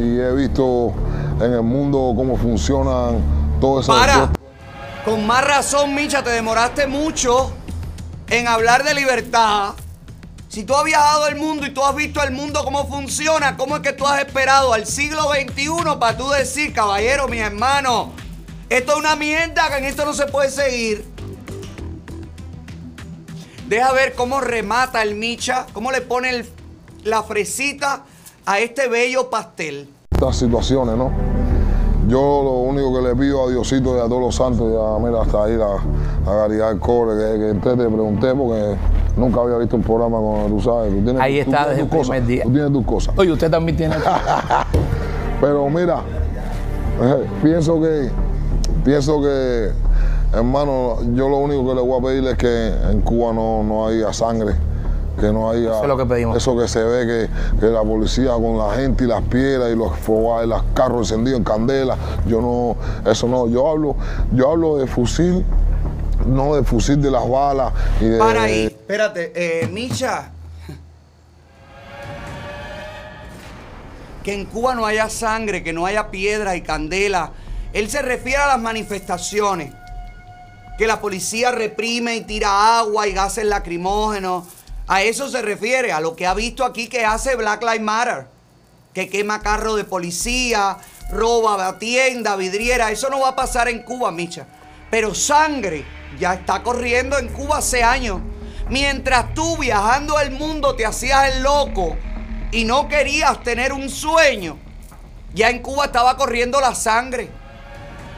y he visto en el mundo cómo funcionan todas esas Para. Con más razón, Micha, te demoraste mucho en hablar de libertad. Si tú has viajado el mundo y tú has visto el mundo cómo funciona, ¿cómo es que tú has esperado al siglo XXI para tú decir, caballero, mi hermano, esto es una mierda, que en esto no se puede seguir? Deja ver cómo remata el Micha, cómo le pone el- la fresita a este bello pastel. estas situaciones, ¿no? Yo lo único que le pido a Diosito y a todos los santos, ya mira, hasta ahí la, la del Cobre, que, que entré, te pregunté porque nunca había visto un programa con, tú sabes, tú tienes, Ahí tú está tienes desde el cosas, primer día. Tú tienes tus cosas. Oye, usted también tiene. [laughs] Pero mira, eh, pienso que, pienso que, hermano, yo lo único que le voy a pedir es que en Cuba no, no haya sangre, que no haya Eso es lo que pedimos. eso que se ve que, que la policía con la gente y las piedras y los fogales, los carros encendidos en candela, yo no, eso no, yo hablo, yo hablo de fusil, no de fusil de las balas y de Para ahí, espérate, eh, Micha. Que en Cuba no haya sangre, que no haya piedra y candela. Él se refiere a las manifestaciones. Que la policía reprime y tira agua y gases lacrimógenos. A eso se refiere, a lo que ha visto aquí que hace Black Lives Matter. Que quema carro de policía, roba tienda, vidriera. Eso no va a pasar en Cuba, Micha. Pero sangre ya está corriendo en Cuba hace años. Mientras tú viajando al mundo te hacías el loco y no querías tener un sueño, ya en Cuba estaba corriendo la sangre.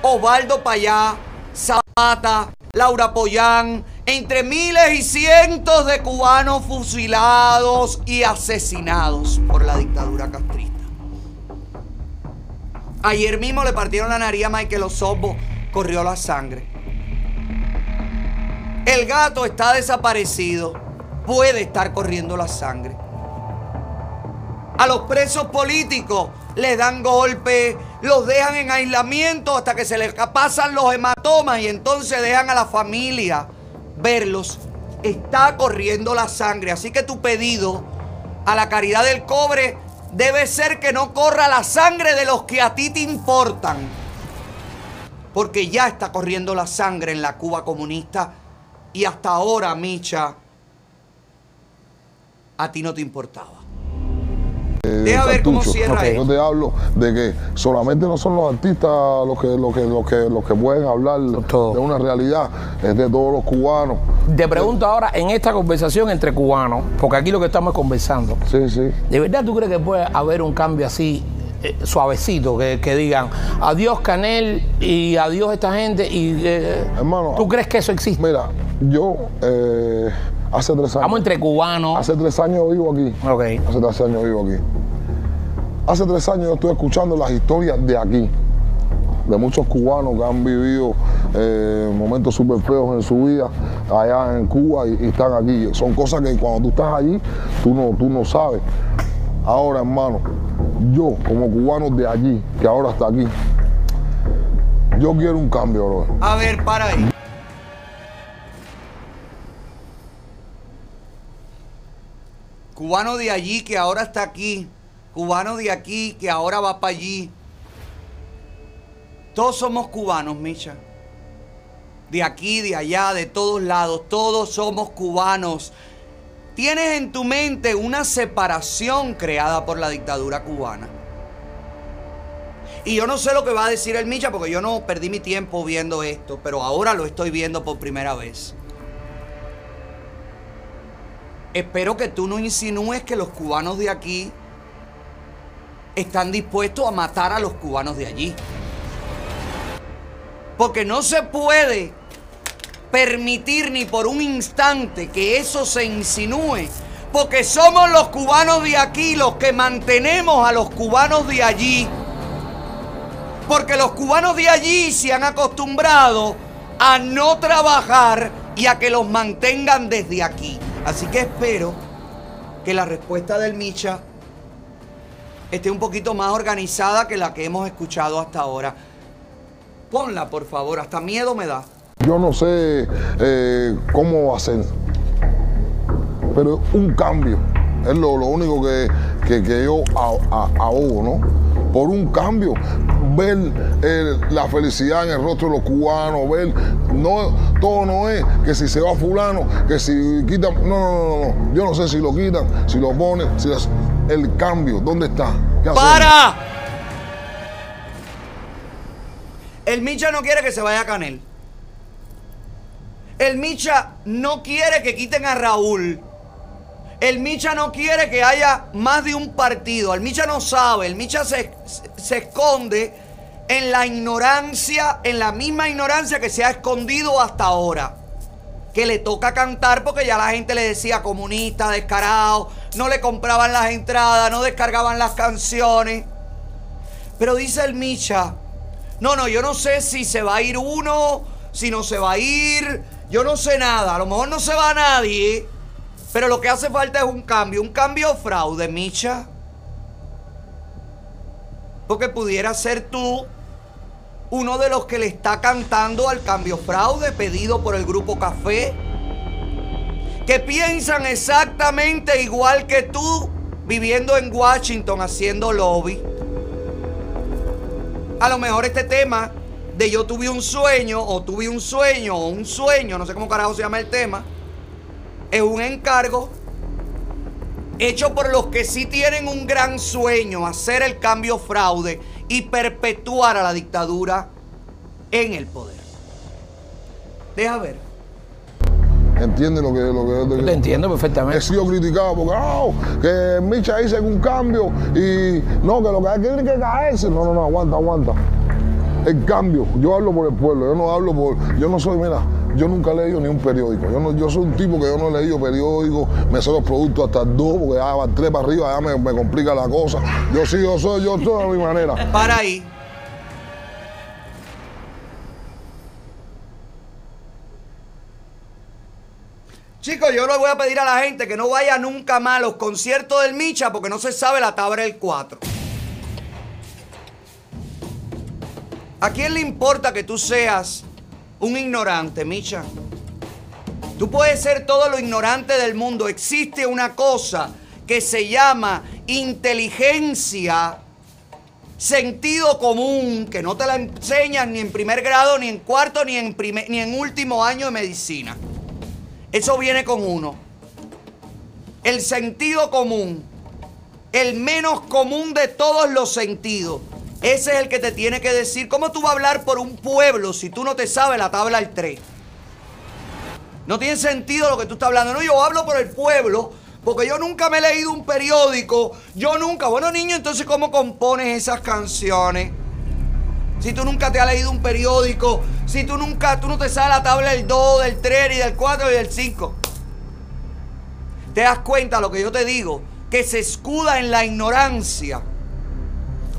Osvaldo Payá, Zapata, Laura Pollán, entre miles y cientos de cubanos fusilados y asesinados por la dictadura castrista. Ayer mismo le partieron la nariz a Michael Osorbo, corrió la sangre. El gato está desaparecido, puede estar corriendo la sangre. A los presos políticos les dan golpes, los dejan en aislamiento hasta que se les pasan los hematomas y entonces dejan a la familia verlos. Está corriendo la sangre, así que tu pedido a la caridad del cobre debe ser que no corra la sangre de los que a ti te importan. Porque ya está corriendo la sangre en la Cuba comunista y hasta ahora, Micha, a ti no te importaba. Eh, Deja ver cómo cierra. Yo te hablo de que solamente no son los artistas los que, los que, los que, los que pueden hablar de una realidad, es de todos los cubanos. Te pregunto ahora, en esta conversación entre cubanos, porque aquí lo que estamos es conversando. Sí, sí. ¿De verdad tú crees que puede haber un cambio así, eh, suavecito, que, que digan adiós Canel y adiós esta gente? y eh, Hermano, ¿Tú crees que eso existe? Mira, yo eh, hace tres años. Estamos entre cubanos. Hace tres años vivo aquí. Hace tres años vivo aquí. Hace tres años yo estoy escuchando las historias de aquí, de muchos cubanos que han vivido eh, momentos súper feos en su vida allá en Cuba y, y están aquí. Son cosas que cuando tú estás allí, tú no, tú no sabes. Ahora, hermano, yo como cubano de allí, que ahora está aquí, yo quiero un cambio, bro. A ver, para ahí. Cubano de allí que ahora está aquí. Cubano de aquí que ahora va para allí. Todos somos cubanos, Micha. De aquí, de allá, de todos lados. Todos somos cubanos. Tienes en tu mente una separación creada por la dictadura cubana. Y yo no sé lo que va a decir el Micha porque yo no perdí mi tiempo viendo esto, pero ahora lo estoy viendo por primera vez. Espero que tú no insinúes que los cubanos de aquí están dispuestos a matar a los cubanos de allí. Porque no se puede permitir ni por un instante que eso se insinúe. Porque somos los cubanos de aquí los que mantenemos a los cubanos de allí. Porque los cubanos de allí se han acostumbrado a no trabajar y a que los mantengan desde aquí. Así que espero que la respuesta del Micha esté un poquito más organizada que la que hemos escuchado hasta ahora. Ponla, por favor, hasta miedo me da. Yo no sé eh, cómo hacer, pero un cambio es lo, único que, que- que yo a- a- ahogo, ¿no? Por un cambio, ver eh, la felicidad en el rostro de los cubanos, ver, no, todo no es que si se va fulano, que si quitan, no, no, no, no, yo no sé si lo quitan, si lo ponen, si las- el cambio, ¿dónde está? ¡Para! El Micha no quiere que se vaya Canel. El Micha no quiere que quiten a Raúl. El Micha no quiere que haya más de un partido. El Micha no sabe. El Micha se, se esconde en la ignorancia, en la misma ignorancia que se ha escondido hasta ahora. Que le toca cantar porque ya la gente le decía comunista, descarado, no le compraban las entradas, no descargaban las canciones. Pero dice el Micha, no, no, yo no sé si se va a ir uno, si no se va a ir, yo no sé nada, a lo mejor no se va nadie, pero lo que hace falta es un cambio, un cambio fraude, Micha. Porque pudiera ser tú uno de los que le está cantando al cambio fraude pedido por el grupo Café, que piensan exactamente igual que tú, viviendo en Washington haciendo lobby. A lo mejor este tema de yo tuve un sueño, o tuve un sueño, o un sueño, no sé cómo carajo se llama el tema, es un encargo hecho por los que sí tienen un gran sueño, hacer el cambio fraude y perpetuar a la dictadura en el poder. Deja ver. ¿Entiendes lo que lo que Te entiendo perfectamente. He sido criticado porque no, que Micha dice que un cambio y no, que lo que hay que tiene que caerse. No, no, no, aguanta, aguanta. El cambio, yo hablo por el pueblo, yo no hablo por. Yo no soy, mira, yo nunca he leído ni un periódico. Yo, no, yo soy un tipo que yo no he leído periódico, me sé los productos hasta dos, porque ya van tres para arriba, ya me, me complica la cosa. Yo sí, yo soy, yo soy a mi manera. [laughs] Para ahí. Chicos, yo le voy a pedir a la gente que no vaya nunca más a los conciertos del Micha porque no se sabe la tabla del 4. ¿A quién le importa que tú seas un ignorante, Micha? Tú puedes ser todo lo ignorante del mundo. Existe una cosa que se llama inteligencia, sentido común, que no te la enseñan ni en primer grado, ni en cuarto, ni en, ni en último año de medicina. Eso viene con uno. El sentido común, el menos común de todos los sentidos. Ese es el que te tiene que decir cómo tú vas a hablar por un pueblo si tú no te sabes la tabla del 3. No tiene sentido lo que tú estás hablando. No, yo hablo por el pueblo porque yo nunca me he leído un periódico. Yo nunca. Bueno, niño, entonces, ¿cómo compones esas canciones? Si tú nunca te has leído un periódico, si tú nunca, tú no te sabes la tabla del 2, del 3, y del 4 y del 5. ¿Te das cuenta lo que yo te digo? Que se escuda en la ignorancia.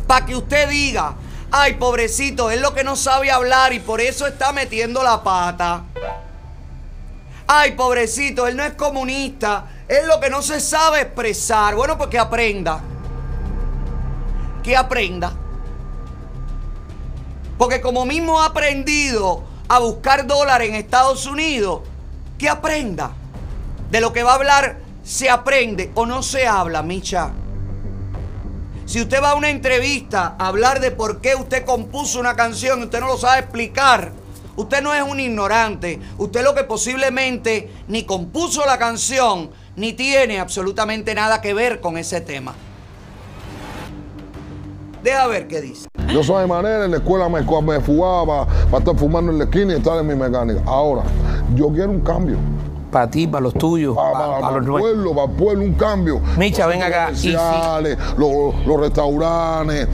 Para que usted diga, ay, pobrecito, es lo que no sabe hablar y por eso está metiendo la pata. Ay, pobrecito, él no es comunista, es lo que no se sabe expresar. Bueno, pues que aprenda. Que aprenda. Porque como mismo ha aprendido a buscar dólares en Estados Unidos, que aprenda. De lo que va a hablar, se aprende o no se habla, Micha. Si usted va a una entrevista a hablar de por qué usted compuso una canción y usted no lo sabe explicar, usted no es un ignorante. Usted lo que posiblemente ni compuso la canción, ni tiene absolutamente nada que ver con ese tema. Deja ver qué dice. Yo soy de manera, en la escuela me, me fugaba para estar fumando en la esquina y estar en mi mecánica. Ahora, yo quiero un cambio. Para ti, para los tuyos, Para, para, para los el nuestros. pueblo, para el pueblo, un cambio. Micha, Los ven acá, y los, los restaurantes,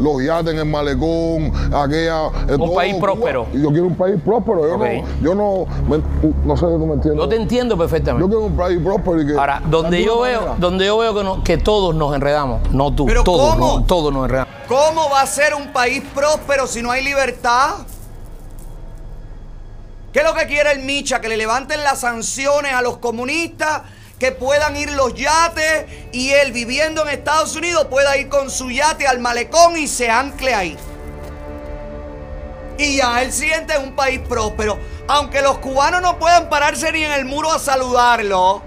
los yates en el malecón, aquella... eh, todo, país próspero. Y yo quiero un país próspero. Yo no, yo no, me- no sé si tú me entiendes. Yo te entiendo perfectamente. Yo quiero un país próspero y que... Ahora, donde de yo veo, manera- donde yo veo que, no- que todos nos enredamos, no tú, ¿Pero todos, cómo? no- todos nos enredamos. ¿Cómo va a ser un país próspero si no hay libertad? ¿Qué es lo que quiere el Micha? Que le levanten las sanciones a los comunistas, que puedan ir los yates y él viviendo en Estados Unidos pueda ir con su yate al malecón y se ancle ahí. Y ya él siente un país próspero. Aunque los cubanos no puedan pararse ni en el muro a saludarlo,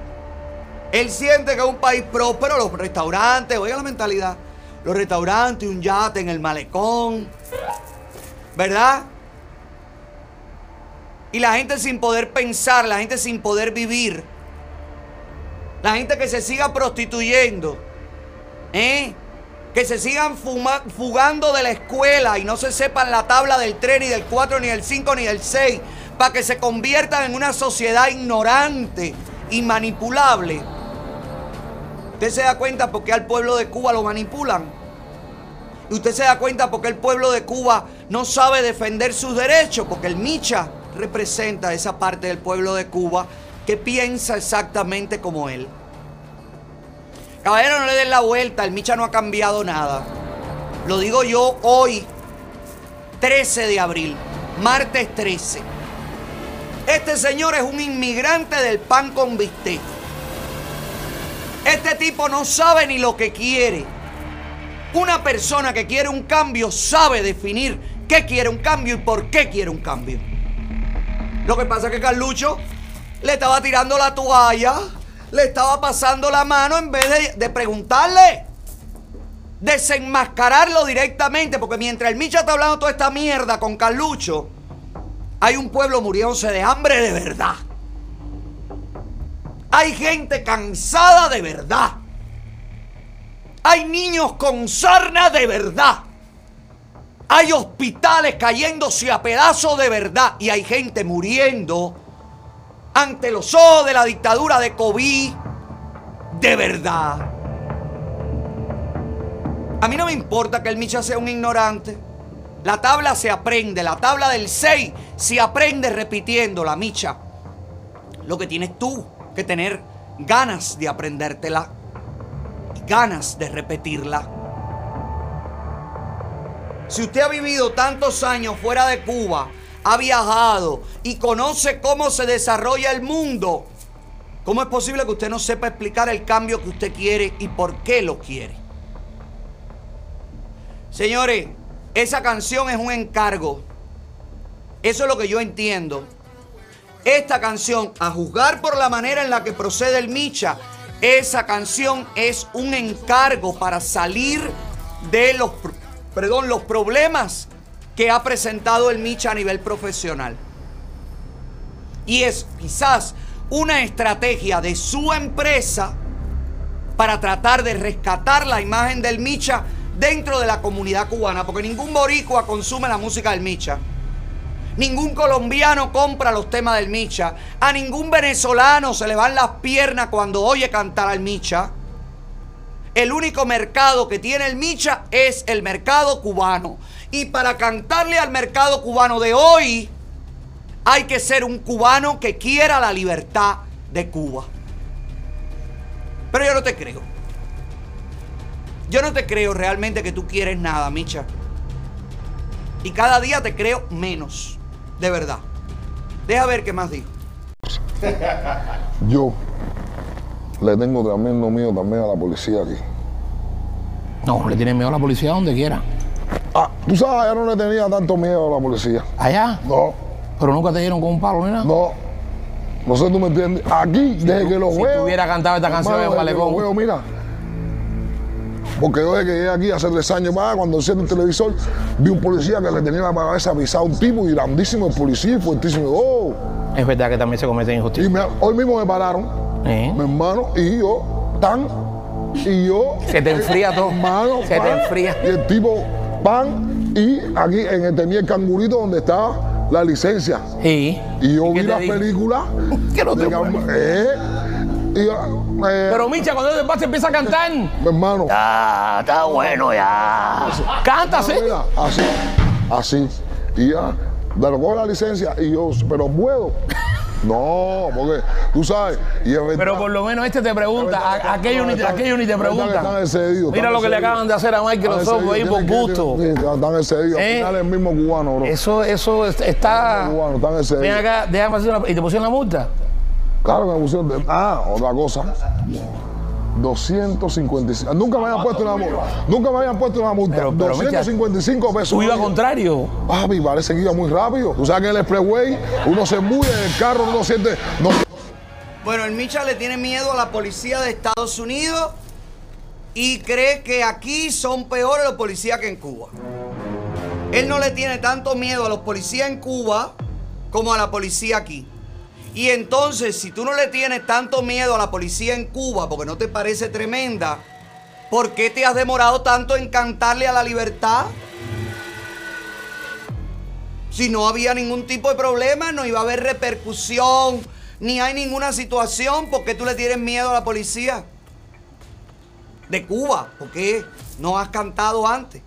él siente que es un país próspero, los restaurantes, oiga la mentalidad, los restaurantes, un yate en el malecón, ¿verdad? Y la gente sin poder pensar, la gente sin poder vivir, la gente que se siga prostituyendo, ¿eh? Que se sigan fugando de la escuela y no se sepan la tabla del 3, ni del 4, ni del 5, ni del 6, para que se conviertan en una sociedad ignorante y manipulable. Usted se da cuenta por qué al pueblo de Cuba lo manipulan. Y usted se da cuenta por qué el pueblo de Cuba no sabe defender sus derechos, porque el Micha representa esa parte del pueblo de Cuba que piensa exactamente como él. Caballero, no le den la vuelta, el Micha no ha cambiado nada. Lo digo yo hoy, 13 de abril, martes 13. Este señor es un inmigrante del pan con bistec. Este tipo no sabe ni lo que quiere. Una persona que quiere un cambio sabe definir qué quiere un cambio y por qué quiere un cambio. Lo que pasa es que Carlucho le estaba tirando la toalla, le estaba pasando la mano en vez de, de preguntarle. Desenmascararlo directamente, porque mientras el Micha está hablando toda esta mierda con Carlucho, hay un pueblo muriéndose de hambre de verdad. Hay gente cansada de verdad. Hay niños con sarna de verdad. Hay hospitales cayéndose a pedazos de verdad. Y hay gente muriendo ante los ojos de la dictadura de COVID de verdad. A mí no me importa que el Micha sea un ignorante. La tabla se aprende. La tabla del 6 se aprende repitiendo la Micha. Lo que tienes tú que tener ganas de aprendértela y ganas de repetirla. Si usted ha vivido tantos años fuera de Cuba, ha viajado y conoce cómo se desarrolla el mundo, ¿cómo es posible que usted no sepa explicar el cambio que usted quiere y por qué lo quiere? Señores, esa canción es un encargo. Eso es lo que yo entiendo. Esta canción, a juzgar por la manera en la que procede el Micha, esa canción es un encargo para salir de los, perdón, los problemas que ha presentado el Micha a nivel profesional. Y es quizás una estrategia de su empresa para tratar de rescatar la imagen del Micha dentro de la comunidad cubana, porque ningún boricua consume la música del Micha. Ningún colombiano compra los temas del Micha. A ningún venezolano se le van las piernas cuando oye cantar al Micha. El único mercado que tiene el Micha es el mercado cubano. Y para cantarle al mercado cubano de hoy, hay que ser un cubano que quiera la libertad de Cuba. Pero yo no te creo. Yo no te creo realmente que tú quieres nada, Micha. Y cada día te creo menos. De verdad. Deja ver qué más dijo. Yo le tengo tremendo miedo también a la policía aquí. No, le tienen miedo a la policía donde quiera. Ah, tú sabes, yo no le tenía tanto miedo a la policía. ¿Allá? No. ¿Pero nunca te dieron con un palo ni nada? No. No sé, tú me entiendes. Aquí, desde que lo si veo. tú hubieras cantado esta canción hermano, en desde que Malecón. lo veo, mira. Porque yo desde que llegué aquí hace tres años más, cuando enciendo el televisor, vi un policía que le tenía la cabeza pisada a un tipo y grandísimo el policía y fuertísimo. ¡Oh! Es verdad que también se cometen Y injusticias. me- hoy mismo me pararon, ¿Eh? mi hermano, y yo, tan, y yo. Se te enfría todo. Hermano, Se te enfría. Y el tipo, pan, y aquí en el, tenía el cangurito donde estaba la licencia. Sí. Y yo ¿Y vi qué la película. [laughs] Que no te de eh, y, eh, Pero Micha, cuando te pasa empieza a cantar. mi hermano. Ya, está bueno ya. Cántase. Mira, así, así. Y ya, coge la licencia y yo, pero puedo. No, porque tú sabes. Y es verdad. Pero por lo menos este te pregunta, Es verdad que a- aquellos ni, están- aquellos ni te están excedidos, Mira lo que le acaban de hacer a Microsoft ahí por excedidos, gusto. Están excedidos. ¿Eh? Al final es el mismo cubano, bro. Eso, eso es- está. Cubano, están excedidos. Ven acá, déjame hacer una. ¿Y te pusieron la multa? Claro que me pusieron. de- Ah, otra cosa. 255. Nunca me habían puesto una multa. Nunca me habían puesto una multa. Pero- pero, Micha, 255 pesos. Tú ibas contrario. Papi, parece que iba muy rápido. Tú sabes que en el expressway uno se embulle en el carro, uno siente. No, Bueno, el Micha le tiene miedo a la policía de Estados Unidos y cree que aquí son peores los policías que en Cuba. Él no le tiene tanto miedo a los policías en Cuba como a la policía aquí. Y entonces, si tú no le tienes tanto miedo a la policía en Cuba porque no te parece tremenda, ¿por qué te has demorado tanto en cantarle a la libertad? Si no había ningún tipo de problema, no iba a haber repercusión, ni hay ninguna situación, ¿por qué tú le tienes miedo a la policía? De Cuba, ¿por qué no has cantado antes?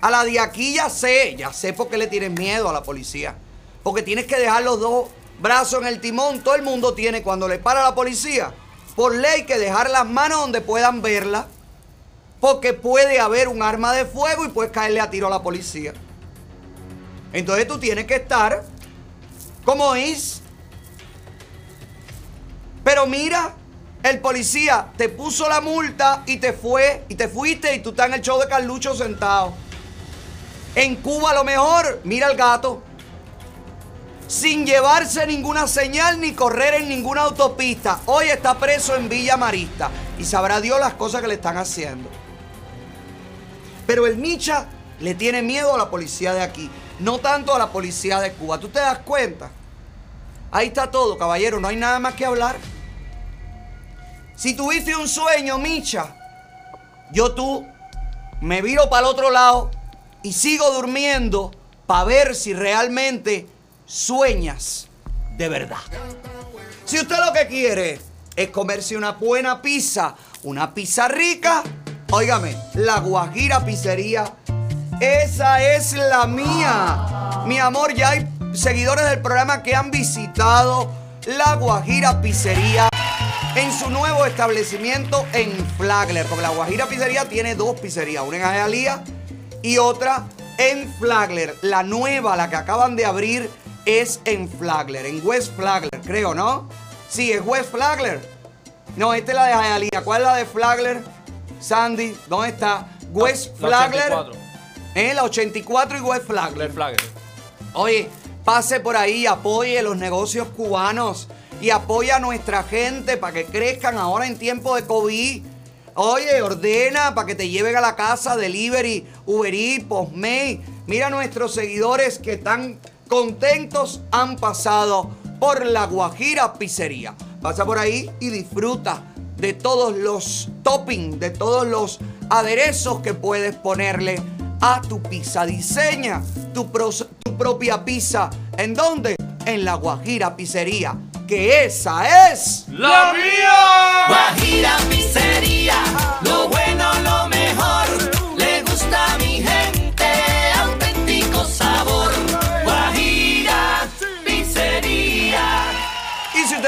A la de aquí ya sé, ya sé por qué le tienes miedo a la policía. Porque tienes que dejar los dos brazos en el timón. Todo el mundo tiene cuando le para la policía, por ley, que dejar las manos donde puedan verla. Porque puede haber un arma de fuego y puedes caerle a tiro a la policía. Entonces tú tienes que estar como es. Pero mira, el policía te puso la multa y te fue y te fuiste y tú estás en el show de Carlucho sentado. En Cuba a lo mejor, mira el gato. Sin llevarse ninguna señal ni correr en ninguna autopista. Hoy está preso en Villa Marista. Y sabrá Dios las cosas que le están haciendo. Pero el Micha le tiene miedo a la policía de aquí. No tanto a la policía de Cuba. ¿Tú te das cuenta? Ahí está todo, caballero. No hay nada más que hablar. Si tuviste un sueño, Micha, yo tú me viro para el otro lado y sigo durmiendo para ver si realmente sueñas de verdad. Si usted lo que quiere es comerse una buena pizza, una pizza rica, óigame, la Guajira Pizzería, esa es la mía. Mi amor, ya hay seguidores del programa que han visitado la Guajira Pizzería en su nuevo establecimiento en Flagler. Porque la Guajira Pizzería tiene dos pizzerías, una en Hialeah y otra en Flagler. La nueva, la que acaban de abrir, es en Flagler, en West Flagler, creo, ¿no? Sí, es West Flagler. No, esta es la de Hialeah. ¿Cuál es la de Flagler? Sandy, ¿dónde está? West La Flagler. 84. ¿Eh? La 84 y West Flag. Red Flag. Oye, pase por ahí, apoye los negocios cubanos y apoya a nuestra gente para que crezcan ahora en tiempo de COVID. Oye, ordena para que te lleven a la casa, delivery, Uber Eats, Postmate. Mira a nuestros seguidores que tan contentos han pasado por la Guajira Pizzería. Pasa por ahí y disfruta de todos los toppings, de todos los aderezos que puedes ponerle a tu pizza. Diseña tu, pros- tu propia pizza. ¿En dónde? En la Guajira Pizzería. Que esa es ¡La mía! Guajira Pizzería, lo bueno, lo mejor.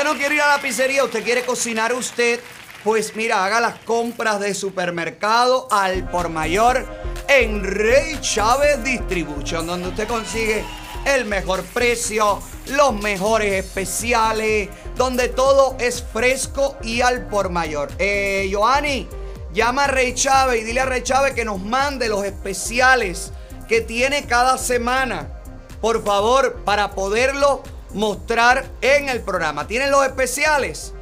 Usted no quiere ir a la pizzería, usted quiere cocinar usted, pues mira, haga las compras de supermercado al por mayor en Rey Chávez Distribution, donde usted consigue el mejor precio, los mejores especiales, donde todo es fresco y al por mayor. Eh, Joanny, llama a Rey Chávez y dile a Rey Chávez que nos mande los especiales que tiene cada semana por favor, para poderlo mostrar en el programa. ¿Tienen los especiales?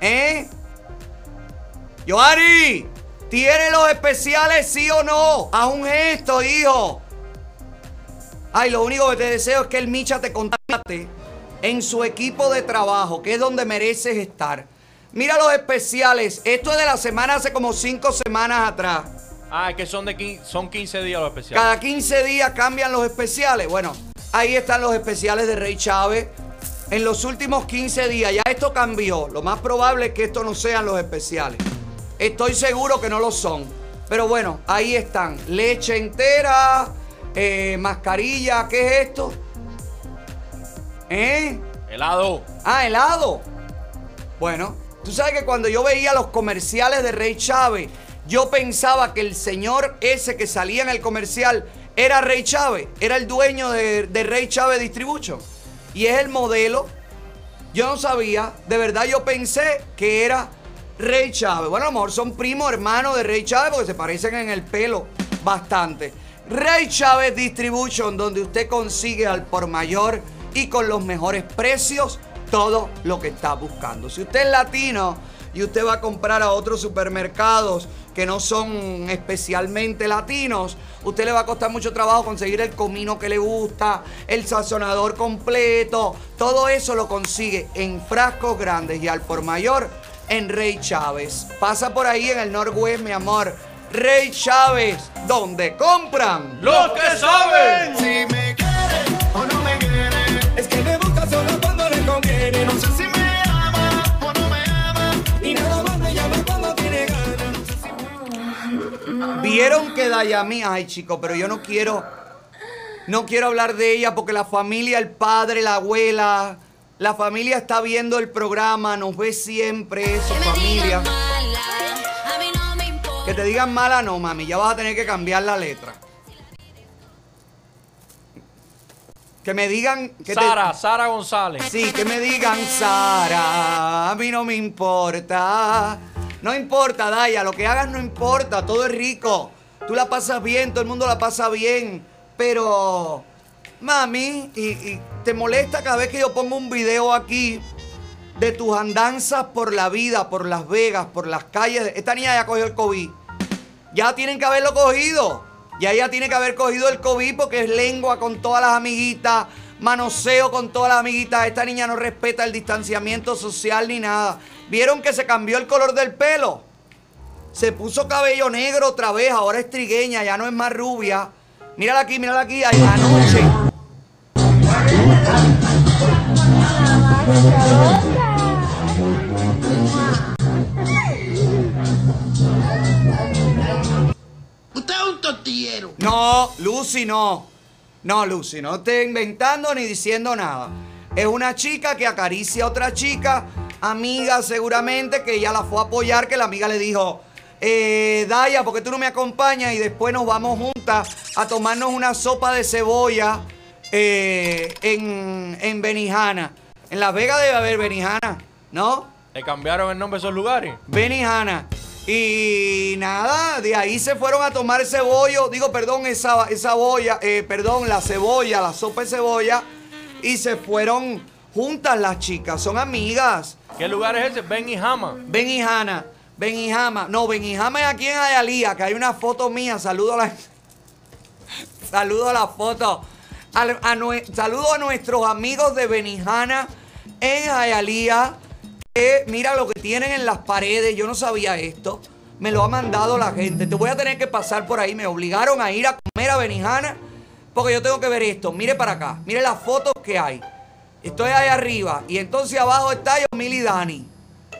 ¿Eh? Joari, ¿tiene los especiales sí o no? Haz un gesto, hijo. Ay, lo único que te deseo es que el Micha te contacte en su equipo de trabajo, que es donde mereces estar. Mira los especiales. Esto es de la semana hace como cinco semanas atrás. Ah, es que son de quin- son 15 días los especiales. Cada 15 días cambian los especiales. Bueno, ahí están los especiales de Rey Chávez. En los últimos 15 días ya esto cambió. Lo más probable es que esto no sean los especiales. Estoy seguro que no lo son. Pero bueno, ahí están. Leche entera, eh, mascarilla. ¿Qué es esto? ¿Eh? Helado. Ah, helado. Bueno, tú sabes que cuando yo veía los comerciales de Rey Chávez, yo pensaba que el señor ese que salía en el comercial era Rey Chávez, era el dueño de, de Rey Chávez Distribution. Y es el modelo. Yo no sabía, de verdad yo pensé que era Rey Chávez. Bueno, a lo mejor son primos hermanos de Rey Chávez porque se parecen en el pelo bastante. Rey Chávez Distribution, donde usted consigue al por mayor y con los mejores precios todo lo que está buscando. Si usted es latino y usted va a comprar a otros supermercados que no son especialmente latinos, usted le va a costar mucho trabajo conseguir el comino que le gusta, el sazonador completo, todo eso lo consigue en frascos grandes y al por mayor en Rey Chávez. Pasa por ahí en el Northwest, mi amor. Rey Chávez, donde compran ¡Los que saben! Si me quiere o no me quiere, es que me solo cuando le conviene. No sé si me Vieron que Dayami, ay chico, pero yo no quiero, no quiero hablar de ella porque la familia, el padre, la abuela, la familia está viendo el programa, nos ve siempre, su familia. Que te digan mala no, mami, ya vas a tener que cambiar la letra. Que me digan... Que te- Sara, Sara González. Sí, que me digan Sara, a mí no me importa. No importa, Daya, lo que hagas no importa, todo es rico. Tú la pasas bien, todo el mundo la pasa bien. Pero, mami, y, y te molesta cada vez que yo pongo un video aquí de tus andanzas por la vida, por Las Vegas, por las calles. Esta niña ya cogió el COVID. Ya tienen que haberlo cogido. Ya ella tiene que haber cogido el COVID porque es lengua con todas las amiguitas, manoseo con todas las amiguitas. Esta niña no respeta el distanciamiento social ni nada. ¿Vieron que se cambió el color del pelo? Se puso cabello negro otra vez, ahora es trigueña, ya no es más rubia. Mírala aquí, mírala aquí, anoche. Usted es un tortillero. No, Lucy no. No, Lucy, no esté inventando ni diciendo nada. Es una chica que acaricia a otra chica, amiga seguramente, que ella la fue a apoyar, que la amiga le dijo, eh, Daya, ¿por qué tú no me acompañas? Y después nos vamos juntas a tomarnos una sopa de cebolla eh, en, en Benihana. En Las Vegas debe haber Benihana, ¿no? Le cambiaron el nombre de esos lugares. Benihana. Y nada, de ahí se fueron a tomar cebollo, digo, perdón, esa, esa boya, eh, perdón, la cebolla, la sopa de cebolla, y se fueron juntas las chicas, son amigas. ¿Qué lugar es ese? Ben y Hama. Ben y Ben y Hama. No, Ben y Hama es aquí en Ayalía, que hay una foto mía. Saludo a la. [laughs] Saludo a la foto. A saludo a nuestros amigos de Benijana en Ayalía. Que mira lo que tienen en las paredes. Yo no sabía esto. Me lo ha mandado la gente. Te voy a tener que pasar por ahí. Me obligaron a ir a comer a Benijana. Porque yo tengo que ver esto. Mire para acá. Mire las fotos que hay. Estoy ahí arriba. Y entonces abajo está Yomil y Dani.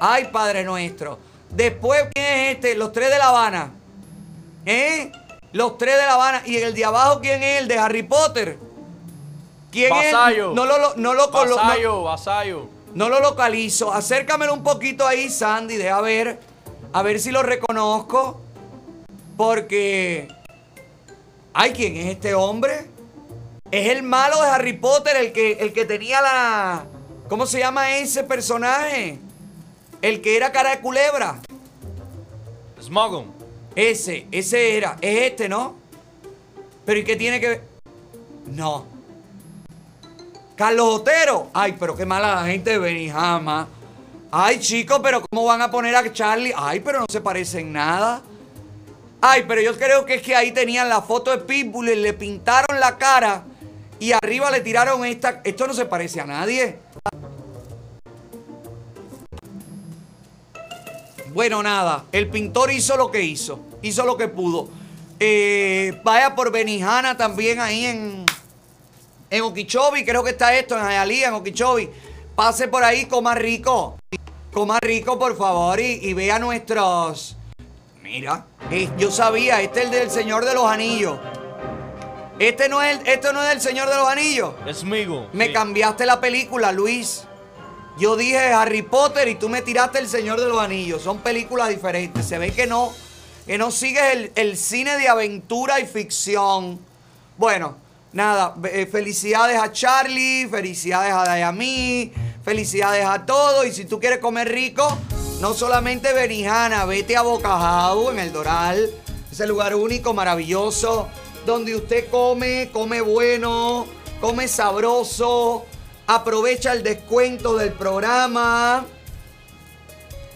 Ay, Padre nuestro. Después, ¿quién es este? Los tres de La Habana. ¿Eh? Los tres de La Habana. Y el de abajo, ¿quién es? El de Harry Potter. ¿Quién es? No lo, no lo no lo localizo. Acércamelo un poquito ahí, Sandy. Deja ver. A ver si lo reconozco. Porque. Ay, ¿quién es este hombre? Es el malo de Harry Potter, el que, el que tenía la. ¿Cómo se llama ese personaje? El que era cara de culebra. Smuggle. Ese, ese era. Es este, ¿no? Pero ¿y qué tiene que ver? No. Carlos Otero. Ay, pero qué mala la gente de Benijama. Ay, chicos, pero ¿cómo van a poner a Charlie? Ay, pero no se parecen nada. Ay, pero yo creo que es que ahí tenían la foto de Pitbull y le pintaron la cara y arriba le tiraron esta. Esto no se parece a nadie. Bueno, nada. El pintor hizo lo que hizo. Hizo lo que pudo. Eh, vaya por Benijana también ahí en, en Okeechobee. Creo que está esto, en Hialeah, en Okeechobee. Pase por ahí, coma rico. Coma rico, por favor, y, vea nuestros... Mira, eh, yo sabía, este es el del Señor de los Anillos. Este no es el, no es del Señor de los Anillos. Es Migo. Me cambiaste la película, Luis. Yo dije Harry Potter y tú me tiraste El Señor de los Anillos. Son películas diferentes. Se ve que no, que no sigues el, el cine de aventura y ficción. Bueno, nada, eh, felicidades a Charlie, felicidades a Dayami, felicidades a todos. Y si tú quieres comer rico, no solamente Benijana, vete a Bocajao en el Doral. Ese lugar único, maravilloso, donde usted come, come bueno, come sabroso, aprovecha el descuento del programa,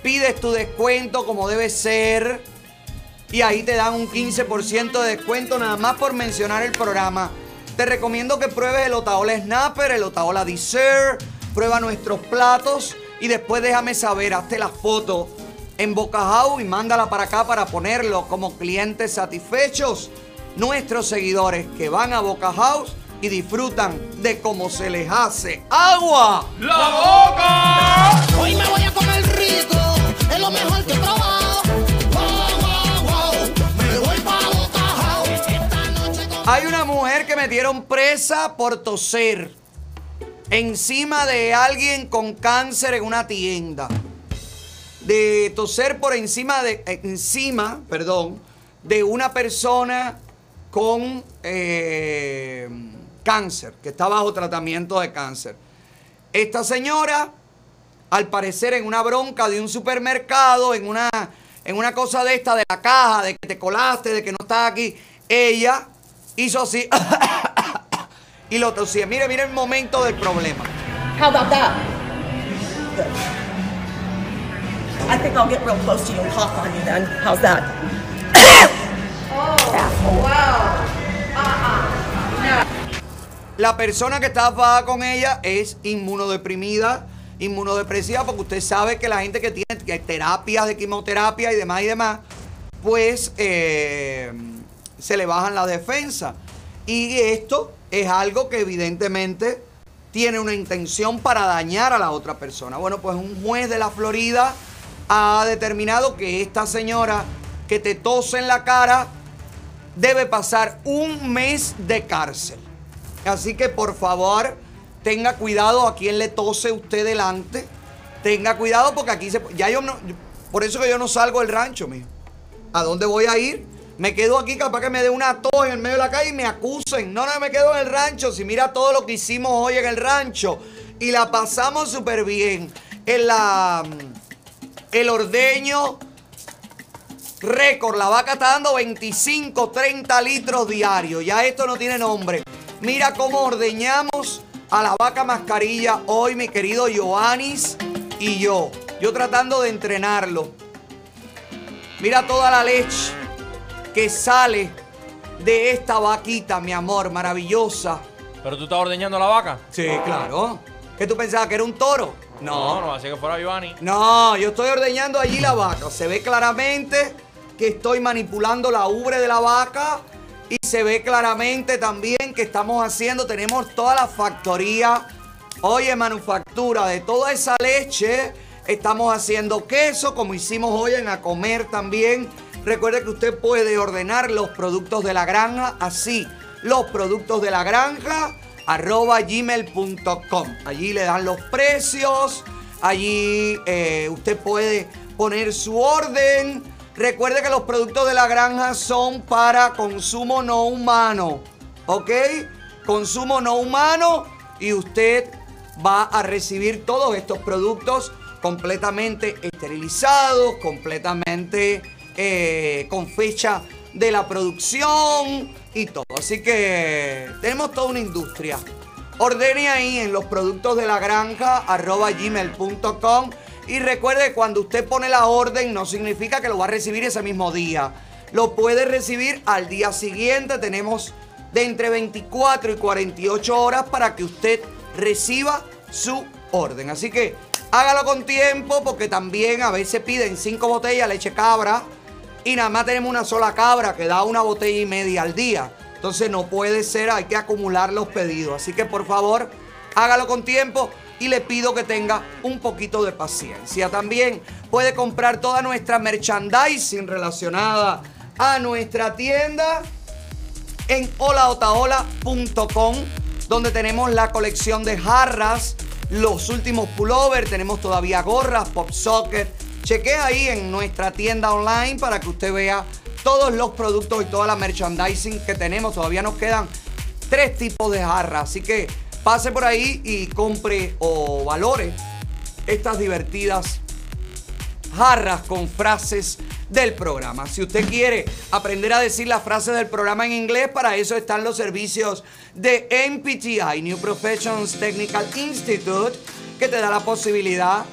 pides tu descuento como debe ser y ahí te dan un 15% de descuento nada más por mencionar el programa. Te recomiendo que pruebes el Otaola Snapper, el Otaola Dessert, prueba nuestros platos y después déjame saber, hazte la foto en Bocajao y mándala para acá para ponerlo como clientes satisfechos. Nuestros seguidores que van a Boca House y disfrutan de cómo se les hace agua. ¡La boca! Hoy me voy a comer rico, es lo mejor que he probado. Wow, wow, wow, me voy pa' Bocajao. Esta noche con- Hay una mujer que metieron presa por toser encima de alguien con cáncer en una tienda. De toser por encima de eh, encima, perdón, de una persona con eh, cáncer, que está bajo tratamiento de cáncer. Esta señora, al parecer en una bronca de un supermercado, en una, en una cosa de esta, de la caja, de que te colaste, de que no estás aquí, ella hizo así [coughs] y lo tosía. Mire, mire el momento del problema. How about that? I think I'll get real close to you and cough on you? [coughs] La persona que está afada con ella es inmunodeprimida, inmunodepresiva, porque usted sabe que la gente que tiene terapias de quimioterapia y demás y demás, pues eh, se le bajan la defensa. Y esto es algo que evidentemente tiene una intención para dañar a la otra persona. Bueno, pues un juez de la Florida ha determinado que esta señora que te tose en la cara debe pasar un mes de cárcel. Así que por favor, tenga cuidado a quien le tose usted delante. Tenga cuidado porque aquí se ya yo no por eso que yo no salgo del rancho, mijo. ¿A dónde voy a ir? Me quedo aquí capaz que me dé una tos en el medio de la calle y me acusen. No, no, me quedo en el rancho. Si mira todo lo que hicimos hoy en el rancho y la pasamos súper bien. En la el ordeño Récord, la vaca está dando 25, 30 litros diarios. Ya esto no tiene nombre. Mira cómo ordeñamos a la vaca mascarilla hoy, mi querido Joanis y yo. Yo tratando de entrenarlo. Mira toda la leche que sale de esta vaquita, mi amor, maravillosa. ¿Pero tú estás ordeñando la vaca? Sí, claro. ¿Qué tú pensabas que era un toro? No, No. no, así que fuera Giovanni. No, yo estoy ordeñando allí la vaca. Se ve claramente que estoy manipulando la ubre de la vaca y se ve claramente también que estamos haciendo, tenemos toda la factoría, oye, manufactura de toda esa leche. Estamos haciendo queso, como hicimos hoy en A Comer también. Recuerde que usted puede ordenar los productos de la granja así. Los productos de la granja arroba gmail.com. Allí le dan los precios. Allí eh, usted puede poner su orden. Recuerde que los productos de la granja son para consumo no humano. ¿Ok? Consumo no humano. Y usted va a recibir todos estos productos completamente esterilizados, completamente eh, con fecha de la producción y todo. Así que tenemos toda una industria. Ordene ahí en los productos de la granja arroba gmail.com y recuerde que cuando usted pone la orden no significa que lo va a recibir ese mismo día. Lo puede recibir al día siguiente. Tenemos de entre 24 y 48 horas para que usted reciba su orden. Así que hágalo con tiempo porque también a veces piden 5 botellas leche cabra y nada más tenemos una sola cabra que da una botella y media al día. Entonces no puede ser, hay que acumular los pedidos. Así que por favor, hágalo con tiempo y le pido que tenga un poquito de paciencia. También puede comprar toda nuestra merchandising relacionada a nuestra tienda en holaotaola.com donde tenemos la colección de jarras, los últimos pullovers, tenemos todavía gorras, pop socket. Cheque ahí en nuestra tienda online para que usted vea todos los productos y toda la merchandising que tenemos. Todavía nos quedan tres tipos de jarras, así que pase por ahí y compre o valore estas divertidas jarras con frases del programa. Si usted quiere aprender a decir las frases del programa en inglés, para eso están los servicios de NPTI, New Professions Technical Institute, que te da la posibilidad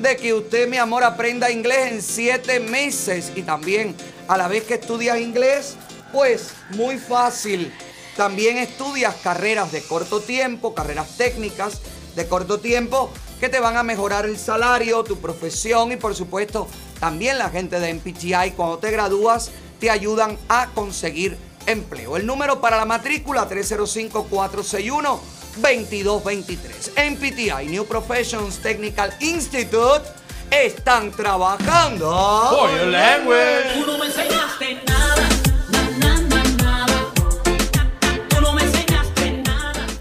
de que usted, mi amor, aprenda inglés en siete meses y también a la vez que estudias inglés, pues muy fácil. También estudias carreras de corto tiempo, carreras técnicas de corto tiempo que te van a mejorar el salario, tu profesión y por supuesto también la gente de MPTI cuando te gradúas te ayudan a conseguir empleo. El número para la matrícula 305-461-2223. MPTI, New Professions Technical Institute, están trabajando. For your language. Tú no me enseñaste nada,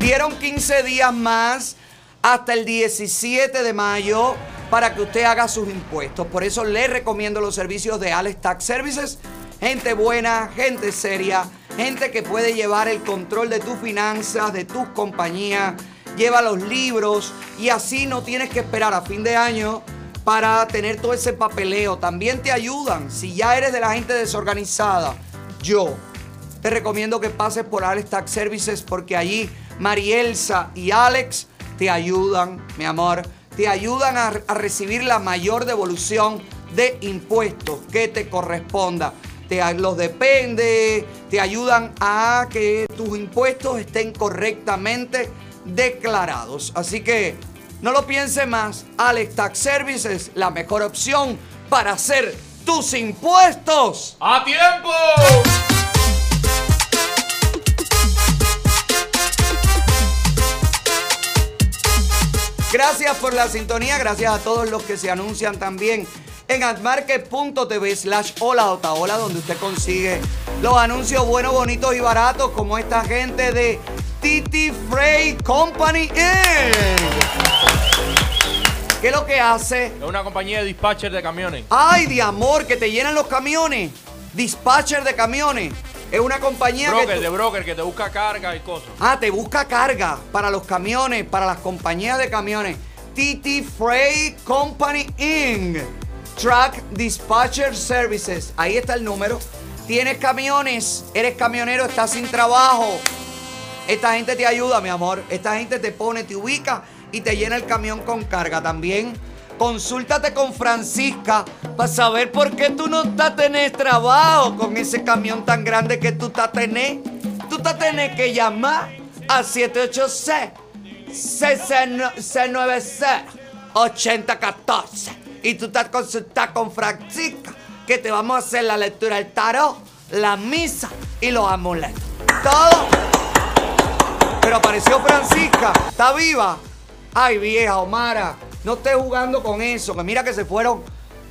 Dieron 15 días más hasta el 17 de mayo para que usted haga sus impuestos. Por eso le recomiendo los servicios de Alex Tax Services. Gente buena, gente seria, gente que puede llevar el control de tus finanzas, de tus compañías, lleva los libros y así no tienes que esperar a fin de año para tener todo ese papeleo. También te ayudan si ya eres de la gente desorganizada. Yo te recomiendo que pases por Alex Tax Services porque allí Marielsa y Alex te ayudan, mi amor, te ayudan a, recibir la mayor devolución de impuestos que te corresponda. Te los depende, te ayudan a que tus impuestos estén correctamente declarados. Así que no lo piense más, Alex Tax Services, la mejor opción para hacer tus impuestos. ¡A tiempo! Gracias por la sintonía, gracias a todos los que se anuncian también en admarket.tv slash hola otaola, donde usted consigue los anuncios buenos, bonitos y baratos, como esta gente de Titi Freight Company Inc. ¿Qué es lo que hace? Es una compañía de dispatcher de camiones. ¡Ay, de amor! Que te llenan los camiones. Dispatcher de camiones. Es una compañía que Broker, tú- de broker, que te busca carga y cosas. Ah, te busca carga para los camiones, para las compañías de camiones. TT Freight Company Inc. Truck Dispatcher Services. Ahí está el número. Tienes camiones, eres camionero, estás sin trabajo. Esta gente te ayuda, mi amor. Esta gente te pone, te ubica y te llena el camión con carga. También consúltate con Francisca para saber por qué tú no estás tener trabajo con ese camión tan grande que tú estás tener. Tú te tenés que llamar a 786 696 8014 y tú estás consultar con Francisca que te vamos a hacer la lectura del tarot, la misa y los amuletos. Todo. Pero apareció Francisca, está viva. Ay, vieja Omara, no estés jugando con eso, que mira que se fueron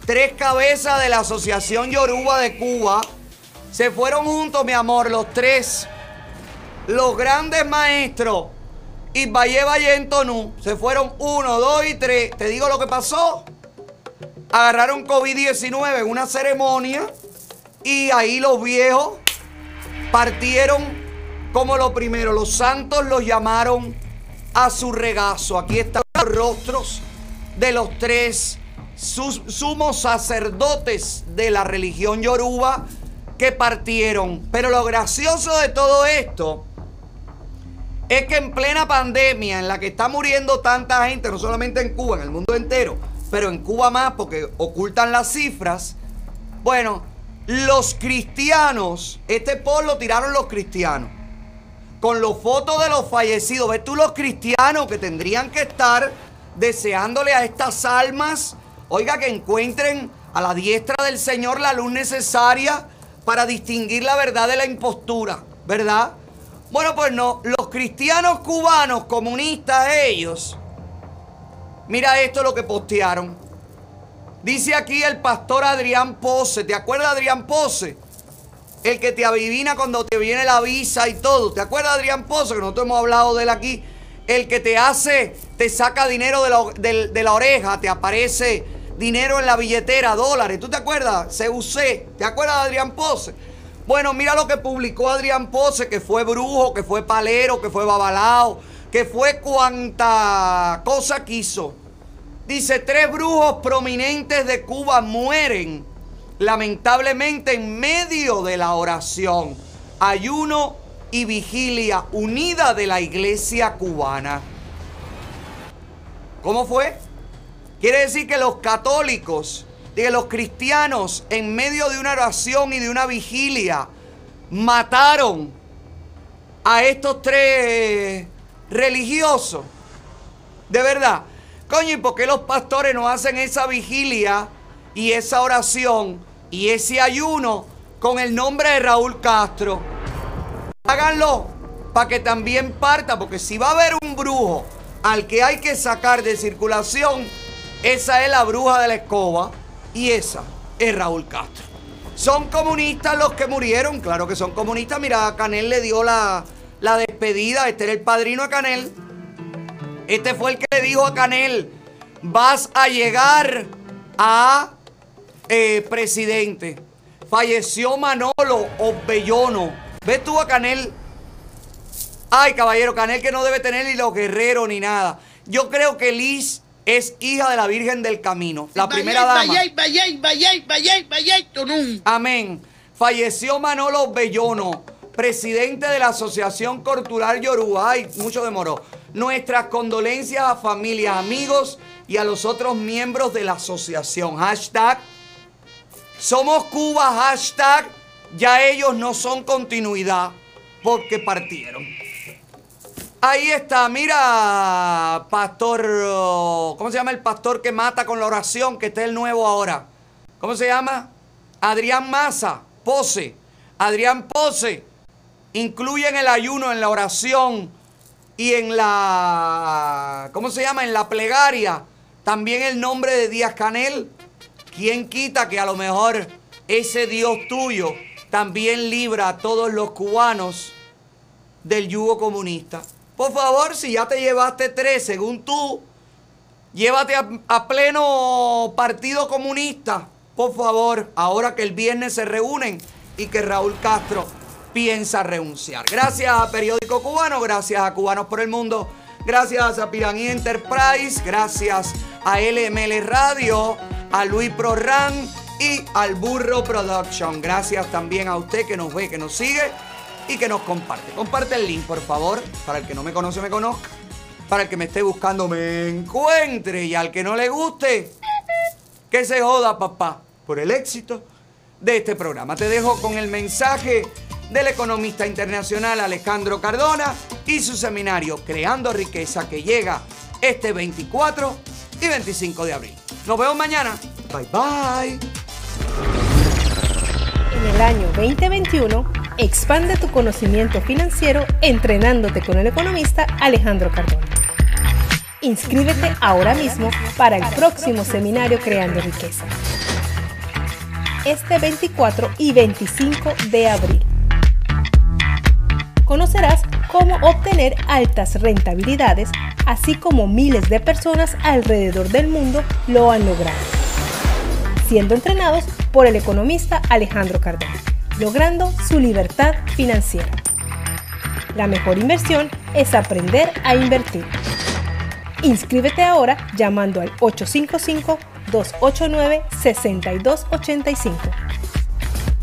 tres cabezas de la Asociación Yoruba de Cuba. Se fueron juntos, mi amor, los tres. Los grandes maestros. Y Valle Valle en Tonú. Se fueron uno, dos y tres. Te digo lo que pasó. Agarraron COVID-19 en una ceremonia. Y ahí los viejos partieron como lo primero. Los santos los llamaron a su regazo. Aquí están los rostros de los tres sumos sacerdotes de la religión yoruba que partieron. Pero lo gracioso de todo esto es que en plena pandemia en la que está muriendo tanta gente, no solamente en Cuba, en el mundo entero, pero en Cuba más porque ocultan las cifras, bueno, los cristianos, este post lo tiraron los cristianos, con los fotos de los fallecidos, ves tú los cristianos que tendrían que estar deseándole a estas almas, oiga, que encuentren a la diestra del Señor la luz necesaria para distinguir la verdad de la impostura, ¿verdad? Bueno, pues no, los cristianos cubanos, comunistas ellos, mira esto lo que postearon. Dice aquí el pastor Adrián Pose, ¿te acuerdas Adrián Pose? El que te adivina cuando te viene la visa y todo. ¿Te acuerdas Adrián Pose? Que nosotros hemos hablado de él aquí. El que te hace, te saca dinero de la, oreja, te aparece dinero en la billetera, dólares. ¿Tú te acuerdas? CUC. ¿Te acuerdas de Adrián Pose? Bueno, mira lo que publicó Adrián Pose, que fue brujo, que fue palero, que fue babalao, que fue cuanta cosa quiso. Dice, tres brujos prominentes de Cuba mueren lamentablemente en medio de la oración, ayuno y vigilia unida de la iglesia cubana. ¿Cómo fue? Quiere decir que los católicos, que los cristianos, en medio de una oración y de una vigilia, mataron a estos tres religiosos. De verdad. Coño, ¿y por qué los pastores no hacen esa vigilia y esa oración y ese ayuno con el nombre de Raúl Castro? Háganlo para que también parta, porque si va a haber un brujo al que hay que sacar de circulación, esa es la bruja de la escoba y esa es Raúl Castro. ¿Son comunistas los que murieron? Claro que son comunistas. Mira, Canel le dio la, la despedida. Este era el padrino a Canel. Este fue el que le dijo a Canel, vas a llegar a eh, presidente. Falleció Manolo Obellono. ¿Ves tú a Canel? Ay, caballero, Canel que no debe tener ni los guerreros ni nada. Yo creo que Liz es hija de la Virgen del Camino, la primera dama. Amén. Falleció Manolo Bellono, presidente de la Asociación Cultural Yoruba. Ay, mucho demoró. Nuestras condolencias a familias, amigos y a los otros miembros de la asociación. Hashtag Somos Cuba. Hashtag Ya ellos no son continuidad porque partieron. Ahí está, mira, pastor, ¿cómo se llama el pastor que mata con la oración? Que está el nuevo ahora. ¿Cómo se llama? Adrián Maza, Pose. Adrián Pose. Incluyen el ayuno en la oración y en la, ¿cómo se llama? En la plegaria. También el nombre de Díaz Canel. ¿Quién quita que a lo mejor ese Dios tuyo también libra a todos los cubanos del yugo comunista? Por favor, si ya te llevaste tres, según tú, llévate a, pleno partido comunista. Por favor, ahora que el viernes se reúnen y que Raúl Castro piensa renunciar. Gracias a Periódico Cubano, gracias a Cubanos por el Mundo, gracias a Piraní Enterprise, gracias a LML Radio, a Luis Prorran y al Burro Production. Gracias también a usted que nos ve, que nos sigue y que nos comparte. Comparte el link, por favor, para el que no me conoce, me conozca. Para el que me esté buscando, me encuentre. Y al que no le guste, que se joda, papá, por el éxito de este programa. Te dejo con el mensaje del economista internacional Alejandro Cardona y su seminario Creando Riqueza que llega este 24 y 25 de abril. Nos vemos mañana. Bye bye. En el año 2021, expande tu conocimiento financiero entrenándote con el economista Alejandro Cardona. Inscríbete ahora mismo para el próximo seminario Creando Riqueza. Este 24 y 25 de abril. Conocerás cómo obtener altas rentabilidades, así como miles de personas alrededor del mundo lo han logrado, siendo entrenados por el economista Alejandro Cardona, logrando su libertad financiera. La mejor inversión es aprender a invertir. Inscríbete ahora llamando al 855-289-6285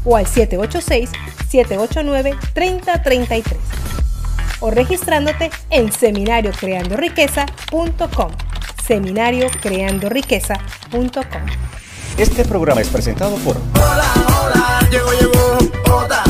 o al 786-789-3033 o registrándote en seminariocreandoriqueza.com seminariocreandoriqueza.com Este programa es presentado por Llegó, llegó, otra,